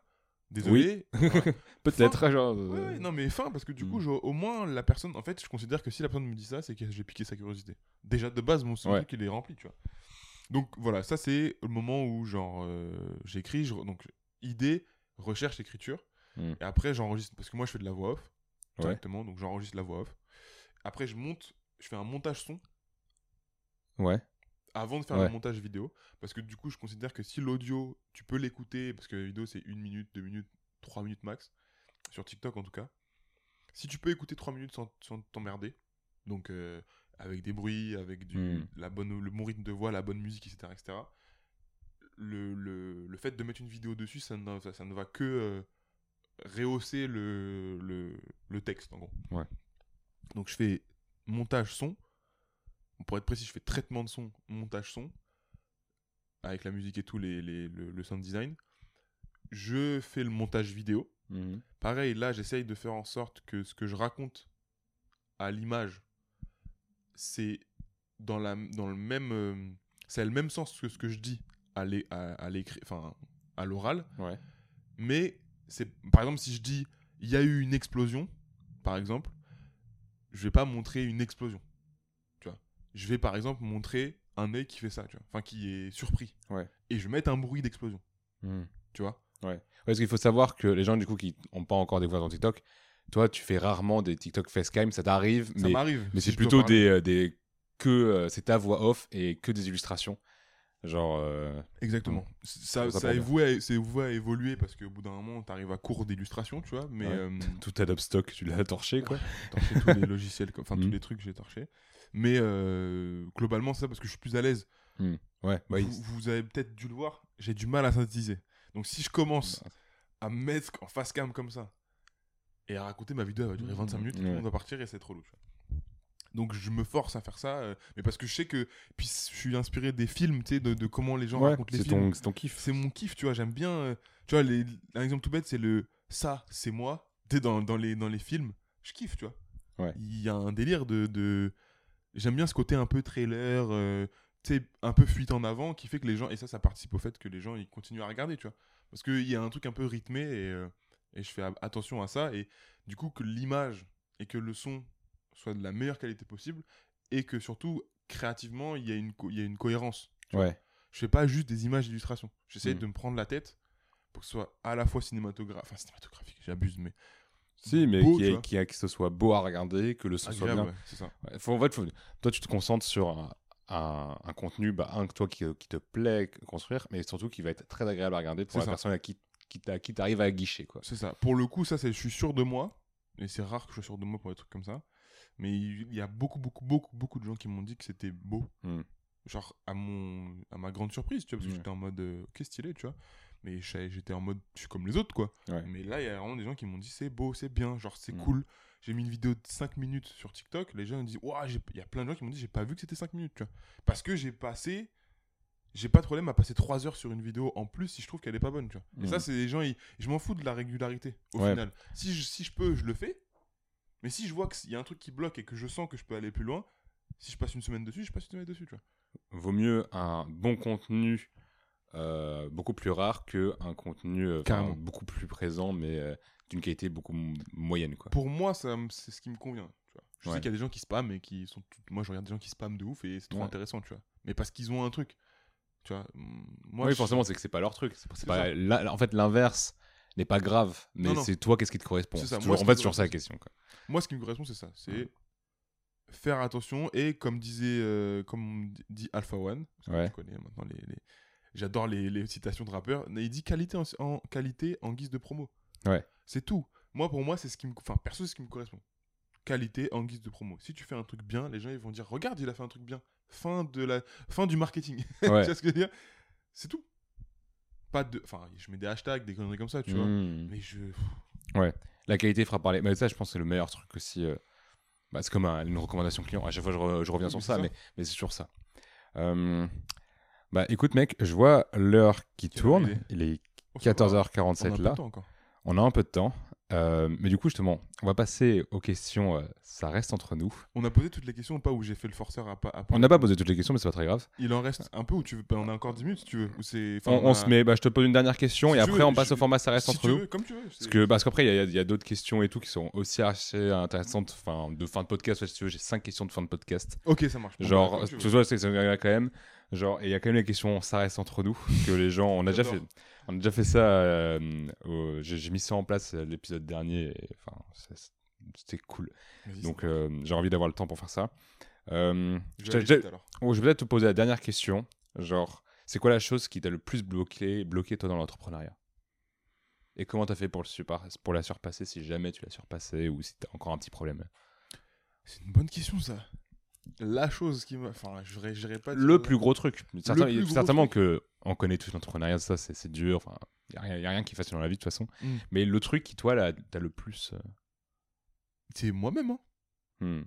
Désolé. Peut-être, genre. ouais, euh, ouais, non, mais fin, parce que du Hmm. coup, je- au moins, la personne. En fait, je considère que si la personne me dit ça, c'est que j'ai piqué sa curiosité. Déjà, de base, mon truc, il est rempli, tu vois. Donc, voilà, ça, c'est le moment où, genre, euh, j'écris. je- Donc, idée, recherche, écriture. Hmm. Et après, j'enregistre. Parce que moi, je fais de la voix off Ouais. directement. Donc, j'enregistre la voix off. Après, je monte. Je fais un montage son Ouais. Avant de faire Ouais. le montage vidéo. Parce que du coup, je considère que si l'audio, tu peux l'écouter, parce que la vidéo, c'est une minute, deux minutes, trois minutes max, sur TikTok en tout cas. Si tu peux écouter trois minutes sans sans t'emmerder, donc euh, avec des bruits, avec du, Hmm. la bonne, le bon rythme de voix, la bonne musique, etc., etc., le, le, le fait de mettre une vidéo dessus, ça ne, ça, ça ne va que euh, rehausser le, le, le texte, en gros. Ouais. Donc je fais montage son. Pour être précis, je fais traitement de son, montage son, avec la musique et tout, les, les- le, le sound design. Je fais le montage vidéo. Mhm. Pareil, là, j'essaye de faire en sorte que ce que je raconte à l'image, c'est dans, la, dans le même, euh, c'est le même sens que ce que je dis à enfin l'oral, Ouais. mais c'est par exemple si je dis il y a eu une explosion, par exemple, je vais pas montrer une explosion. Je vais par exemple montrer un œil qui fait ça, tu vois, enfin qui est surpris, Ouais. et je vais mettre un bruit d'explosion, Mhm. tu vois? Ouais, parce qu'il faut savoir que les gens du coup qui n'ont pas encore découvert ton TikTok, toi tu fais rarement des TikTok facecam, ça t'arrive, Ça mais, m'arrive. mais si c'est plutôt des, euh, des que euh, c'est ta voix off et que des illustrations. Genre, euh, Exactement. Ça, Ça ça, voué à, c'est voué à évoluer parce qu'au bout d'un moment, tu arrives à court d'illustration, tu vois. Mais Ouais. euh, tout Adobe Stock, tu l'as torché quoi. torché tous les logiciels, enfin tous Mhm. les trucs, j'ai torché. Mais euh, globalement, c'est ça parce que je suis plus à l'aise. Ouais, bah, il- vous, vous avez peut-être dû le voir, j'ai du mal à synthétiser. Donc si je commence à me mettre en face cam comme ça et à raconter ma vidéo, elle va durer 25 minutes, et tout le monde va partir et c'est trop lourd. Donc je me force à faire ça, euh, mais parce que je sais que puis je suis inspiré des films, tu sais, de, de comment les gens ouais, racontent les films. c'est ton kiff. C'est mon kiff, tu vois. J'aime bien. euh, Tu vois, les, un exemple tout bête, c'est le ça, c'est moi. Tu sais, dans, dans, les, dans les films, je kiffe, tu vois. Ouais. Il y a un délire de. de... J'aime bien ce côté un peu trailer, euh, un peu fuite en avant, qui fait que les gens. Et ça, ça participe au fait que les gens ils continuent à regarder, tu vois. Parce qu'il y a un truc un peu rythmé et, euh, et je fais attention à ça. Et du coup, que l'image et que le son soient de la meilleure qualité possible et que surtout, créativement, il y, a une co- y a une cohérence. Ouais. Je fais pas juste des images d'illustration. J'essaie Mm. de me prendre la tête pour que ce soit à la fois cinématographique, enfin cinématographique, j'abuse, mais Si, mais beau, qui, est- qui, a- que ce soit beau à regarder, que le son soit bien. ouais, ça. Ouais, faut- en fait, faut- toi, tu te concentres sur un, un- un contenu, bah, un que toi qui, qui te plaît construire, mais surtout qui va être très agréable à regarder pour la ça. personne à qui, qui t'a- qui t'arrive à guicher. Quoi. C'est ça. Pour le coup, ça, je suis sûr de moi. Et c'est rare que je sois sûr de moi pour des trucs comme ça. Mais il y a beaucoup, beaucoup, beaucoup, beaucoup de gens qui m'ont dit que c'était beau. Mm. Genre, à, mon, à ma grande surprise, tu vois, parce que Ouais. j'étais en mode, euh, ok, stylé, tu vois. Mais j'étais en mode, je suis comme les autres, quoi. Ouais. Mais là, il y a vraiment des gens qui m'ont dit, c'est beau, c'est bien, genre, c'est Mm. cool. J'ai mis une vidéo de 5 minutes sur TikTok. Les gens me disent, Ouah, il y a plein de gens qui m'ont dit, j'ai pas vu que c'était 5 minutes, tu vois. Parce que j'ai passé. J'ai pas de problème à passer 3 heures sur une vidéo en plus si je trouve qu'elle est pas bonne, tu vois. Et Mm. ça, c'est les gens, ils- je m'en fous de la régularité au Ouais. final. Si je, si je peux, je le fais. Mais si je vois qu'il y a un truc qui bloque et que je sens que je peux aller plus loin, si je passe une semaine dessus, je passe une semaine dessus, tu vois. Vaut mieux un bon contenu euh, beaucoup plus rare qu'un contenu euh, Carrément. beaucoup plus présent, mais euh, d'une qualité beaucoup moyenne. Quoi. Pour moi, ça c'est ce qui me convient. Tu vois. Je Ouais. sais qu'il y a des gens qui spamment et qui sont. tout- Moi, je regarde des gens qui spamment de ouf et c'est trop Ouais. intéressant, tu vois. Mais parce qu'ils ont un truc. Tu vois. Moi, oui, je- forcément, c'est que c'est pas leur truc. C'est pas, la- en fait, l'inverse n'est pas grave, mais Non, non. c'est toi, qu'est-ce qui te correspond? C'est ça. Moi, toujours- ce en fait, c'est toujours ça la question. Quoi. Moi, ce qui me correspond, c'est ça. C'est faire attention et comme disait, euh, comme dit Alpha One, Ouais. tu connais maintenant les, les- j'adore les, les citations de rappeurs, il dit qualité en, en- qualité en guise de promo. Ouais. C'est tout. Moi, pour moi, c'est ce qui me, enfin, perso, c'est ce qui me correspond. Qualité en guise de promo. Si tu fais un truc bien, les gens ils vont dire, regarde, il a fait un truc bien. Fin de la, fin du marketing. tu Ouais. vois ce que je veux dire? C'est tout. Pas de, enfin, je mets des hashtags, des conneries comme ça, tu vois. Mm. Mais je, La qualité fera parler. Mais ça, je pense que c'est le meilleur truc aussi. euh, bah, c'est comme un- une recommandation client. À chaque fois, je, re- je reviens Oui, sur ça, mais, mais c'est toujours ça. Euh, bah, écoute, mec, je vois l'heure qui tourne. il est Il est oh, ça va. On a un 14h47 peu de là. On a un peu de temps. Euh, mais du coup, justement, on va passer aux questions. euh, ça reste entre nous. On a posé toutes les questions, pas où j'ai fait le forceur à pas. à On n'a pas posé toutes les questions, mais c'est pas très grave. Il en reste un peu où tu veux. On a encore 10 minutes si tu veux. Ou. On, a- se met. Bah, je te pose une dernière question Si et après, veux, on passe je- au format. Ça reste si entre tu nous. veux, comme tu veux. Parce que parce qu'après il y a, y a d'autres questions et tout qui sont aussi assez intéressantes enfin de fin de podcast si tu veux j'ai cinq questions de fin de podcast Ok, ça marche. Bah, genre tu vois c'est a quand même genre et il y a quand même les questions ça reste entre nous que les gens on a déjà fait on a déjà fait ça euh, au- j'ai j'ai mis ça en place euh, l'épisode dernier et, enfin c'était cool. Vas-y, donc euh, j'ai envie d'avoir le temps pour faire ça. Euh, je je vais aller je- vite, alors. oh, je vais peut-être te poser la dernière question. Genre c'est quoi la chose qui t'a le plus bloqué bloqué toi dans l'entrepreneuriat? Et comment t'as fait pour, le super- pour la surpasser si jamais tu l'as surpassé ou si t'as encore un petit problème? C'est une bonne question, ça. La chose qui m'a. Enfin, je dirais pas. Le plus gros truc. Certain- plus gros certainement truc. que on connaît tous l'entrepreneuriat, ça c'est dur. Enfin, il n'y a, rien- y a rien qui est facile dans la vie de toute façon. Mm. Mais le truc qui, toi, là, t'as le plus. euh, C'est moi-même, hein. hmm.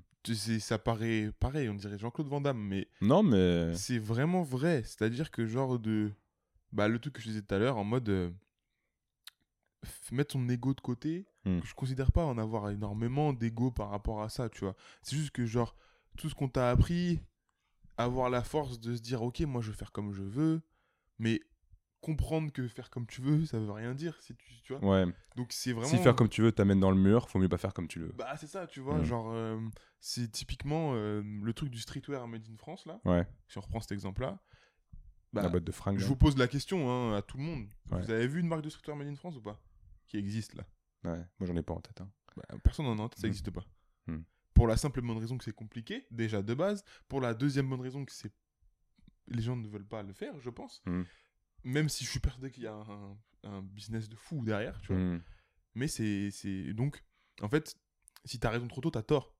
Ça paraît pareil, on dirait Jean-Claude Van Damme, mais Non, mais. c'est vraiment vrai. C'est-à-dire que, genre, de. Bah, le truc que je disais tout à l'heure, en mode. euh, mettre son ego de côté. Hmm. Je considère pas en avoir énormément d'ego par rapport à ça, tu vois. C'est juste que, genre, tout ce qu'on t'a appris, avoir la force de se dire, ok, moi je vais faire comme je veux, mais comprendre que faire comme tu veux, ça veut rien dire, si tu, tu vois. Ouais. Donc c'est vraiment. Si faire comme tu veux t'amène dans le mur, faut mieux pas faire comme tu le veux. Bah, c'est ça, tu vois. Mm. Genre, euh, c'est typiquement euh, le truc du streetwear made in France, là. Ouais. Si on reprend cet exemple-là. Bah, la boîte de fringues. je là. vous pose la question hein, à tout le monde. Ouais. Vous avez vu une marque de streetwear made in France ou pas? Qui existe là? Ouais. Moi, j'en ai pas en tête. hein. Bah, Personne n'en a en tête, ça Mm. n'existe pas. Mm. Pour la simple bonne raison que c'est compliqué, déjà de base. Pour la deuxième bonne raison que c'est. Les gens ne veulent pas le faire, je pense. Mm. Même si je suis persuadé qu'il y a un, un business de fou derrière, tu vois. Hmm. Mais c'est. c'est- Donc, en fait, si t'as raison trop tôt, t'as tort.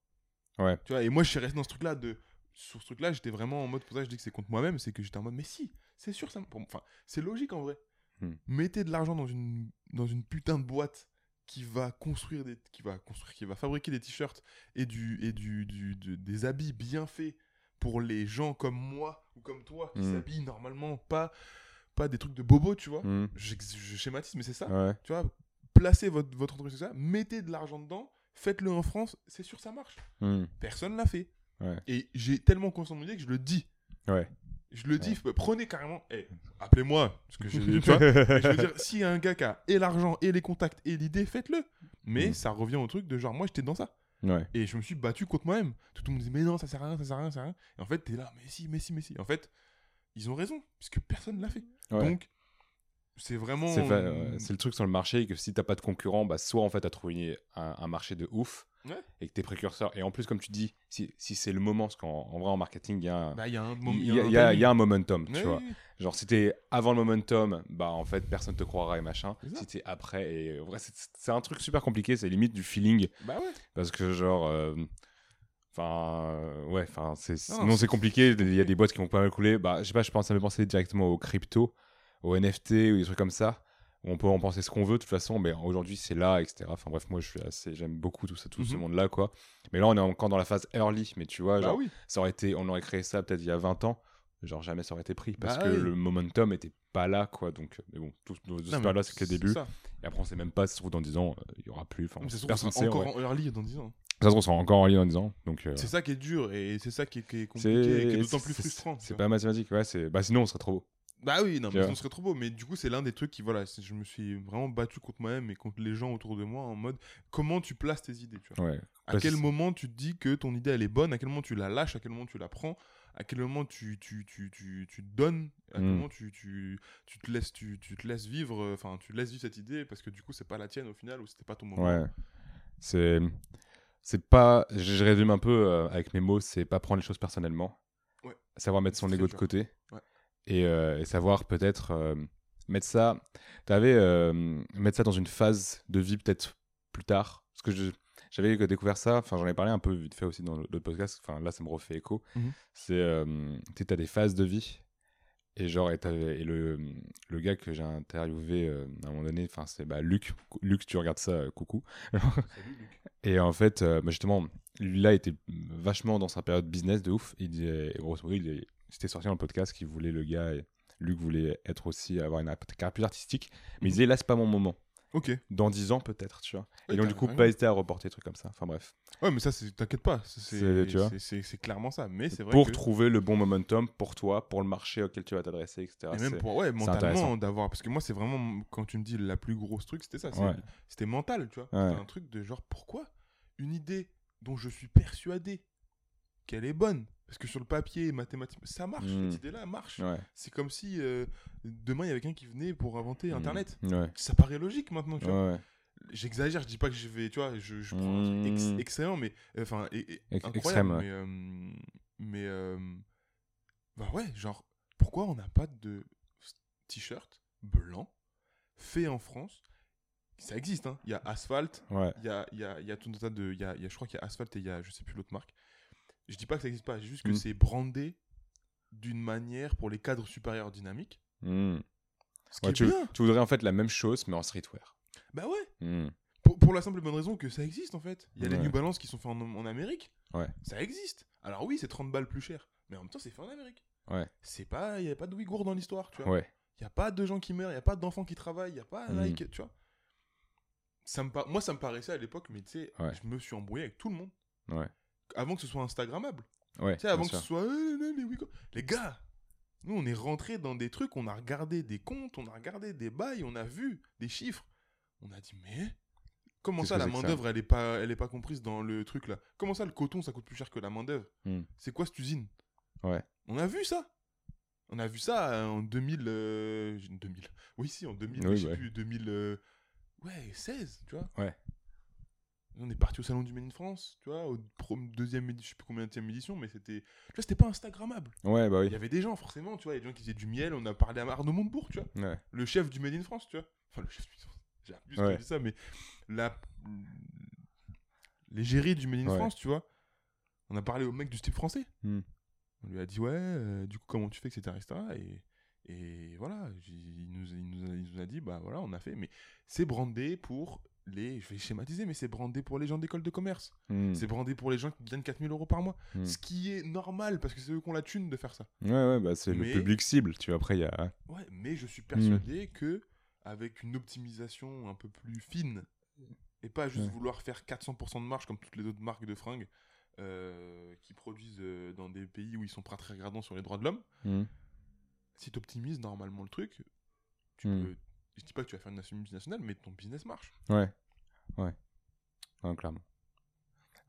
Ouais. Tu vois, et moi, je suis resté dans ce truc-là de. Sur ce truc-là, j'étais vraiment en mode. Pour ça, je dis que c'est contre moi-même. C'est que j'étais en mode, mais si, c'est sûr, ça. Enfin, c'est logique en vrai. Hmm. Mettez de l'argent dans une, dans une putain de boîte qui va construire des. Qui va construire. Qui va fabriquer des t-shirts et, du, et du, du- de- des habits bien faits pour les gens comme moi ou comme toi qui Hmm. s'habillent normalement pas pas des trucs de bobo, tu vois. Hmm. Je, je schématise, mais c'est ça. Ouais. Tu vois, placez votre, votre entreprise comme ça, mettez de l'argent dedans, faites-le en France, c'est sûr ça marche. Hmm. Personne l'a fait. Ouais. Et j'ai tellement conscience de mon idée que je le dis. Ouais. Je le dis, prenez carrément. eh, appelez-moi. Parce que j'ai- tu vois, je veux dire, s'il y a un gars qui a et l'argent, et les contacts, et l'idée, faites-le. Mais Mm. ça revient au truc de genre, moi j'étais dans ça. Ouais. Et je me suis battu contre moi-même. Tout le monde disait, mais non, ça sert à rien, ça sert à rien, ça sert à rien. Et en fait, t'es là, mais si, mais si, mais si. En fait, ils ont raison, puisque personne l'a fait. Ouais. Donc, c'est vraiment. C'est ouais, c'est le truc sur le marché que si t'as pas de concurrent, bah soit en fait t'as trouvé un, un marché de ouf Ouais. et que t'es précurseur. Et en plus, comme tu dis, si, si c'est le moment, parce qu'en en vrai en marketing, il y a un, Bah, il y a un il moment. y a, il y a- il y a un momentum, tu Ouais, vois. Genre si t'es avant le momentum, bah en fait personne te croira et machin. Si t'es après, et en vrai c'est c'est un truc super compliqué, c'est limite du feeling Bah ouais. parce que genre. euh, Enfin, euh, ouais, enfin, c'est, Non, sinon c'est- compliqué. Il y a des boîtes qui vont pas mal couler. Bah, je sais pas, je pense, ça me penser directement aux crypto, aux NFT ou des trucs comme ça. où On peut en penser ce qu'on veut, de toute façon, mais aujourd'hui c'est là, etc. Enfin bref, moi je suis assez, j'aime beaucoup tout ça, tout ce Mhm. monde-là, quoi. Mais là, on est encore dans la phase early, mais tu vois, Bah genre, oui. ça aurait été, on aurait créé ça peut-être il y a 20 ans, genre jamais ça aurait été pris parce Bah que oui. le momentum était pas là, quoi. Donc, euh, mais bon, tout, histoires mais là, c'est que le début. Et après, on sait même pas, si se trouve dans 10 ans, euh, il y aura plus. Enfin, personne sait. encore en early dans 10 ans. Ça se trouve, on sera encore en ligne dans 10 ans. Donc, euh, C'est ça qui est dur et c'est ça qui est, qui est compliqué et qui est d'autant plus frustrant. C'est pas mathématique, ouais. c'est- Bah, sinon, on serait trop beau. Bah oui, non, mais ce serait trop beau. Mais du coup, c'est l'un des trucs qui, voilà, je me suis vraiment battu contre moi-même et contre les gens autour de moi en mode comment tu places tes idées, tu vois? Ouais. À quel moment tu te dis que ton idée elle est bonne, à quel moment tu la lâches, à quel moment tu la prends, à quel moment tu, tu, tu, tu, tu te donnes, à quel Mm. moment tu, tu, tu, te laisses, tu, tu te laisses vivre, euh, enfin tu laisses vivre cette idée parce que du coup c'est pas la tienne au final ou c'était pas ton moment? Ouais. C'est. C'est pas. Je résume un peu euh, avec mes mots, c'est pas prendre les choses personnellement. Ouais. Savoir mettre son ego de côté. Ouais. Et, euh, et savoir peut-être euh, mettre ça. T'avais. euh, mettre ça dans une phase de vie peut-être plus tard? Parce que je. J'avais découvert ça, enfin j'en ai parlé un peu vite fait aussi dans d'autres podcasts, enfin là ça me refait écho. Mhm. C'est, euh, tu as des phases de vie, et genre, et, et le, le gars que j'ai interviewé euh, à un moment donné, enfin c'est bah, Luc, Luc tu regardes ça, euh, coucou. Salut, Luc. Et en fait, bah, justement, lui là était vachement dans sa période business de ouf. Il disait, grosso modo, il est- c'était sorti dans le podcast qu'il voulait, le gars, et Luc voulait être aussi, avoir une carrière plus artistique. Mais il Mhm. disait, là, c'est pas mon moment. Ok. Dans 10 ans, peut-être, tu vois. Et donc, du coup, pas hésiter à reporter des trucs comme ça. Enfin, bref. Ouais, mais ça, t'inquiète pas. c'est- clairement ça. Mais c'est vrai Pour que... trouver le bon momentum pour toi, pour le marché auquel tu vas t'adresser, etc. Et même pour, ouais, mentalement, d'avoir. Parce que moi, c'est vraiment, quand tu me dis la plus grosse truc, c'était ça. Ouais. C'était mental, tu vois. Ouais. C'était un truc de genre, pourquoi une idée dont je suis persuadé qu'elle est bonne, parce que sur le papier, mathématiquement, ça marche, Mm. cette idée-là marche. Ouais. C'est comme si euh, demain, il y avait quelqu'un qui venait pour inventer Internet. Mm. Ouais. Ça paraît logique maintenant, tu vois. Ouais. J'exagère, je dis pas que je vais, tu vois, je, je prends un truc ex- excellent, mais euh, enfin, incroyable, mais, euh, mais euh, bah ouais, genre, pourquoi on n'a pas de t-shirt blanc fait en France? Ça existe, hein. Il y a Asphalt, Ouais. il y a, y, a, y a tout un tas de, y a- je crois qu'il y a Asphalt et il y a, je sais plus l'autre marque. Je dis pas que ça existe pas, juste que Mm. c'est brandé d'une manière pour les cadres supérieurs dynamiques. Mm. Ce qui Ouais, est tu, bien. tu voudrais en fait la même chose, mais en streetwear. Bah ouais. Mm. Pour, pour la simple et bonne raison que ça existe en fait. Il y a les Ouais. New Balance qui sont faits en, en Amérique. Ouais. Ça existe. Alors oui, c'est 30 balles plus cher. Mais en même temps, c'est fait en Amérique. Ouais. C'est pas, il n'y a pas de Ouïghours dans l'histoire, tu vois. Ouais. Il n'y a pas de gens qui meurent, il n'y a pas d'enfants qui travaillent, il n'y a pas like, tu vois. Ça me par- Moi, ça me paraissait à l'époque, mais tu sais, Ouais. je me suis embrouillé avec tout le monde. Ouais. Avant que ce soit Instagrammable. Ouais. Tu sais, avant que ce soit euh, les gars, nous, on est rentré dans des trucs, on a regardé des comptes, on a regardé des bails, on a vu des chiffres. On a dit, mais comment ça, la ça main-d'œuvre, elle est pas, elle est pas comprise dans le truc là? Comment ça, le coton, ça coûte plus cher que la main-d'œuvre? Hmm. C'est quoi cette usine? Ouais. On a vu ça. On a vu ça euh, en 2000. euh, 2000. Oui, si, en 2000. Oui, je sais ouais. plus, 2000. euh, ouais, 16, tu vois. Ouais. On est parti au salon du Made in France, tu vois, au deuxième, édi- je sais plus combien de édition, mais c'était, tu vois, c'était pas Instagrammable. Ouais, bah Il oui. y avait des gens, forcément, tu vois, il y a des gens qui faisaient du miel. On a parlé à Arnaud Montebourg, tu vois, Ouais. le chef du Made in France, tu vois. Enfin, le chef du Made in France, j'ai abusé Ouais. dis ça, mais la... l'égérie du Made in Ouais. France, tu vois. On a parlé au mec du style français. Hmm. On lui a dit, ouais, euh, du coup, comment tu fais, etc. etc. Et, et voilà, j- il nous, il, nous a, il nous a dit, bah voilà, on a fait. Mais c'est brandé pour les. Je vais schématiser, mais c'est brandé pour les gens d'école de commerce. Mm. C'est brandé pour les gens qui gagnent 4000 euros par mois. Mm. Ce qui est normal, parce que c'est eux qui ont la thune de faire ça. Ouais, ouais, bah c'est Mais- le public cible, tu vois. Après, il y a. Ouais, Mais je suis persuadé que avec une optimisation un peu plus fine, et pas juste Ouais. vouloir faire 400% de marge comme toutes les autres marques de fringues euh, qui produisent euh, dans des pays où ils sont pas très regardants sur les droits de l'homme, Hmm. si tu optimises normalement le truc, tu Hmm. peux. Je dis pas que tu vas faire une nation multinationale, mais ton business marche. Ouais, ouais, Ouais, clairement.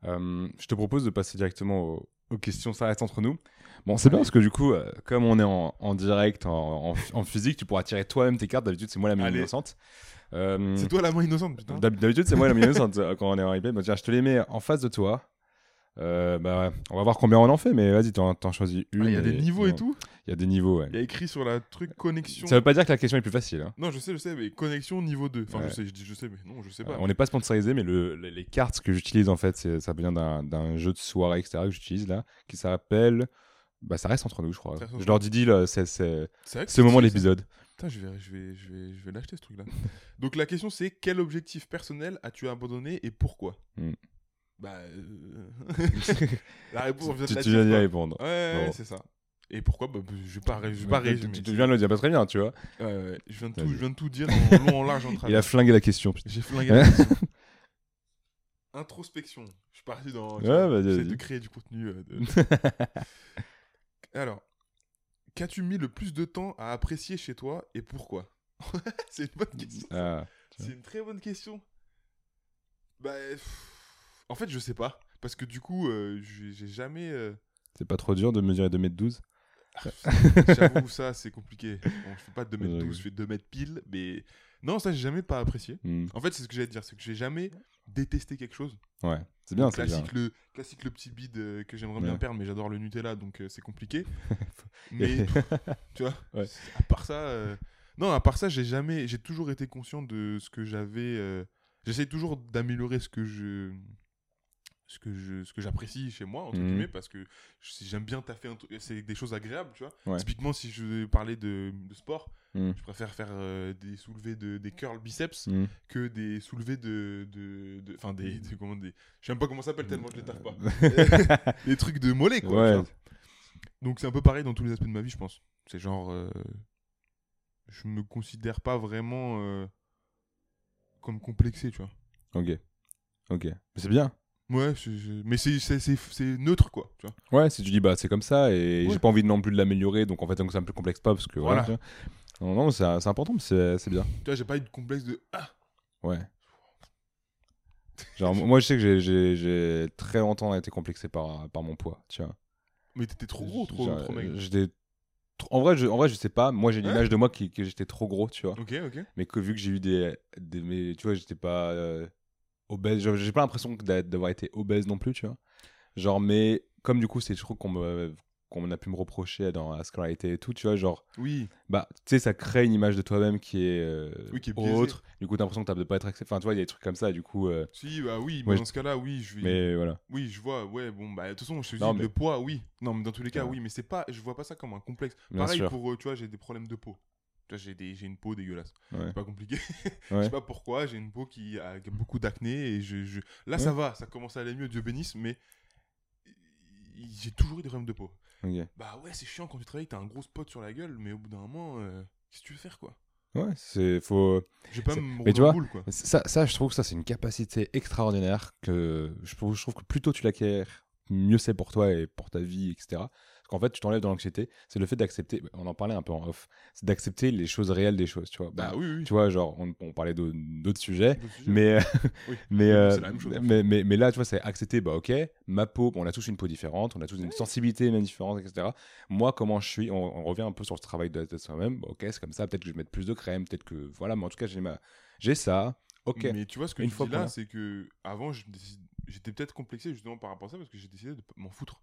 Euh, je te propose de passer directement aux, aux questions, ça reste entre nous. Bon, c'est bien parce que du coup, euh, comme on est en, en direct, en, en- en physique, tu pourras tirer toi-même tes cartes. D'habitude, c'est moi la main innocente. Euh, C'est toi la main innocente, putain. d'hab- D'habitude, c'est moi la main innocente quand on est en replay. Bah, tiens, je te les mets en face de toi. Euh, bah, on va voir combien on en fait, mais vas-y, t'en, t'en choisis une. Ah, Il y a des niveaux et tout. Il y a des niveaux, ouais. Il y a écrit sur la truc connexion. Ça veut pas dire que la question est plus facile. hein. Non, je sais, je sais, mais connexion niveau 2. Enfin, Ouais. je sais, je dis je sais, mais non, je sais pas. Euh, on n'est pas sponsorisé, mais le, le- les cartes que j'utilise en fait, c'est- ça vient d'un d'un jeu de soirée, etc. que j'utilise là, qui s'appelle. Bah, ça reste entre nous, je crois. Je leur dis, dis, là, c'est c'est- C'est le moment de l'épisode. Putain, je vais, je vais, je vais, je vais l'acheter ce truc-là. Donc la question c'est quel objectif personnel as-tu abandonné et pourquoi? Hmm. Bah, euh, la réponse on vient de Tu, tu viens d'y répondre. Ouais, Bon. c'est ça. Et pourquoi bah, Je vais pas, je vais pas résumer. tu, tu viens de le dire pas très bien, tu vois. Ouais, ouais, je viens de tout, Vas-y. je viens de tout dire en long, en large, en Il a travers. flingué la question. J'ai flingué la question. Introspection. Je suis parti dans. Ouais, vas-y, J'essaie de créer du contenu. euh, de- Alors, qu'as-tu mis le plus de temps à apprécier chez toi et pourquoi? C'est une bonne question. Ah. C'est une très bonne question. Bah, pff, en fait, je sais pas. Parce que du coup, euh, j'ai j'ai jamais. euh, c'est pas trop dur de mesurer 2m12 J'avoue, ça, c'est compliqué. Bon, je fais pas 2 mètres Ouais. 12, je fais 2 mètres pile. Mais non, ça, j'ai jamais pas apprécié. Hmm, En fait, c'est ce que j'allais te dire. C'est que j'ai jamais détesté quelque chose. Ouais, c'est bien, c'est bien. classique, le, classique le petit bide euh, que j'aimerais bien Ouais. perdre, mais j'adore le Nutella, donc euh, c'est compliqué. mais tu vois, Ouais. à part ça, euh, non, à part ça, j'ai jamais, j'ai toujours été conscient de ce que j'avais. euh, J'essaie toujours d'améliorer ce que je, ce que je, ce que j'apprécie chez moi entre Mhm. guillemets, parce que j'aime bien taffer, c'est des choses agréables, tu vois. Ouais. Typiquement, si je parler de, de sport, Hmm, je préfère faire euh, des soulevés de des curls biceps hmm. que des soulevés de, de, de- enfin des, des, comment des, je sais même pas comment ça s'appelle tellement je les taffe pas des trucs de mollet quoi. Ouais. Donc c'est un peu pareil dans tous les aspects de ma vie, je pense. C'est genre, euh, je me considère pas vraiment euh, comme complexé, tu vois. Ok. Ok. Mais c'est bien. Ouais, je- je- mais c'est c'est- c'est- c'est neutre quoi, tu vois. Ouais, si tu dis bah c'est comme ça et Ouais. j'ai pas envie non plus de l'améliorer, donc en fait donc ça me complexe pas parce que voilà. Non, non, c'est c'est important, mais c'est c'est bien. Tu vois, j'ai pas eu de complexe de ah. Ouais. Genre moi je sais que j'ai- très longtemps été complexé par par mon poids, tu vois. Mais t'étais trop gros, trop, Genre, trop. J'étais trop- en vrai je en vrai je sais pas, moi j'ai l'image de moi qui que j'étais trop gros, tu vois. Ok, ok. Mais que vu que j'ai eu des, des mais tu vois, j'étais pas euh, obèse, j'ai pas l'impression d'avoir été obèse non plus, tu vois. Genre mais comme du coup c'est je trouve qu'on me qu'on a pu me reprocher dans la scolarité et tout, tu vois, genre Oui, bah tu sais ça crée une image de toi-même qui est, euh, Oui, qui est autre du coup t'as l'impression que t'as de pas être accepté enfin tu vois il y a des trucs comme ça du coup euh, si, bah oui, mais je- dans ce cas-là, oui, je vais. mais voilà Oui, je vois, ouais, bon, bah, de toute façon, je te dis, Non, mais- le poids, oui. Non, mais dans tous les cas, Ouais. oui, mais c'est pas, je vois pas ça comme un complexe. Bien Pareil sûr. pour, euh, tu vois, j'ai des problèmes de peau. J'ai des- j'ai une peau dégueulasse. ouais, C'est pas compliqué. Je sais pas pourquoi, j'ai une peau qui a, qui a beaucoup d'acné et je, je- Là, Ouais. ça va, ça commence à aller mieux, Dieu bénisse, mais j'ai toujours eu des problèmes de peau. Bah ouais, c'est chiant quand tu travailles, t'as un gros spot sur la gueule, mais au bout d'un moment, euh, qu'est-ce que tu veux faire, quoi? Ouais c'est faut Je vais pas me mais tu vois, boule, quoi. Ça, ça, je trouve que ça, c'est une capacité extraordinaire que je trouve, je trouve que plus tôt tu l'acquiers, mieux c'est pour toi et pour ta vie, etc. Qu'en fait, tu t'enlèves de l'anxiété. C'est le fait d'accepter, on en parlait un peu en off, c'est d'accepter les choses réelles des choses, tu vois. Bah oui, oui. Tu vois, genre, on, on parlait d'au- d'autres sujets, mais, Oui. mais, euh, la chose, mais, mais, mais là, tu vois, c'est accepter, bah ok, ma peau, on a tous une peau différente, on a tous une sensibilité même différente, etc. Moi, comment je suis, on, on revient un peu sur le travail de, de soi-même, Bah, ok, c'est comme ça, peut-être que je vais mettre plus de crème, peut-être que, voilà, mais en tout cas, j'ai ma... j'ai ça, ok. Mais tu vois, ce que Une tu fois dis là, c'est que avant, j'étais peut-être complexé justement par rapport à ça parce que j'ai décidé de m'en foutre.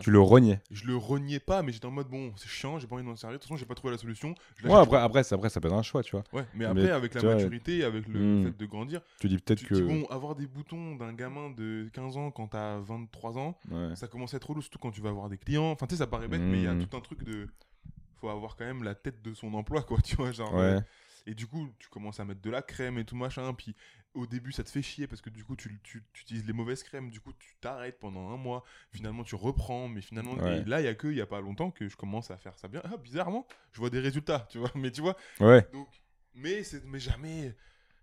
Tu le reniais. Je le reniais pas, mais j'étais en mode bon, c'est chiant, j'ai pas envie de m'en servir. De toute façon, j'ai pas trouvé la solution. Ouais, après, après, ça- après, ça peut être un choix, tu vois. Ouais, mais Mais après, avec la vois, maturité, avec le hmm. fait de grandir, Tu dis peut-être que. dis bon, avoir des boutons d'un gamin de 15 ans quand t'as 23 ans, Ouais. ça commence à être relou, surtout quand tu vas avoir des clients. Enfin, tu sais, ça paraît bête, mais il y a Hmm. tout un truc de. Faut avoir quand même la tête de son emploi, quoi, tu vois. Genre, Ouais. euh, Et du coup, tu commences à mettre de la crème et tout machin. Puis au début, ça te fait chier parce que du coup, tu, tu- tu utilises les mauvaises crèmes. Du coup, tu t'arrêtes pendant un mois. Finalement, tu reprends. Mais finalement, Ouais. et là, il y a que il y a pas longtemps que je commence à faire ça bien. Ah, bizarrement, je vois des résultats, tu vois. Mais tu vois, Ouais. donc, mais, c'est, mais jamais.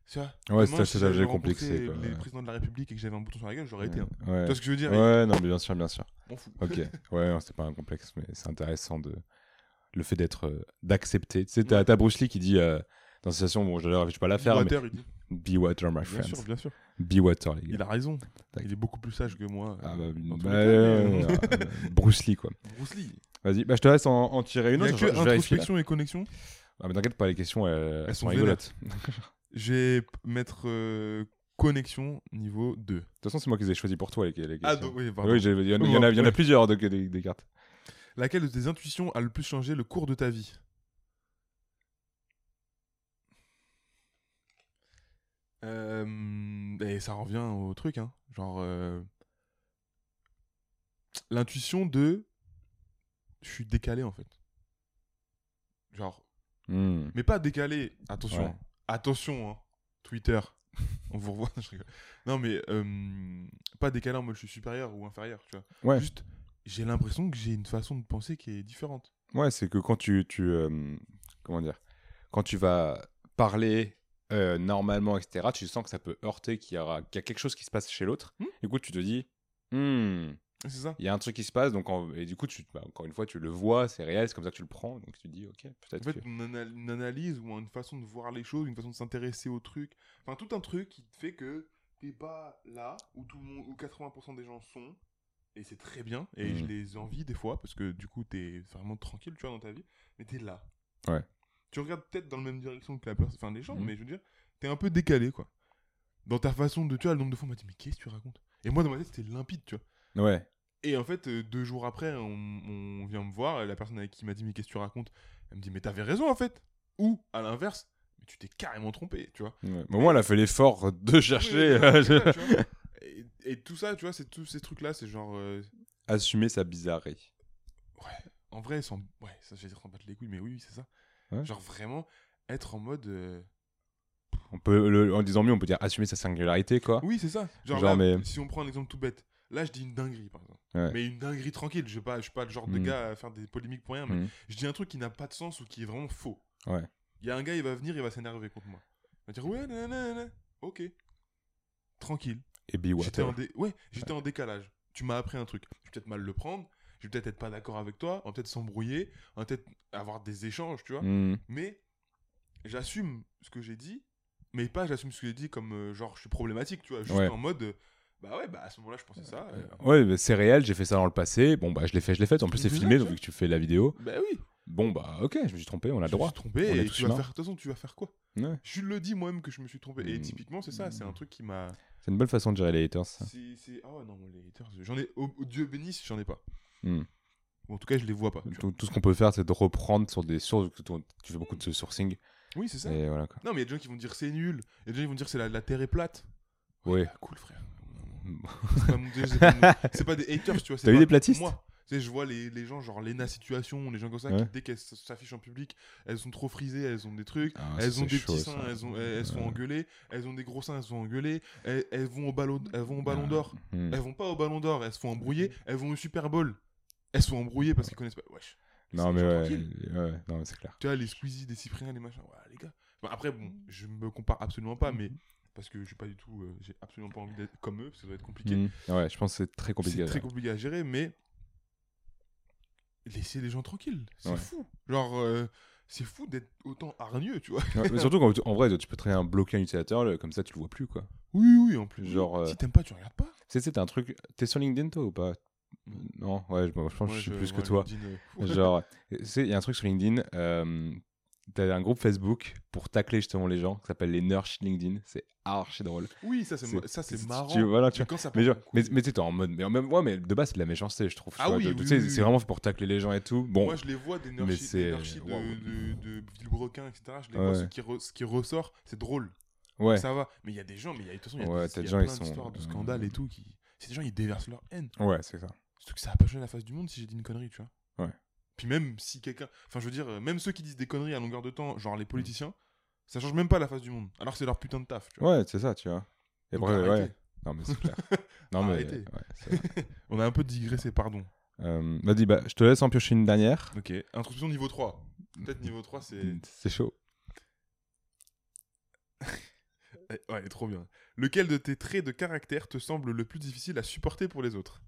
Tu vois, Ouais, c'est si j'avais complexé, quoi, Les présidents de la République et que j'avais un bouton sur la gueule, j'aurais été. Hein. Tu Ouais. vois ce que je veux dire Ouais, non, mais bien sûr, bien sûr. Ok. Ouais, c'est pas un complexe, mais c'est intéressant de le fait d'être euh, d'accepter. Tu sais, t'as t'as Bruce Lee qui dit euh, dans cette situation, bon, je vais pas la faire, Water, il dit. mais be water, my Bien friends. sûr, bien sûr. Be water, les gars. Il a raison. Il est beaucoup plus sage que moi. Ah, euh, bah, bah, euh, mais- euh, Bruce Lee, quoi. Bruce Lee. Vas-y, bah, je te laisse en, en tirer une Il y a autre. que introspection et connexion. Ah, mais t'inquiète pas, les questions, elles, elles sont rigolotes. De Je vais p- mettre euh, connexion niveau 2. toute façon, c'est moi qui les ai choisis pour toi, les, les questions. Ah, donc, oui, pardon. oui, j'ai- il y, en- a, il y en a Ouais. plusieurs de- des, des cartes. Laquelle de tes intuitions a le plus changé le cours de ta vie? Euh, et ça revient au truc, hein. Genre. euh, L'intuition de. Je suis décalé en fait. Genre. Hmm. Mais pas décalé. Attention. Ouais. hein. Attention, hein. Twitter. On vous revoit. je rigole. Non, mais. euh, pas décalé en mode je suis supérieur ou inférieur, tu vois. Ouais. Juste. J'ai l'impression que j'ai une façon de penser qui est différente. Ouais, c'est que quand tu, tu euh, comment dire, quand tu vas parler euh, normalement, etc., tu sens que ça peut heurter, qu'il y, aura- qu'il y a quelque chose qui se passe chez l'autre. Hmm. Du coup, tu te dis, Hmm, C'est ça il y a un truc qui se passe, donc en- et du coup, tu, bah, encore une fois, tu le vois, c'est réel, c'est comme ça que tu le prends, donc tu te dis, ok, En peut-être fait, que... une, ana- une analyse ou une façon de voir les choses, une façon de s'intéresser au truc. Enfin, tout un truc qui te fait que t'es pas là où tout le monde, où 80% des gens sont. Et c'est très bien. Et je les envie des fois parce que du coup, t'es vraiment tranquille, tu vois, dans ta vie. Mais t'es là. Ouais. Tu regardes peut-être dans la même direction que la personne, enfin les gens, Mhm. mais je veux dire, t'es un peu décalé, quoi. Dans ta façon de, tu vois, le nombre de fois, on m'a dit, mais qu'est-ce que tu racontes? Et moi, dans ma tête, c'était limpide, tu vois. Ouais, Et en fait, euh, deux jours après, on, on vient me voir, et la personne avec qui m'a dit mais qu'est-ce que tu racontes? Elle me dit mais t'avais raison en fait. Ou à l'inverse, mais tu t'es carrément trompé, tu vois. ouais. Mais moi, elle a fait l'effort de chercher, Oui, euh. Et, et tout ça, tu vois, c'est tous ces trucs-là, c'est genre, euh, assumer sa bizarrerie. ouais, en vrai, sans, ouais, ça, je vais dire s'en battre les couilles, mais oui, oui, c'est ça. Ouais. Genre vraiment être en mode, euh, On peut, le- en disant mieux, on peut dire assumer sa singularité, quoi. oui, c'est ça. Genre, Genre, là, mais- si on prend un exemple tout bête, là, je dis une dinguerie, par exemple. Ouais. Mais une dinguerie tranquille. Je ne pas, je suis pas le genre de Mm. gars à faire des polémiques pour rien, mais Mhm. je dis un truc qui n'a pas de sens ou qui est vraiment faux. Ouais. Il y a un gars, il va venir, il va s'énerver contre moi. Il va dire ouais, nanana, ok, tranquille. Et be J'étais en, dé- ouais, j'étais en décalage. Tu m'as appris un truc. Je vais peut-être mal le prendre. Je vais peut-être être pas d'accord avec toi. On va peut-être s'embrouiller. On va peut-être avoir des échanges, tu vois. Hmm. Mais j'assume ce que j'ai dit. Mais pas j'assume ce que j'ai dit comme euh, genre je suis problématique, tu vois. Juste Ouais. en mode euh, bah ouais, bah à ce moment-là, je pensais ça. euh, Ouais, mais c'est réel, j'ai fait ça dans le passé. Bon, bah, je l'ai fait, je l'ai fait. En plus, c'est filmé, donc vu que tu fais la vidéo. bah oui. Bon, bah, ok, je me suis trompé, on a le je me droit. suis trompé On et tu vas faire. De toute façon, tu vas faire quoi? Ouais. Je le dis moi-même que je me suis trompé. Et Mm. typiquement, c'est ça. C'est un truc qui m'a. C'est une bonne façon de gérer les haters. ça. C'est, c'est... Ah ouais, non, les haters, j'en ai. Dieu bénisse, j'en ai pas. Hmm. Ou en tout cas, je les vois pas. Tout, tout ce qu'on peut faire, c'est de reprendre sur des sources. Tu fais beaucoup de sourcing. Oui, c'est ça. Et voilà, quoi. Non, mais il y a des gens qui vont dire c'est nul. Il y a des gens qui vont dire c'est la, la terre est plate. Ouais. bah, cool, frère. C'est pas, mon- c'est des haters, tu vois. c'est T'as eu des platistes Moi. Tu sais, je vois les, les gens, genre Lena Situation, les gens comme ça, Ouais. qui dès qu'elles s'affichent en public, elles sont trop frisées, elles ont des trucs. Ah, elles ont des chaud, petits seins, elles, ont, elles, elles sont engueulées. Elles ont des gros seins, elles sont engueulées. Elles, elles vont au ballon, elles vont au ballon d'or. Hmm. Elles vont pas au ballon d'or, elles se font embrouiller. Elles vont au Super Bowl. Elles se font embrouiller parce qu'elles connaissent pas. Wesh. Non, mais ouais, non, mais c'est clair. Tu vois, les Squeezie, des Cypriens, les machins. Ouais, les gars. Après, bon, je me compare absolument pas, mais parce que je suis pas du tout. euh, j'ai absolument pas envie d'être comme eux, parce que ça doit être compliqué. Hmm. Ouais, je pense que c'est très compliqué. C'est très compliqué à gérer, mais laissez les gens tranquilles. C'est Ouais. fou. Genre, euh, c'est fou d'être autant hargneux, tu vois. Ouais, mais surtout, quand, en vrai, tu peux très bien bloquer un utilisateur, comme ça, tu le vois plus, quoi. Oui, oui, en plus. Genre, euh, Si t'aimes pas, tu regardes pas. C'est un truc. T'es sur LinkedIn, toi, ou pas? Non, ouais, je, moi, je pense que je suis plus que toi. LinkedIn, euh, Genre, il y a un truc sur LinkedIn. Euh, T'as un groupe Facebook pour tacler justement les gens qui s'appelle les nerds LinkedIn. C'est archi drôle. Oui, ça c'est marrant. tu- voilà, tu ça Mais, genre, mais, mais t'es en mode. Mais, même, ouais, mais de base, c'est de la méchanceté, je trouve. Ah vois, oui, c'est vraiment pour tacler les gens et tout. Bon, Moi, je les vois des nerfs de, waouh. de, de Villebrequin, etc. Je les Ouais. vois, ce qui, re- ce qui ressort, c'est drôle. ouais. Ça va. Mais il y a des gens, mais il y a, de toute façon, il y a, Ouais, des, y a gens, ils plein sont- de scandales et tout. Qui... C'est des gens, ils déversent leur haine. Ouais, c'est ça. Surtout que ça va pas changer la face du monde si j'ai dit une connerie, tu vois. Ouais. Puis même si quelqu'un. Enfin, je veux dire, euh, même ceux qui disent des conneries à longueur de temps, genre les politiciens, Ça change même pas la face du monde. Alors que c'est leur putain de taf. Tu vois. Ouais, c'est ça, tu vois. Et Donc, après, ouais. Non, mais c'est clair. non, mais. Ouais. On a un peu digressé, pardon. Euh, Vas-y, bah, je te laisse en piocher une dernière. Ok. Introduction niveau 3. Peut-être niveau 3, c'est. C'est chaud. Eh, Ouais, trop bien. Lequel de tes traits de caractère te semble le plus difficile à supporter pour les autres?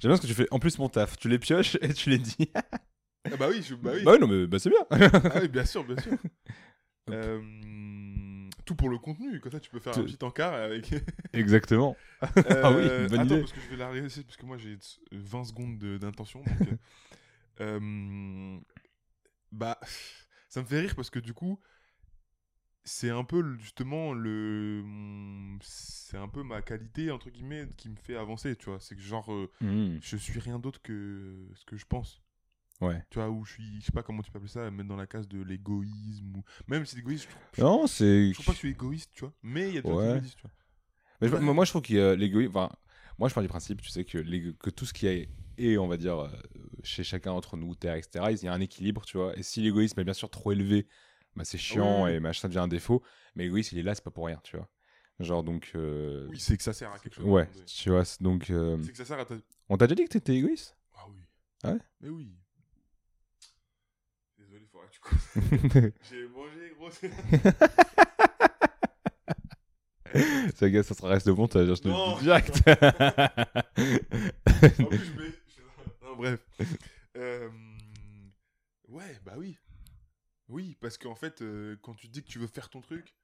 J'aime bien ce que tu fais. En plus, mon taf, tu les pioches et tu les dis. Ah bah oui, je- bah oui. Bah ouais, non, mais bah, c'est bien. Ah oui, bien sûr, bien sûr. Euh, tout pour le contenu, comme ça tu peux faire un Tout- petit encart avec. Exactement. Ah oui, Euh, bonne attends, idée. parce que je vais la réaliser, parce que moi j'ai 20 secondes de- d'intention. donc, euh, euh, bah, ça me fait rire parce que du coup, c'est un peu justement le. C'est un peu ma qualité, entre guillemets, qui me fait avancer, tu vois. C'est que genre, euh, Hmm, je suis rien d'autre que ce que je pense. Ouais. Tu vois, où je suis, je sais pas comment tu peux appeler ça, mettre dans la case de l'égoïsme. Ou... Même si l'égoïsme, je Non, c'est. je trouve pas que je suis égoïste, tu vois. Mais il y a des gens qui Ouais. me le disent, tu vois. Mais je- moi, moi, je trouve que euh, l'égoïsme. Enfin, moi, je pars du principe, tu sais, que, que tout ce qui est, est, on va dire, euh, chez chacun entre nous, terre, etc., il y a un équilibre, tu vois. Et si l'égoïsme est bien sûr trop élevé, bah, c'est chiant oui, oui. et machin, ça devient un défaut. Mais l'égoïsme, il est là, c'est pas pour rien, tu vois. Genre, donc. euh, Oui, c'est que ça sert à quelque chose. ouais, tu vois, donc. euh, C'est que ça sert à ta. On t'a déjà dit que t'étais égoïste? Ah oui. Ah ouais? Mais oui. Désolé, il faudra que tu coupes. J'ai mangé, gros. Ça, gars, ça sera reste de montage, je te Non. le dis direct. En plus, je mets- Non, bref. Euh, Ouais, bah oui. Oui, parce qu'en fait, euh, quand tu dis que tu veux faire ton truc,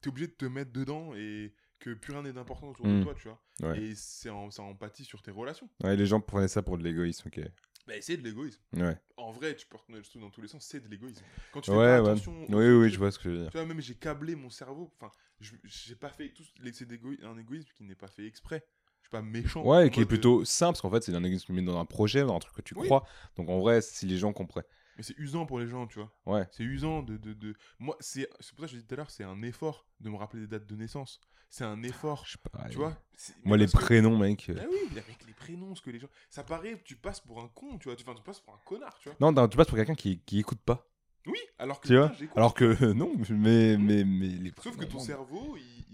t'es obligé de te mettre dedans et que plus rien n'est d'important autour de Mm. toi, tu vois. Ouais. Et c'est en, ça empathie sur tes relations. ouais, les gens prenaient ça pour de l'égoïsme, ok. Bah, c'est de l'égoïsme. Ouais, En vrai, tu peux retourner le truc dans tous les sens, c'est de l'égoïsme. Quand tu fais ouais, pas ouais. attention aux Oui, oui, je vois ce que tu veux dire. Tu vois, même j'ai câblé mon cerveau. Enfin, je- j'ai pas fait tout. C'est d'égoï- un égoïsme qui n'est pas fait exprès. Je suis pas méchant. Ouais, et qui est euh, plutôt simple, parce qu'en fait, c'est un égoïsme mis dans un projet, dans un truc que tu Oui. crois. Donc en vrai, si les gens comprennent. Mais c'est usant pour les gens, tu vois. Ouais, C'est usant de. de, de... Moi, c'est pour ça que je disais tout à l'heure, c'est un effort de me rappeler des dates de naissance. C'est un effort. je sais pas. Tu vois Moi, les que- prénoms, mec. euh, Ah oui, avec les prénoms, ce que les gens. Ça paraît, tu passes pour un con, tu vois. Tu, enfin, tu passes pour un connard, tu vois. Non, non, tu passes pour quelqu'un qui, qui écoute pas. Oui, alors que. Tu vois putain. Alors que non, mais, mais, mais les Sauf que ton cerveau, il-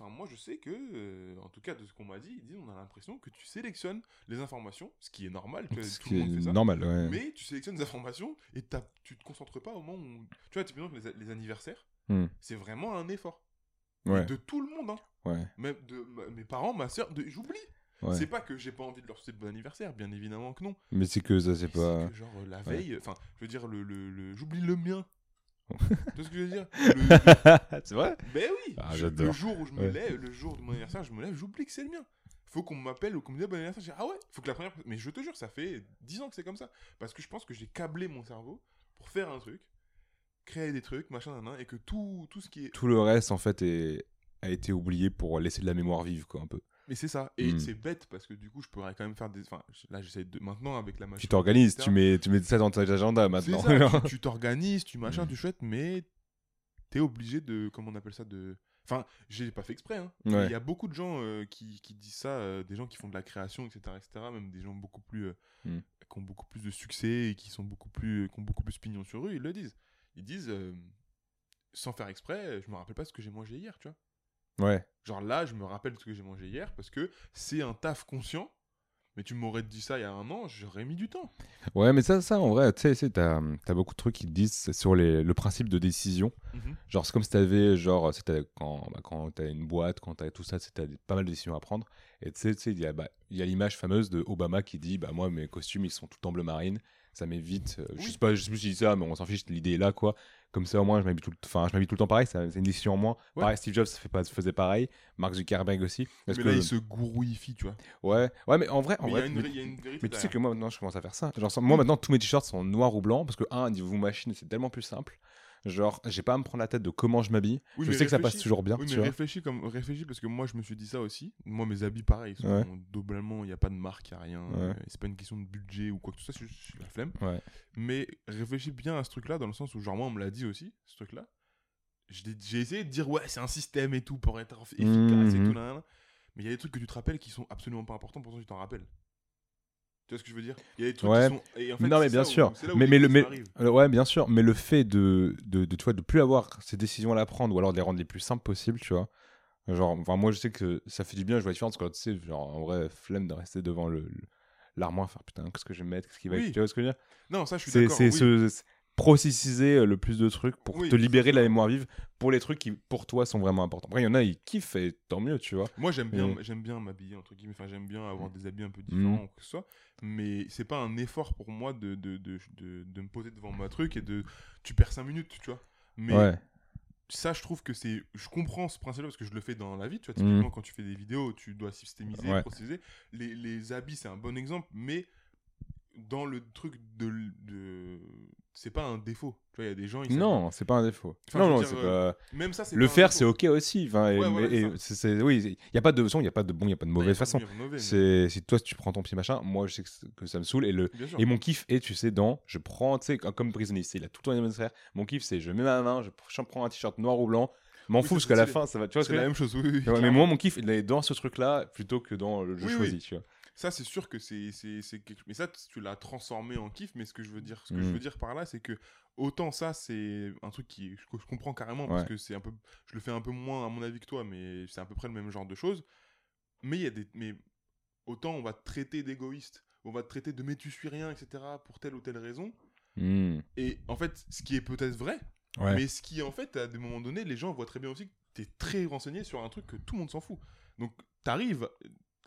Enfin, moi, je sais que, euh, en tout cas, de ce qu'on m'a dit, ils disent, on a l'impression que tu sélectionnes les informations, ce qui est normal, tu vois, Ce tout qui le est monde fait ça. normal, ouais. Mais tu sélectionnes des informations et t'as- tu te concentres pas au moment où. Tu vois, typiquement, les, les anniversaires, Hmm. c'est vraiment un effort. Ouais, De tout le monde, hein. ouais, Même de ma- mes parents, ma soeur, j'oublie. ouais. C'est pas que j'ai pas envie de leur souhaiter de bon anniversaire, bien évidemment que non. Mais c'est que ça, c'est pas. que, genre, la veille, enfin, je veux dire, le, le, le- j'oublie le mien. Tu vois ce que je veux dire? Le- c'est vrai? Ben oui Ah. Le jour où je me Ouais. lève, le jour de mon anniversaire, je me lève, j'oublie que c'est le mien. Faut qu'on m'appelle ou qu'on me dise bon anniversaire. Je dis, ah ouais, faut que la première. Mais je te jure, ça fait 10 ans que c'est comme ça. Parce que je pense que j'ai câblé mon cerveau pour faire un truc, créer des trucs, machin, nan, nan, et que tout, tout ce qui est. Tout le reste, en fait, est... a été oublié pour laisser de la mémoire vive, quoi, un peu. Mais c'est ça. Et Hmm. c'est bête parce que du coup, je pourrais quand même faire des. Enfin, là, j'essaie de. Maintenant, avec la machine. Tu t'organises, tu mets, tu mets ça dans ton agenda maintenant. ça, tu- t'organises, tu machin, Mm. tu chouettes, mais t'es obligé de. Comment on appelle ça de... Enfin, j'ai pas fait exprès. Hein. Ouais. Il y a beaucoup de gens euh, qui, qui disent ça, euh, des gens qui font de la création, etc. etc. même des gens beaucoup plus. euh, Mm. qui ont beaucoup plus de succès et qui, sont beaucoup plus, qui ont beaucoup plus pignon sur eux, ils le disent. Ils disent, sans faire exprès, je me rappelle pas ce que j'ai mangé hier, tu vois. Ouais. Genre là, je me rappelle ce que j'ai mangé hier parce que c'est un taf conscient. Mais tu m'aurais dit ça il y a un an, j'aurais mis du temps. Ouais, mais ça, ça en vrai, tu sais, t'as as beaucoup de trucs qui te disent sur les, le principe de décision. Genre, c'est comme si t'avais, genre, quand, bah, quand t'as une boîte, quand t'as tout ça, t'as pas mal de décisions à prendre. Et tu sais, il y a, bah, a l'image fameuse de Obama qui dit, bah, moi, mes costumes, ils sont tout en bleu marine. Ça m'évite. euh, Je sais pas, je sais plus si je dis ça, mais on s'en fiche, l'idée est là, quoi. Comme ça, au moins, je m'habille tout, le- enfin, je m'habille tout le temps pareil, c'est une décision en moins. Ouais. Pareil, Steve Jobs fait pas, faisait pareil, Mark Zuckerberg aussi. Parce mais que, là, il se gourouillifie, tu vois. ouais, ouais, mais en vrai, en Mais y, vrai, a une mais- y a une vérité. mais tu sais que moi maintenant je commence à faire ça. Genre, moi maintenant tous mes t-shirts sont noirs ou blancs parce que un niveau machine c'est tellement plus simple. Genre j'ai pas à me prendre la tête de comment je m'habille. Oui, je sais que ça passe toujours bien. Oui, tu mais vois. réfléchis, comme... réfléchis parce que moi, je me suis dit ça aussi. Moi, mes habits, pareil, sont Ouais. globalement, il n'y a pas de marque, il n'y a rien. Ouais. C'est pas une question de budget ou quoi que ce soit, c'est juste la flemme. Ouais. Mais réfléchis bien à ce truc-là, dans le sens où, genre, moi, on me l'a dit aussi, ce truc-là. J'ai essayé de dire, ouais, c'est un système et tout pour être efficace et Mhm. tout, nan. Mais il y a des trucs que tu te rappelles qui sont absolument pas importants, pourtant tu t'en rappelles. Tu vois ce que je veux dire? Il y a des trucs Ouais. qui sont. et en fait, Non, mais bien sûr. où Mais- mais le- mais-. Alors, ouais, bien sûr, mais le fait de, de, de, tu vois, de plus avoir ces décisions-là à prendre ou alors de les rendre les plus simples possibles, tu vois. Genre, enfin, moi, je sais que ça fait du bien, je vois la différence quand tu sais, genre, en vrai, flemme de rester devant le l'armoire, faire putain, qu'est-ce que je vais mettre, qu'est-ce qui va Oui. être, tu vois ce que je veux dire? Non, ça, je suis d'accord. c'est oui. ce- processiser euh, le plus de trucs pour Oui, te libérer de la mémoire vive pour les trucs qui, pour toi, sont vraiment importants. Après, il y en a, ils kiffent et tant mieux, tu vois. Moi, j'aime bien, Et- j'aime bien m'habiller, entre guillemets. Enfin, j'aime bien avoir des habits un peu Mhm. différents, ou que ce soit. Mais c'est pas un effort pour moi de, de, de, de, de me poser devant ma truc et de. Tu perds 5 minutes, tu vois. Mais ouais. ça, je trouve que c'est. Je comprends ce principe-là parce que je le fais dans la vie. Tu vois, Mhm. typiquement, quand tu fais des vidéos, tu dois systémiser, Ouais. processer. Les, les habits, c'est un bon exemple, mais dans le truc de... C'est pas un défaut. Tu vois, il y a des gens. Ils Non, c'est pas un défaut. Enfin, non, non, dire, euh, pas. Même ça, c'est Le pas faire, c'est ok aussi. Enfin, et- voilà, et- oui, il n'y a pas de façon, il n'y a pas de bon, il n'y a pas de y mauvaise façon. mauvais, mais- C'est si toi tu prends ton petit machin, moi je sais que, ça me saoule et le et mon kiff est tu sais dans je prends tu sais comme prisonnier, c'est il a tout le temps les frères. Mon kiff c'est je mets ma main, je, prends un t-shirt noir ou blanc, m'en Oui, ça, parce qu'à la fin ça va tu vois ce C'est la même chose, oui. oui, veux dire Ouais, mais moi mon kiff il est dans ce truc là plutôt que dans le jeu choisi, tu vois. Ça, c'est sûr que c'est c'est- c'est quelque Mais ça, tu l'as transformé en kiff. Mais ce que je veux dire, ce que je Mm. veux dire par là, c'est que autant ça, c'est un truc qui, que je comprends carrément parce que c'est un peu. Je le fais un peu moins à mon avis que toi, mais c'est à peu près le même genre de choses. Mais il y a des. Mais autant on va te traiter d'égoïste, on va te traiter de mais tu suis rien, etc. pour telle ou telle raison. Hmm. Et en fait, ce qui est peut-être vrai, Ouais. mais ce qui, en fait, à des moments donnés, les gens voient très bien aussi que tu es très renseigné sur un truc que tout le monde s'en fout. Donc, t'arrives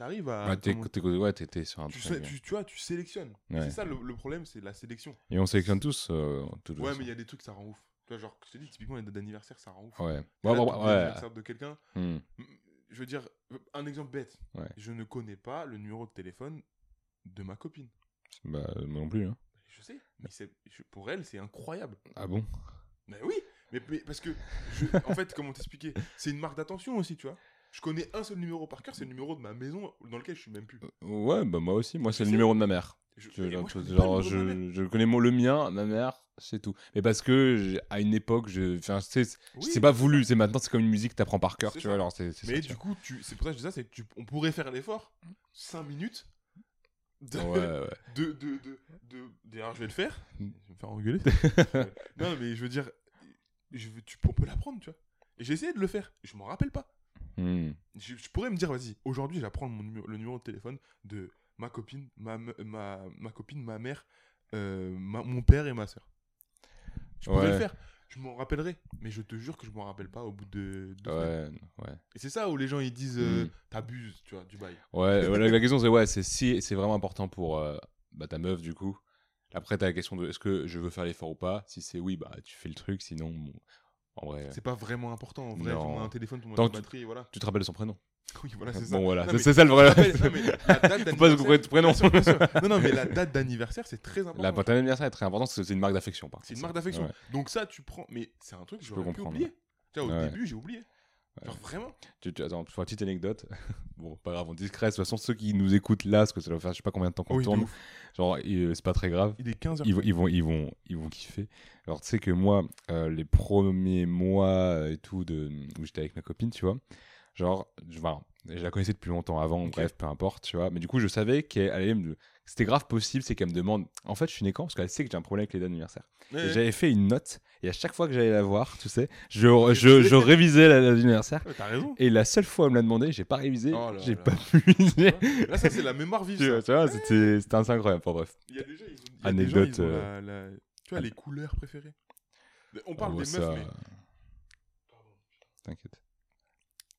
arrives à. Ouais, t'es comment- t'es- ouais, t'es- t'es sur un tu, truc. sais- tu, tu vois, tu sélectionnes. Ouais. C'est ça le, le problème, c'est la sélection. Et on sélectionne tous. euh, de toute Ouais, façon. mais il y a des trucs, ça rend ouf. Tu vois, genre, je te dis, typiquement, les dates d'anniversaire, ça rend ouf. Ouais. L'anniversaire de quelqu'un, Hmm. je veux dire, un exemple bête. Ouais. Je ne connais pas le numéro de téléphone de ma copine. Bah moi non plus. Hein. Je sais, mais c'est- je- pour elle, c'est incroyable. Ah bon? Mais oui, mais, mais parce que, je- en fait, comment t'expliquer? C'est une marque d'attention aussi, tu vois. Je connais un seul numéro par cœur, c'est le numéro de ma maison dans lequel je suis même plus. Ouais, bah moi aussi. Moi c'est le numéro de ma mère. Je, Tu- moi, je connais genre, je, je connais mon, le mien, ma mère, c'est tout. Mais parce que à une époque, je, c'est Oui, pas voulu. C'est maintenant, c'est comme une musique que t'apprends par cœur, tu ça. vois. Alors c'est c'est ça, Mais du coup, tu, c'est pour ça que je dis ça, c'est tu, on pourrait faire l'effort, 5 minutes, de, vois. Ouais, ouais. de, de, de, de- D'ailleurs, je vais le faire. Mm. Je vais me faire engueuler. non, mais je veux dire, je veux, tu, on peut l'apprendre, tu vois. Et j'ai essayé de le faire. Je m'en rappelle pas. Hmm. Je, je pourrais me dire, vas-y, aujourd'hui, mon numéro, le numéro de téléphone de ma copine, ma, ma, ma copine, ma mère, euh, ma- mon père et ma soeur. Je pourrais Ouais. le faire. Je m'en rappellerai. Mais je te jure que je m'en rappelle pas au bout de deux. Ouais, ouais. Et c'est ça où les gens ils disent euh, Mm. t'abuses, tu vois, du bail. Ouais, la, la question c'est ouais, c'est si c'est vraiment important pour euh, bah, ta meuf du coup. Après t'as la question de est-ce que je veux faire l'effort ou pas? Si c'est oui, bah tu fais le truc. Sinon, bon, en vrai, C'est pas vraiment important. En vrai, Non. un téléphone, on a Tant une que tu- batterie, et voilà. tu te rappelles de son prénom. Oui, voilà, c'est ça. Bon voilà, c'est ça le vrai. Date d'anniversaire- prénom. Non, non, mais la date d'anniversaire, c'est très important. La ton anniversaire est très important parce que c'est une marque d'affection. C'est une marque d'affection. Donc ça, tu prends. Mais c'est un truc que Je peux j'aurais pu oublier. Tu vois, au début, j'ai oublié. Genre vraiment? Tu, tu- attends, pour une petite anecdote. bon, pas grave, on discret. De toute façon, ceux qui nous écoutent là, parce que ça doit faire je sais pas combien de temps qu'on Oui, tourne, genre, il- c'est pas très grave. Il est 15h. Ils, vont- ils vont, ils vont, ils vont kiffer. Alors, tu sais que moi, euh, les premiers mois et tout de où j'étais avec ma copine, tu vois, genre, je, voilà, je la connaissais depuis longtemps avant, bref, peu importe, tu vois. Mais du coup, je savais qu'elle allait me, c'était grave possible, c'est qu'elle me demande, en fait, je suis né quand? Parce qu'elle sait que j'ai un problème avec les dates d'anniversaire. Ouais, Et ouais. J'avais fait une note, et à chaque fois que j'allais la voir, tu sais, je, je, je révisais la date d'anniversaire. Ouais, T'as raison. Et la seule fois où elle me l'a demandé, j'ai pas révisé, Oh j'ai pas pu. Là, ça, c'est la mémoire vive. tu vois, c'était c'était incroyable. Enfin, bref. Il y a des gens, ils ont, il y a des gens, Anecdote, ils ont euh, la- la- Tu vois, les couleurs préférées. On parle Ah, des meufs, mais. T'inquiète.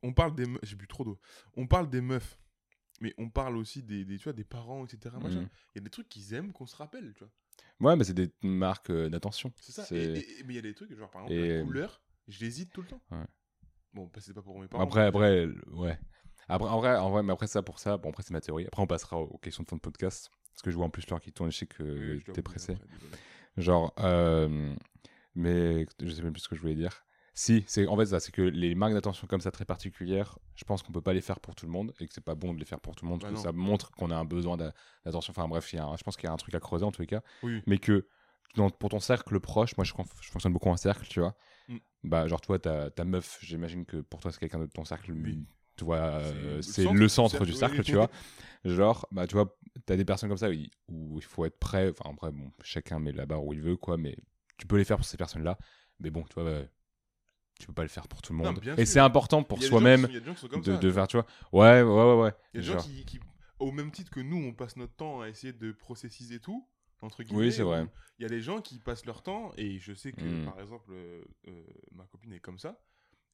On parle des meufs. J'ai bu trop d'eau. On parle des meufs. Mais on parle aussi des, des, tu vois, des parents, etc. Mhm. Il y a des trucs qu'ils aiment qu'on se rappelle, tu vois. Ouais, mais c'est des marques euh, d'attention. C'est ça. C'est- Et- et- mais il y a des trucs, genre par exemple, Et- la couleur, j'hésite tout le temps. Ouais. Bon, bah, c'est pas pour mes parents. Après, après, ouais. Après, en vrai, en vrai, mais après ça, pour ça, bon, après, c'est ma théorie. Après, on passera aux questions de fond de podcast. Parce que je vois en plus l'heure qui tourne, je sais que Oui, t'es pressé. après. Genre, euh, mais je sais même plus ce que je voulais dire. Si, c'est en fait ça, c'est que les marques d'attention comme ça très particulières, je pense qu'on peut pas les faire pour tout le monde et que c'est pas bon de les faire pour tout le monde parce Bah que ça montre qu'on a un besoin d'a- d'attention. Enfin bref, y a un- je pense qu'il y a un truc à creuser en tous les cas, Oui. mais que dans- pour ton cercle proche, moi je, fonctionne beaucoup en cercle, tu vois. Mm. Bah genre toi, ta, ta meuf, j'imagine que pour toi c'est quelqu'un de ton cercle, Oui. tu vois, euh, le c'est centre le du centre cercle, du oui. cercle, tu vois. Genre, bah, tu vois, t'as des personnes comme ça où il, où il faut être prêt. Enfin, après, bon, chacun met la barre où il veut, quoi, mais tu peux les faire pour ces personnes-là. Mais bon, tu vois, ouais, tu peux pas le faire pour tout le monde. Et c'est important pour soi-même de, de faire, tu vois. Ouais, ouais, ouais, ouais. Il y a des gens qui, qui- au même titre que nous, on passe notre temps à essayer de processiser tout, entre guillemets. Oui, c'est vrai. Il y a des gens qui passent leur temps, et je sais que, Mm. par exemple, euh, euh, ma copine est comme ça.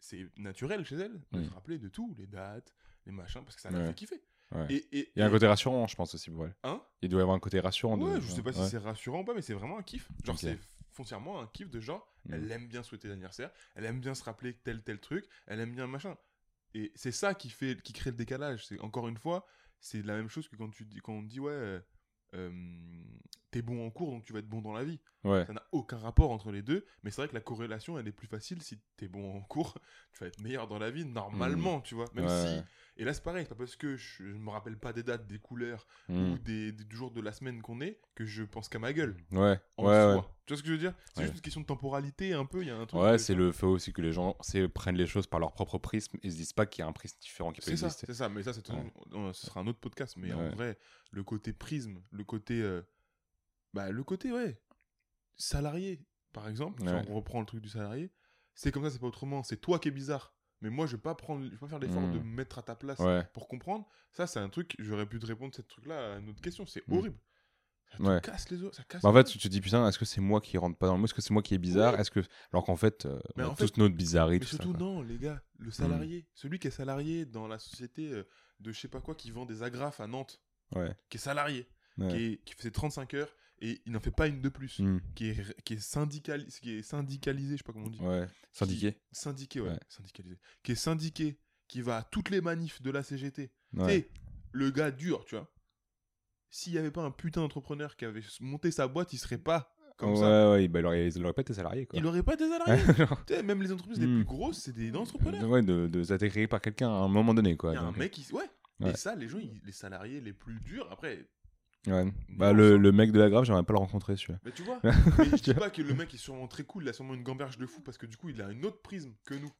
C'est naturel chez elle de Mm. se rappeler de tout, les dates, les machins, parce que ça la Ouais. fait kiffer. Ouais. Et, et- Il y a un côté rassurant, je pense aussi pour elle. Hein? Il doit y avoir un côté rassurant. de- Ouais, je sais pas si c'est rassurant ou pas, mais c'est vraiment un kiff. Genre, c'est foncièrement un kiff de genre, Mm. elle aime bien souhaiter l'anniversaire, elle aime bien se rappeler tel tel truc, elle aime bien machin. Et c'est ça qui fait, qui crée le décalage. C'est encore une fois, c'est la même chose que quand tu dis, quand on dit ouais, euh, euh, t'es bon en cours, donc tu vas être bon dans la vie. Ouais. Ça n'a aucun rapport entre les deux, mais c'est vrai que la corrélation, elle est plus facile si t'es bon en cours, tu vas être meilleur dans la vie normalement, tu vois. Même Mm. Ouais, si, et là c'est pareil, c'est pas parce que je, je me rappelle pas des dates, des couleurs Mm. ou des, des jours de la semaine qu'on est que je pense qu'à ma gueule Ouais, en ouais, soi. Tu vois ce que je veux dire? C'est juste une question de temporalité, un peu. Il y a un truc. Ouais, c'est le fait aussi que les gens prennent les choses par leur propre prisme et se disent pas qu'il y a un prisme différent qui peut C'est ça, exister. c'est ça. Mais ça, ce sera un autre podcast. Mais en vrai, le côté prisme, le côté, euh, bah, le côté ouais, salarié, par exemple. si on reprend le truc du salarié. C'est comme ça, c'est pas autrement. C'est toi qui es bizarre. Mais moi, je vais pas prendre, je vais pas faire l'effort de me mettre à ta place Ouais, pour comprendre. Ça, c'est un truc. J'aurais pu te répondre ce truc-là à une autre question. C'est Mm. horrible. Ça Ouais. casse les os. Ça casse. Bah, en fait, tu te dis putain, est-ce que c'est moi qui rentre pas dans le mot Est-ce que c'est moi qui est bizarre? Ouais. Est-ce que alors qu'en fait, euh, Mais on a en tous fait- notre bizarrerie Mais tout surtout, non, les gars, le salarié, celui qui est salarié dans la société euh, de je sais pas quoi qui vend des agrafes à Nantes, Ouais. qui est salarié, qui, est- qui faisait 35 heures et il n'en fait pas une de plus, Mm. qui, est, qui, est syndicali- qui est syndicalisé, je sais pas comment on dit. Ouais. Syndiqué. Qui- syndiqué, ouais, Ouais. syndicalisé. Qui est syndiqué, qui va à toutes les manifs de la CGT. Sais, le gars dur, tu vois. S'il n'y avait pas un putain d'entrepreneur qui avait monté sa boîte, il serait pas comme ouais, ça. ouais, bah, il aurait, il aurait pas été salarié quoi. Il aurait pas. Tu sais, même les entreprises les Mm. plus grosses, c'est des entrepreneurs. ouais, de, de créé par quelqu'un à un moment donné quoi. Il y a un mec qui. Ouais. Ouais. Et ça, les gens, ils- les salariés les plus durs, après. Ouais. Bah, le, le mec de la grave, j'aimerais pas le rencontrer celui-là. Mais tu vois, mais je dis pas que le mec est sûrement très cool, il a sûrement une gamberge de fou parce que du coup, il a une autre prisme que nous.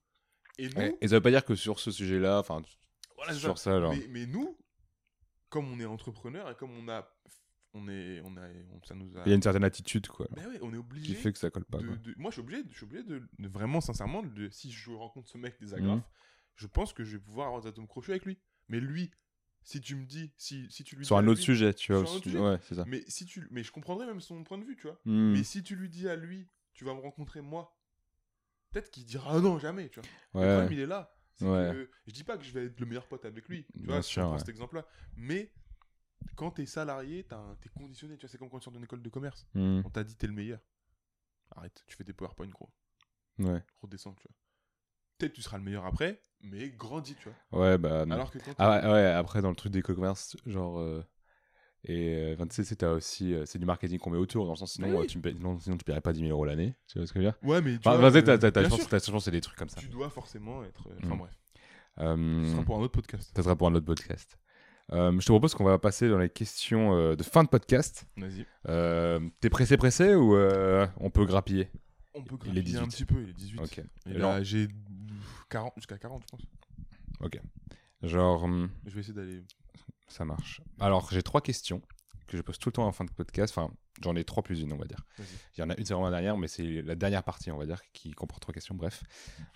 Et nous. Et ça veut pas dire que sur ce sujet-là, enfin, voilà, sur ça. ça, genre. Mais, mais nous, comme on est entrepreneur et comme on a. On est. On a on- ça nous a. Il y a une certaine attitude quoi, Mais ouais, on est qui obligé. fait que ça colle pas. de- Moi, je suis obligé, je suis obligé de, de vraiment, sincèrement, de, si je rencontre ce mec des agrafes, je pense que je vais pouvoir avoir des atomes crochus avec lui. Mais lui, si tu me dis. Si, si tu lui Sur dis un à autre lui- sujet, tu vois. sur un sujet. Ouais, c'est ça. Mais, si tu, mais je comprendrais même son point de vue, tu vois. Mm. Mais si tu lui dis à lui, tu vas me rencontrer moi, peut-être qu'il dira ah non, jamais, tu vois. Le Ouais. problème, il est là. Ouais. que je dis pas que je vais être le meilleur pote avec lui, tu Bien vois, si sûr, on prend ouais. cet exemple-là. Mais quand t'es salarié, t'as un- t'es conditionné, tu vois, c'est comme quand tu sors d'une école de commerce. Mm. On t'a dit t'es le meilleur. Arrête, tu fais des PowerPoint, gros. Ouais. Redescends, tu vois. Peut-être tu seras le meilleur après, mais grandis, tu vois. Ouais, bah. non. Alors que quand Ah ouais, ouais, après dans le truc d'éco-commerce, genre. euh, Et euh, enfin, tu sais, c'est aussi. euh, c'est du marketing qu'on met autour, dans le sens sinon, Oui. euh, tu, me non, sinon tu paierais pas 10 000 euros l'année. Tu vois ce que je veux dire? Ouais, mais tu Enfin, vas-y, t'as- euh, t'as- t'as- c'est des trucs comme ça. tu dois forcément être. euh, Enfin Mm. bref, Euh, ce sera pour un autre podcast. Ça sera pour un autre podcast. Euh, je te propose qu'on va passer dans les questions euh, de fin de podcast. Vas-y. Euh, T'es pressé, pressé ou euh, on peut grappiller? On peut grappiller un 18. petit peu, il est 18. Ok. Et Et là, j'ai 40, jusqu'à 40, je pense. Genre, hum, Je vais essayer d'aller. ça marche. Alors, j'ai trois questions que je pose tout le temps en fin de podcast. Enfin, j'en ai trois plus une, on va dire. Il y en a une, c'est vraiment la dernière, mais c'est la dernière partie, on va dire, qui comporte trois questions. Bref.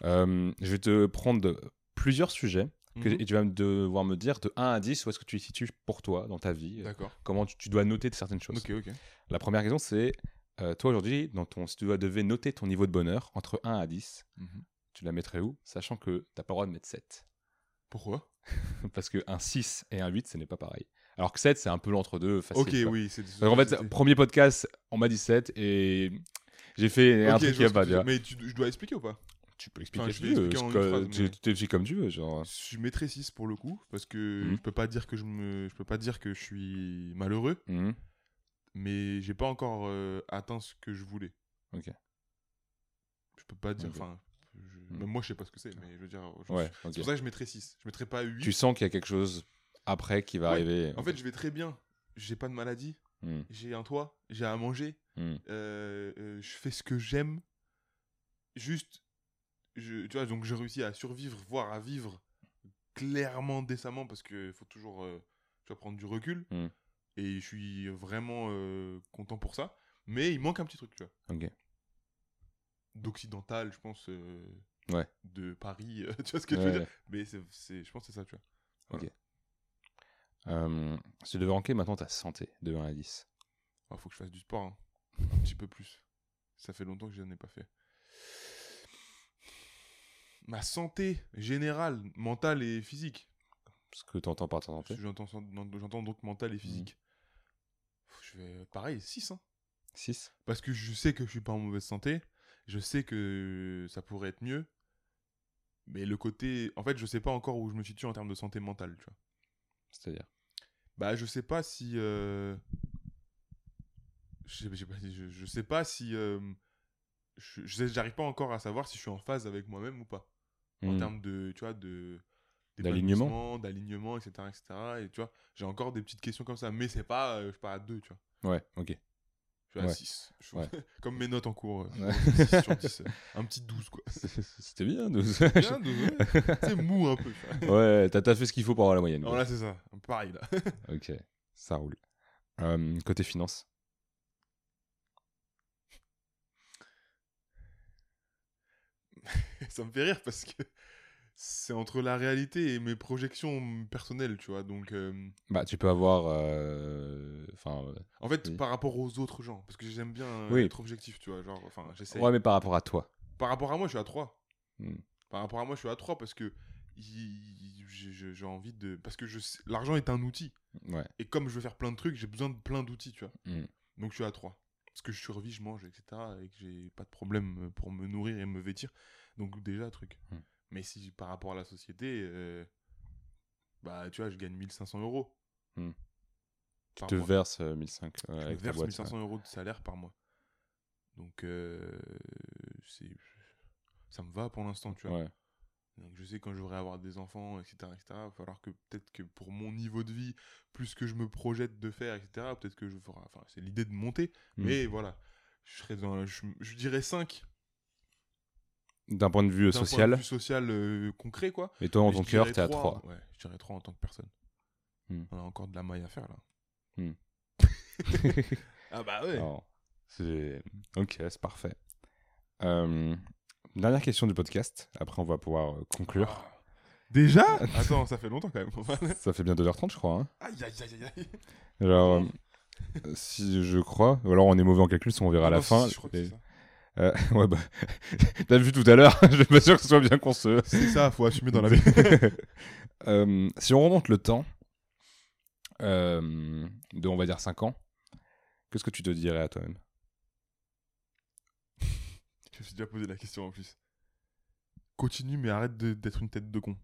Euh, je vais te prendre plusieurs sujets que- Mhm. et tu vas devoir me dire de 1 à 10 où est-ce que tu les situes pour toi dans ta vie. euh, D'accord. Comment tu, tu dois noter certaines choses. Ok, ok. La première question, c'est euh, toi aujourd'hui, dans ton, si tu dois- devais noter ton niveau de bonheur entre 1 à 10, Mhm. Tu la mettrais où Sachant que tu n'as pas le droit de mettre 7. Pourquoi? Parce que un 6 et un 8, ce n'est pas pareil. Alors que 7, c'est un peu l'entre-deux facile. Ok, quoi. oui, c'est. Donc en fait, premier podcast, on m'a dit 7 et j'ai fait un truc qui que tu. Mais tu- je dois expliquer ou pas? Tu peux expliquer Enfin, je vais veux. phrase, mais- tu comme tu veux. Genre. Je mettrais 6 pour le coup, parce que Mhm. je peux pas dire que je me. Je peux pas dire que je suis malheureux, Mhm. mais j'ai pas encore euh, atteint ce que je voulais. Ok. Je peux pas dire. Enfin. Même moi, je sais pas ce que c'est, mais je veux dire. je- Ouais, C'est pour ça que je mettrais 6. Je mettrais pas 8. Tu sens qu'il y a quelque chose après qui va Ouais. arriver. En fait, je vais très bien. J'ai pas de maladie. Mhm. J'ai un toit. J'ai à manger. Mhm. euh, euh, je fais ce que j'aime. Juste, je, tu vois, donc j'ai réussi à survivre, voire à vivre clairement décemment parce qu'il faut toujours euh, tu vois, prendre du recul. Mm. Et je suis vraiment content pour ça. Mais il manque un petit truc, tu vois. Ok. D'occidental, je pense. euh, Ouais. De Paris, euh, tu vois ce que je Ouais, veux dire. Mais c'est, je pense que c'est ça, tu vois. Ok. Euh, si tu devais ranker maintenant ta santé de 1 à 10. Il faut que je fasse du sport, hein. un petit peu plus. Ça fait longtemps que je n'en ai pas fait. Ma santé générale, mentale et physique. Ce que tu entends par ta santé. J'entends, j'entends donc mentale et physique. Je vais pareil, 6. Hein. 6 Parce que je sais que je suis pas en mauvaise santé. Je sais que ça pourrait être mieux. Mais le côté. En fait, je sais pas encore où je me situe en termes de santé mentale, tu vois. C'est-à-dire? Bah, je sais pas si. euh, Je, sais- pas- je, je sais pas si. euh, je- je sais- J'arrive pas encore à savoir si je suis en phase avec moi-même ou pas. En Hmm. termes de. Tu vois, de. D'alignement. D'alignement, etc., etc. Et tu vois, j'ai encore des petites questions comme ça. Mais c'est pas. euh, je suis pas à 2, tu vois. Ouais, ok. Je suis à Ouais. 6. Ouais. Comme mes notes en cours. euh, Ouais. 6 sur 10. euh, Un petit 12, quoi. C'était bien. 12. Bien, 12, ouais. C'est mou un peu. ouais, t'as fait ce qu'il faut pour avoir la moyenne. Voilà, c'est ça. Pareil, là. Ok, ça roule. Euh, côté finance. ça me fait rire parce que c'est entre la réalité et mes projections personnelles, tu vois. Donc, euh, Bah, tu peux avoir. euh, Enfin. euh, en fait, Oui. par rapport aux autres gens, parce que j'aime bien euh, Oui. être objectif, tu vois. Genre, enfin, j'essaie. ouais, mais par rapport à toi. Par rapport à moi, je suis à 3. Hmm. Par rapport à moi, je suis à 3 parce que j'ai envie de. Parce que je l'argent est un outil. Ouais. Et comme je veux faire plein de trucs, j'ai besoin de plein d'outils, tu vois. Hmm. Donc je suis à 3. Parce que je survis, je mange, etc. Et que j'ai pas de problème pour me nourrir et me vêtir. Donc déjà, truc. Hmm. Mais si par rapport à la société, euh, bah tu vois, je gagne 1500 euros. Hmm. Tu te mois. verses euh, 1005 euh, Je me avec ta verse boîte. 1500 euros de salaire par mois. Donc euh, c'est ça me va pour l'instant, tu vois. Ouais. Donc je sais quand j'aurai à avoir des enfants, etc., etc., il va falloir que peut-être que pour mon niveau de vie, plus que je me projette de faire, etc., peut-être que je ferai. Enfin, c'est l'idée de monter. Hmm. Mais voilà, je serais dans. Je, je dirais 5. D'un point de vue euh, D'un point social. de vue social euh, concret, quoi. Et toi, en ton je cœur, t'es à trois, 3. Ouais, je dirais 3 en tant que personne. Hmm. On a encore de la maille à faire, là. Hmm. ah bah ouais. Alors, c'est... Ok, c'est parfait. Euh, dernière question du podcast. Après, on va pouvoir conclure. Ah. Déjà? Attends, ça fait longtemps quand même. Ça fait bien 2h30, je crois. hein. aïe, aïe, aïe, aïe, euh, si je crois. Ou alors, on est mauvais en calcul, si on verra à Ah la non, si, fin. si, je crois que Et- c'est ça. Euh, ouais, bah. T'as vu tout à l'heure, je suis pas sûr que ce soit bien qu'on se. C'est ça, faut assumer dans la vie. Euh, si on remonte le temps, euh, de on va dire 5 ans, qu'est-ce que tu te dirais à toi-même Je me suis déjà posé la question en plus. Continue, mais arrête d'être une tête de con.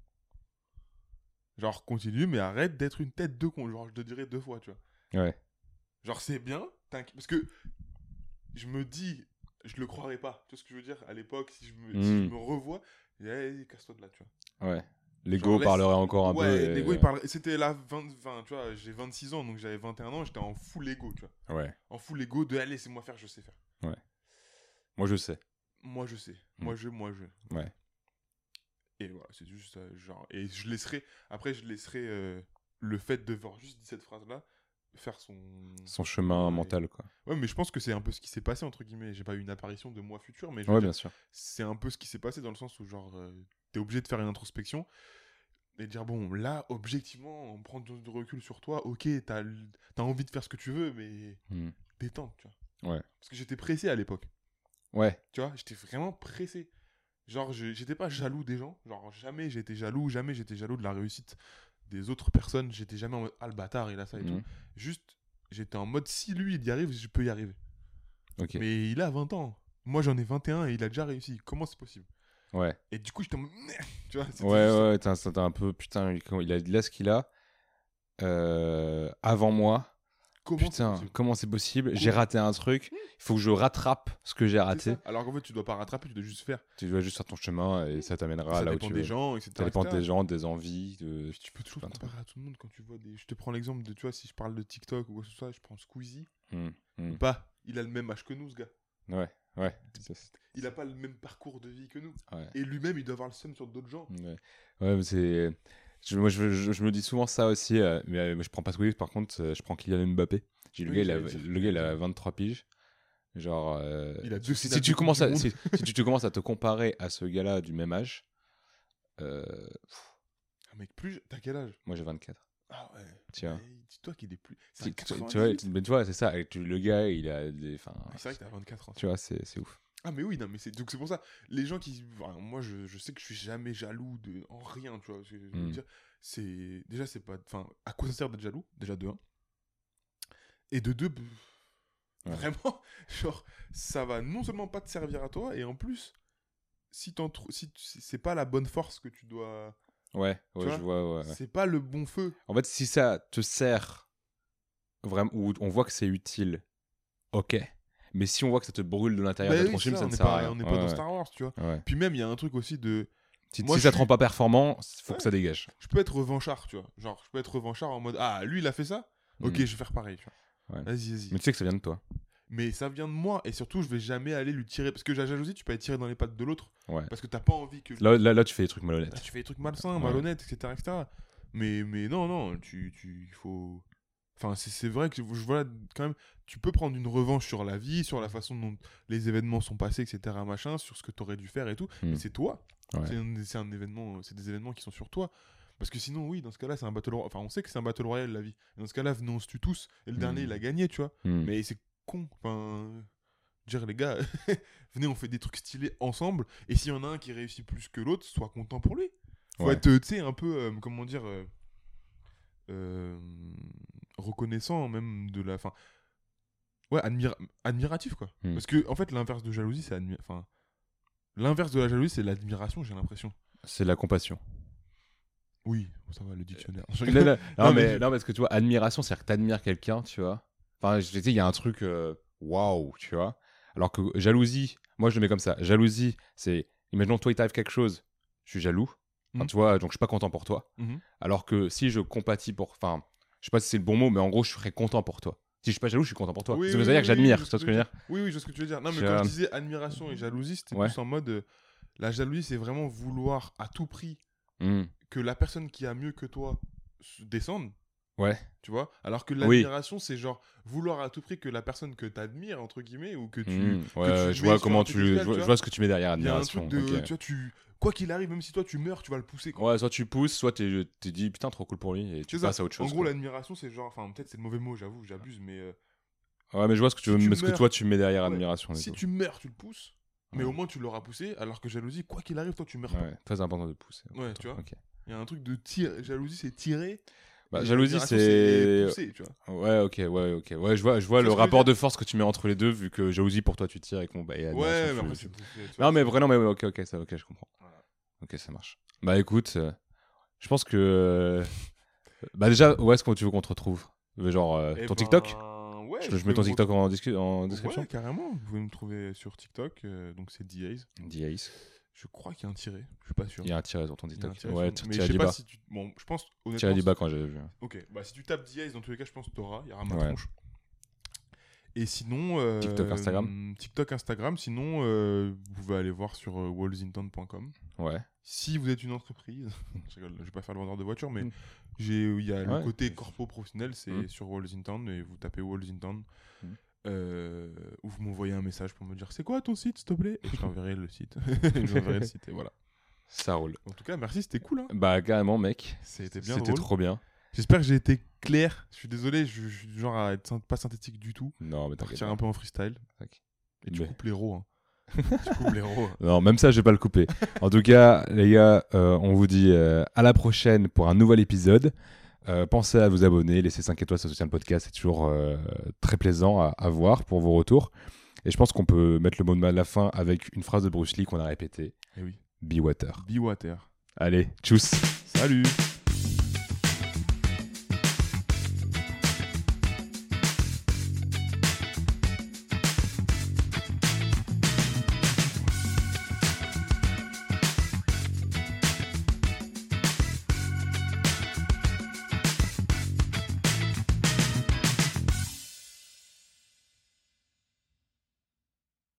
Genre, continue, mais arrête d'être une tête de con. Genre, je te dirais deux fois, tu vois. Ouais. Genre, c'est bien, t'inqui- parce que je me dis, je le croirais pas. Tu vois ce que je veux dire? À l'époque, si je me, si Mm. je me revois, je dis, Eh, casse-toi de là, tu vois. Ouais. L'ego parlerait encore un ouais, peu. et- l'ego, il parlerait. C'était la 20, 20, tu vois, j'ai 26 ans, donc j'avais 21 ans, j'étais en full ego, tu vois. Ouais. En full ego de, allez, c'est moi faire, je sais faire. Moi, je sais. Moi, je sais. Mm. Moi, je, moi, je. Ouais. Et voilà, c'est juste ça, genre. Et je laisserai. Après, je laisserai euh, le fait de voir juste cette phrase-là faire son. Son chemin mental, quoi. Ouais, mais je pense que c'est un peu ce qui s'est passé, entre guillemets. J'ai pas eu une apparition de moi futur, mais je Ouais, bien sûr. c'est un peu ce qui s'est passé dans le sens où, genre, euh, t'es obligé de faire une introspection et dire, bon, là, objectivement, on prend du recul sur toi, ok, t'as t'as envie de faire ce que tu veux, mais Hmm. détente, tu vois. Ouais. Parce que j'étais pressé à l'époque. Ouais. Tu vois, j'étais vraiment pressé. Genre, je- j'étais pas jaloux des gens. Genre, jamais j'étais jaloux, jamais j'étais jaloux de la réussite des autres personnes. J'étais jamais en mode, ah le bâtard, il a ça et Mhm. tout. Juste, j'étais en mode, si lui, il y arrive, je peux y arriver. Mais il a 20 ans. Moi, j'en ai 21 et il a déjà réussi. Comment c'est possible? Ouais. Et du coup, j'étais en mode, tu vois, Ouais, ouais, t'as un peu. Putain, il il a il a ce qu'il a. euh, avant moi. Comment c'est Putain, possible comment c'est possible J'ai raté un truc. Il faut que je rattrape ce que j'ai raté. ça. Alors qu'en fait, tu dois pas rattraper, tu dois juste faire. Tu dois juste faire ton chemin et ça t'amènera ça là où dépend tu des veux. gens, etc. Ça dépend des gens, des envies. De... Tu peux toujours comparer à tout le monde quand tu vois des. Je te prends l'exemple de, tu vois, si je parle de TikTok ou quoi que ce soit, je prends Squeezie. Bah, il a le même âge que nous, ce gars. Ouais, ouais. Ça, Il a pas le même parcours de vie que nous. ouais. Et lui-même, il doit avoir le seum sur d'autres gens. Ouais, ouais mais c'est. Je, moi, je, je- je me dis souvent ça aussi, euh, mais euh, je prends pas Swift, par contre, euh, je prends Kylian Mbappé. J'ai le, Oui, gars, il a, j'allais dire, le gars, il a j'allais 23 piges. Genre, Il a deux si, tu commences à, si, si tu, tu commences à te comparer à ce gars-là du même âge, Ah, mec, plus. T'as quel âge? Moi j'ai 24. Ah ouais. Tu vois. Dis-toi qu'il est plus. Tu, un vois, 98. tu- mais tu vois, c'est ça. le gars, il a des. C'est vrai que t'as 24 ans. tu vois, c'est ouf. Ah mais oui, non mais c'est donc c'est pour ça. Les gens qui, enfin, moi je, je sais que je suis jamais jaloux de en rien, tu vois. Mm. dire, c'est déjà c'est pas, enfin, à quoi ça sert d'être jaloux? Déjà de un. Et de deux, Ouais. vraiment, genre ça va non seulement pas te servir à toi et en plus, si t'en si c'est pas la bonne force que tu dois, Ouais, ouais, vois je vois. ouais, ouais. c'est pas le bon feu. En fait, si ça te sert vraiment, ou on voit que c'est utile, ok. Mais si on voit que ça te brûle de l'intérieur Bah de oui, ton film, ça, ça on ne sert à rien. on n'est pas Ouais, dans. Star Wars, tu vois. Ouais. Puis même il y a un truc aussi de, Si, Moi, si ça te rend pas performant, faut que ça dégage. je peux être revanchard, tu vois. Genre je peux être revanchard en mode ah lui il a fait ça, ok Mm. je vais faire pareil, tu vois. Ouais. Vas-y vas-y. Mais tu sais que ça vient de toi. mais ça vient de moi et surtout je vais jamais aller lui tirer parce que la jalousie tu peux aller tirer dans les pattes de l'autre Ouais. parce que t'as pas envie que Là, là, là, tu fais des trucs Là, malhonnêtes. tu fais des trucs malsains Ouais. malhonnêtes etc etc mais mais non non tu tu il faut enfin c'est vrai que je vois quand même tu peux prendre une revanche sur la vie sur la façon dont les événements sont passés etc machin sur ce que t'aurais dû faire et tout mais c'est toi Ouais. c'est un, événement c'est des événements qui sont sur toi parce que sinon oui dans ce cas-là c'est un battle royale enfin on sait que c'est un battle royale la vie Et dans ce cas-là venez on se tue tous et le Hmm. dernier il a gagné tu vois mais c'est con. Enfin, dire les gars, venez, on fait des trucs stylés ensemble. Et s'il y en a un qui réussit plus que l'autre, sois content pour lui. Faut Ouais. être, euh, tu sais, un peu, euh, comment dire, euh, euh, reconnaissant même de la fin. Ouais, admira- admiratif quoi. Hmm. Parce que en fait, l'inverse de jalousie, c'est enfin, l'inverse de la jalousie, c'est l'admiration. J'ai l'impression. C'est la compassion. Oui, ça va le dictionnaire. non, non, non, Non, mais, mais- non, parce que tu vois, admiration, c'est-à-dire que t'admires quelqu'un, tu vois. Enfin, je il y a un truc euh, waouh, tu vois. Alors que jalousie, moi je le mets comme ça. Jalousie, c'est, imaginons toi il t'arrive quelque chose, je suis jaloux. Enfin, Mhm. Tu vois, donc je suis pas content pour toi. Mhm. Alors que si je compatis pour, enfin, je sais pas si c'est le bon mot, mais en gros, je serais content pour toi. Si je suis pas jaloux, je suis content pour toi. Oui, ça veut oui, dire que j'admire, tu vois ce que je veux dire? Oui, oui, je vois ce que tu veux dire. Non, mais Je- quand je disais admiration et jalousie, c'était Ouais. plus en mode. euh, la jalousie, c'est vraiment vouloir à tout prix Hmm. que la personne qui a mieux que toi descende. Ouais. Tu vois? Alors que Oui. l'admiration, c'est genre vouloir à tout prix que la personne que t'admires, entre guillemets, ou que tu. Que Ouais, tu je vois comment tu, je vois, tu je vois? vois ce que tu mets derrière admiration. de. Tu vois, tu. Quoi qu'il arrive, même si toi tu meurs, tu vas le pousser. Quoi. Ouais, soit tu pousses, soit t'es t'es dit putain trop cool pour lui et tu ça. passes à autre chose. en gros, l'admiration, c'est genre. Enfin, peut-être c'est le mauvais mot, j'avoue, j'abuse, mais. euh, Ouais, mais je vois ce que tu veux, tu mais ce que toi tu mets derrière Ouais. admiration. si tu meurs, tu le pousses. Mais Ouais. au moins tu l'auras poussé, alors que jalousie, quoi qu'il arrive, toi tu meurs pas. Ouais, très important de pousser. Ouais, tu vois? Il y a un truc de tir. Jalousie, c'est tirer. Bah, jalousie, c'est. Ouais, ok, ouais, ok. Ouais, je vois, je vois le rapport de force que tu mets entre les deux, vu que jalousie pour toi tu tires et qu'on bah, Ouais, mais après, c'est- Non, mais vraiment, mais ouais, ok, ok, ça, ok, je comprends. Voilà. Ok, ça marche. Bah écoute, euh, je pense que. euh, Bah déjà, où est-ce que tu veux qu'on te retrouve? Genre euh, Eh ton ben, TikTok? Ouais, je, mets ton TikTok en, discu- en retrouver- description Ouais, carrément. Vous pouvez me trouver sur TikTok, euh, donc c'est DAze. D-Ace. Je crois qu'il y a un tiré, je suis pas sûr. Il y a un tiret sur ton TikTok. tiré Ouais, sur- tiré je sais du pas bas. si tu. Bon, je pense honnêtement. Tiré du si- bas quand j'ai vu. Ok, bah si tu tapes DAze, dans tous les cas, je pense que t'auras. Il y aura ma Ouais. tronche. Et sinon. euh, TikTok, Instagram TikTok, Instagram. Sinon, euh, vous pouvez aller voir sur euh, wallsintown.com. Ouais. Si vous êtes une entreprise, je je vais pas faire le vendeur de voiture, mais Mm. j'ai, il y a le côté corpo professionnel, c'est Mm. sur Walls in Town et vous tapez Walls in Town. Mm. Euh, ou vous m'envoyez un message pour me dire c'est quoi ton site s'il te plaît? Et je t'enverrai le site je vous enverrai le site et voilà Ça roule. en tout cas merci c'était cool hein. Bah carrément, mec. c'était bien C'était trop bien. j'espère que j'ai été clair je suis désolé je, suis du genre à être syn- pas synthétique du tout Non, mais t'inquiète. un peu en freestyle et tu Mais- coupes les rots hein. tu coupes les rots hein. Non, même ça, je vais pas le couper. en tout cas, les gars, euh, on vous dit euh, à la prochaine pour un nouvel épisode. Euh, pensez à vous abonner, laissez 5 étoiles, ça soutient le podcast, c'est toujours euh, très plaisant à, à voir pour vos retours. Et je pense qu'on peut mettre le mot de mal à la fin avec une phrase de Bruce Lee qu'on a répétée. Eh oui. Be water. be water. Allez, tchuss. Salut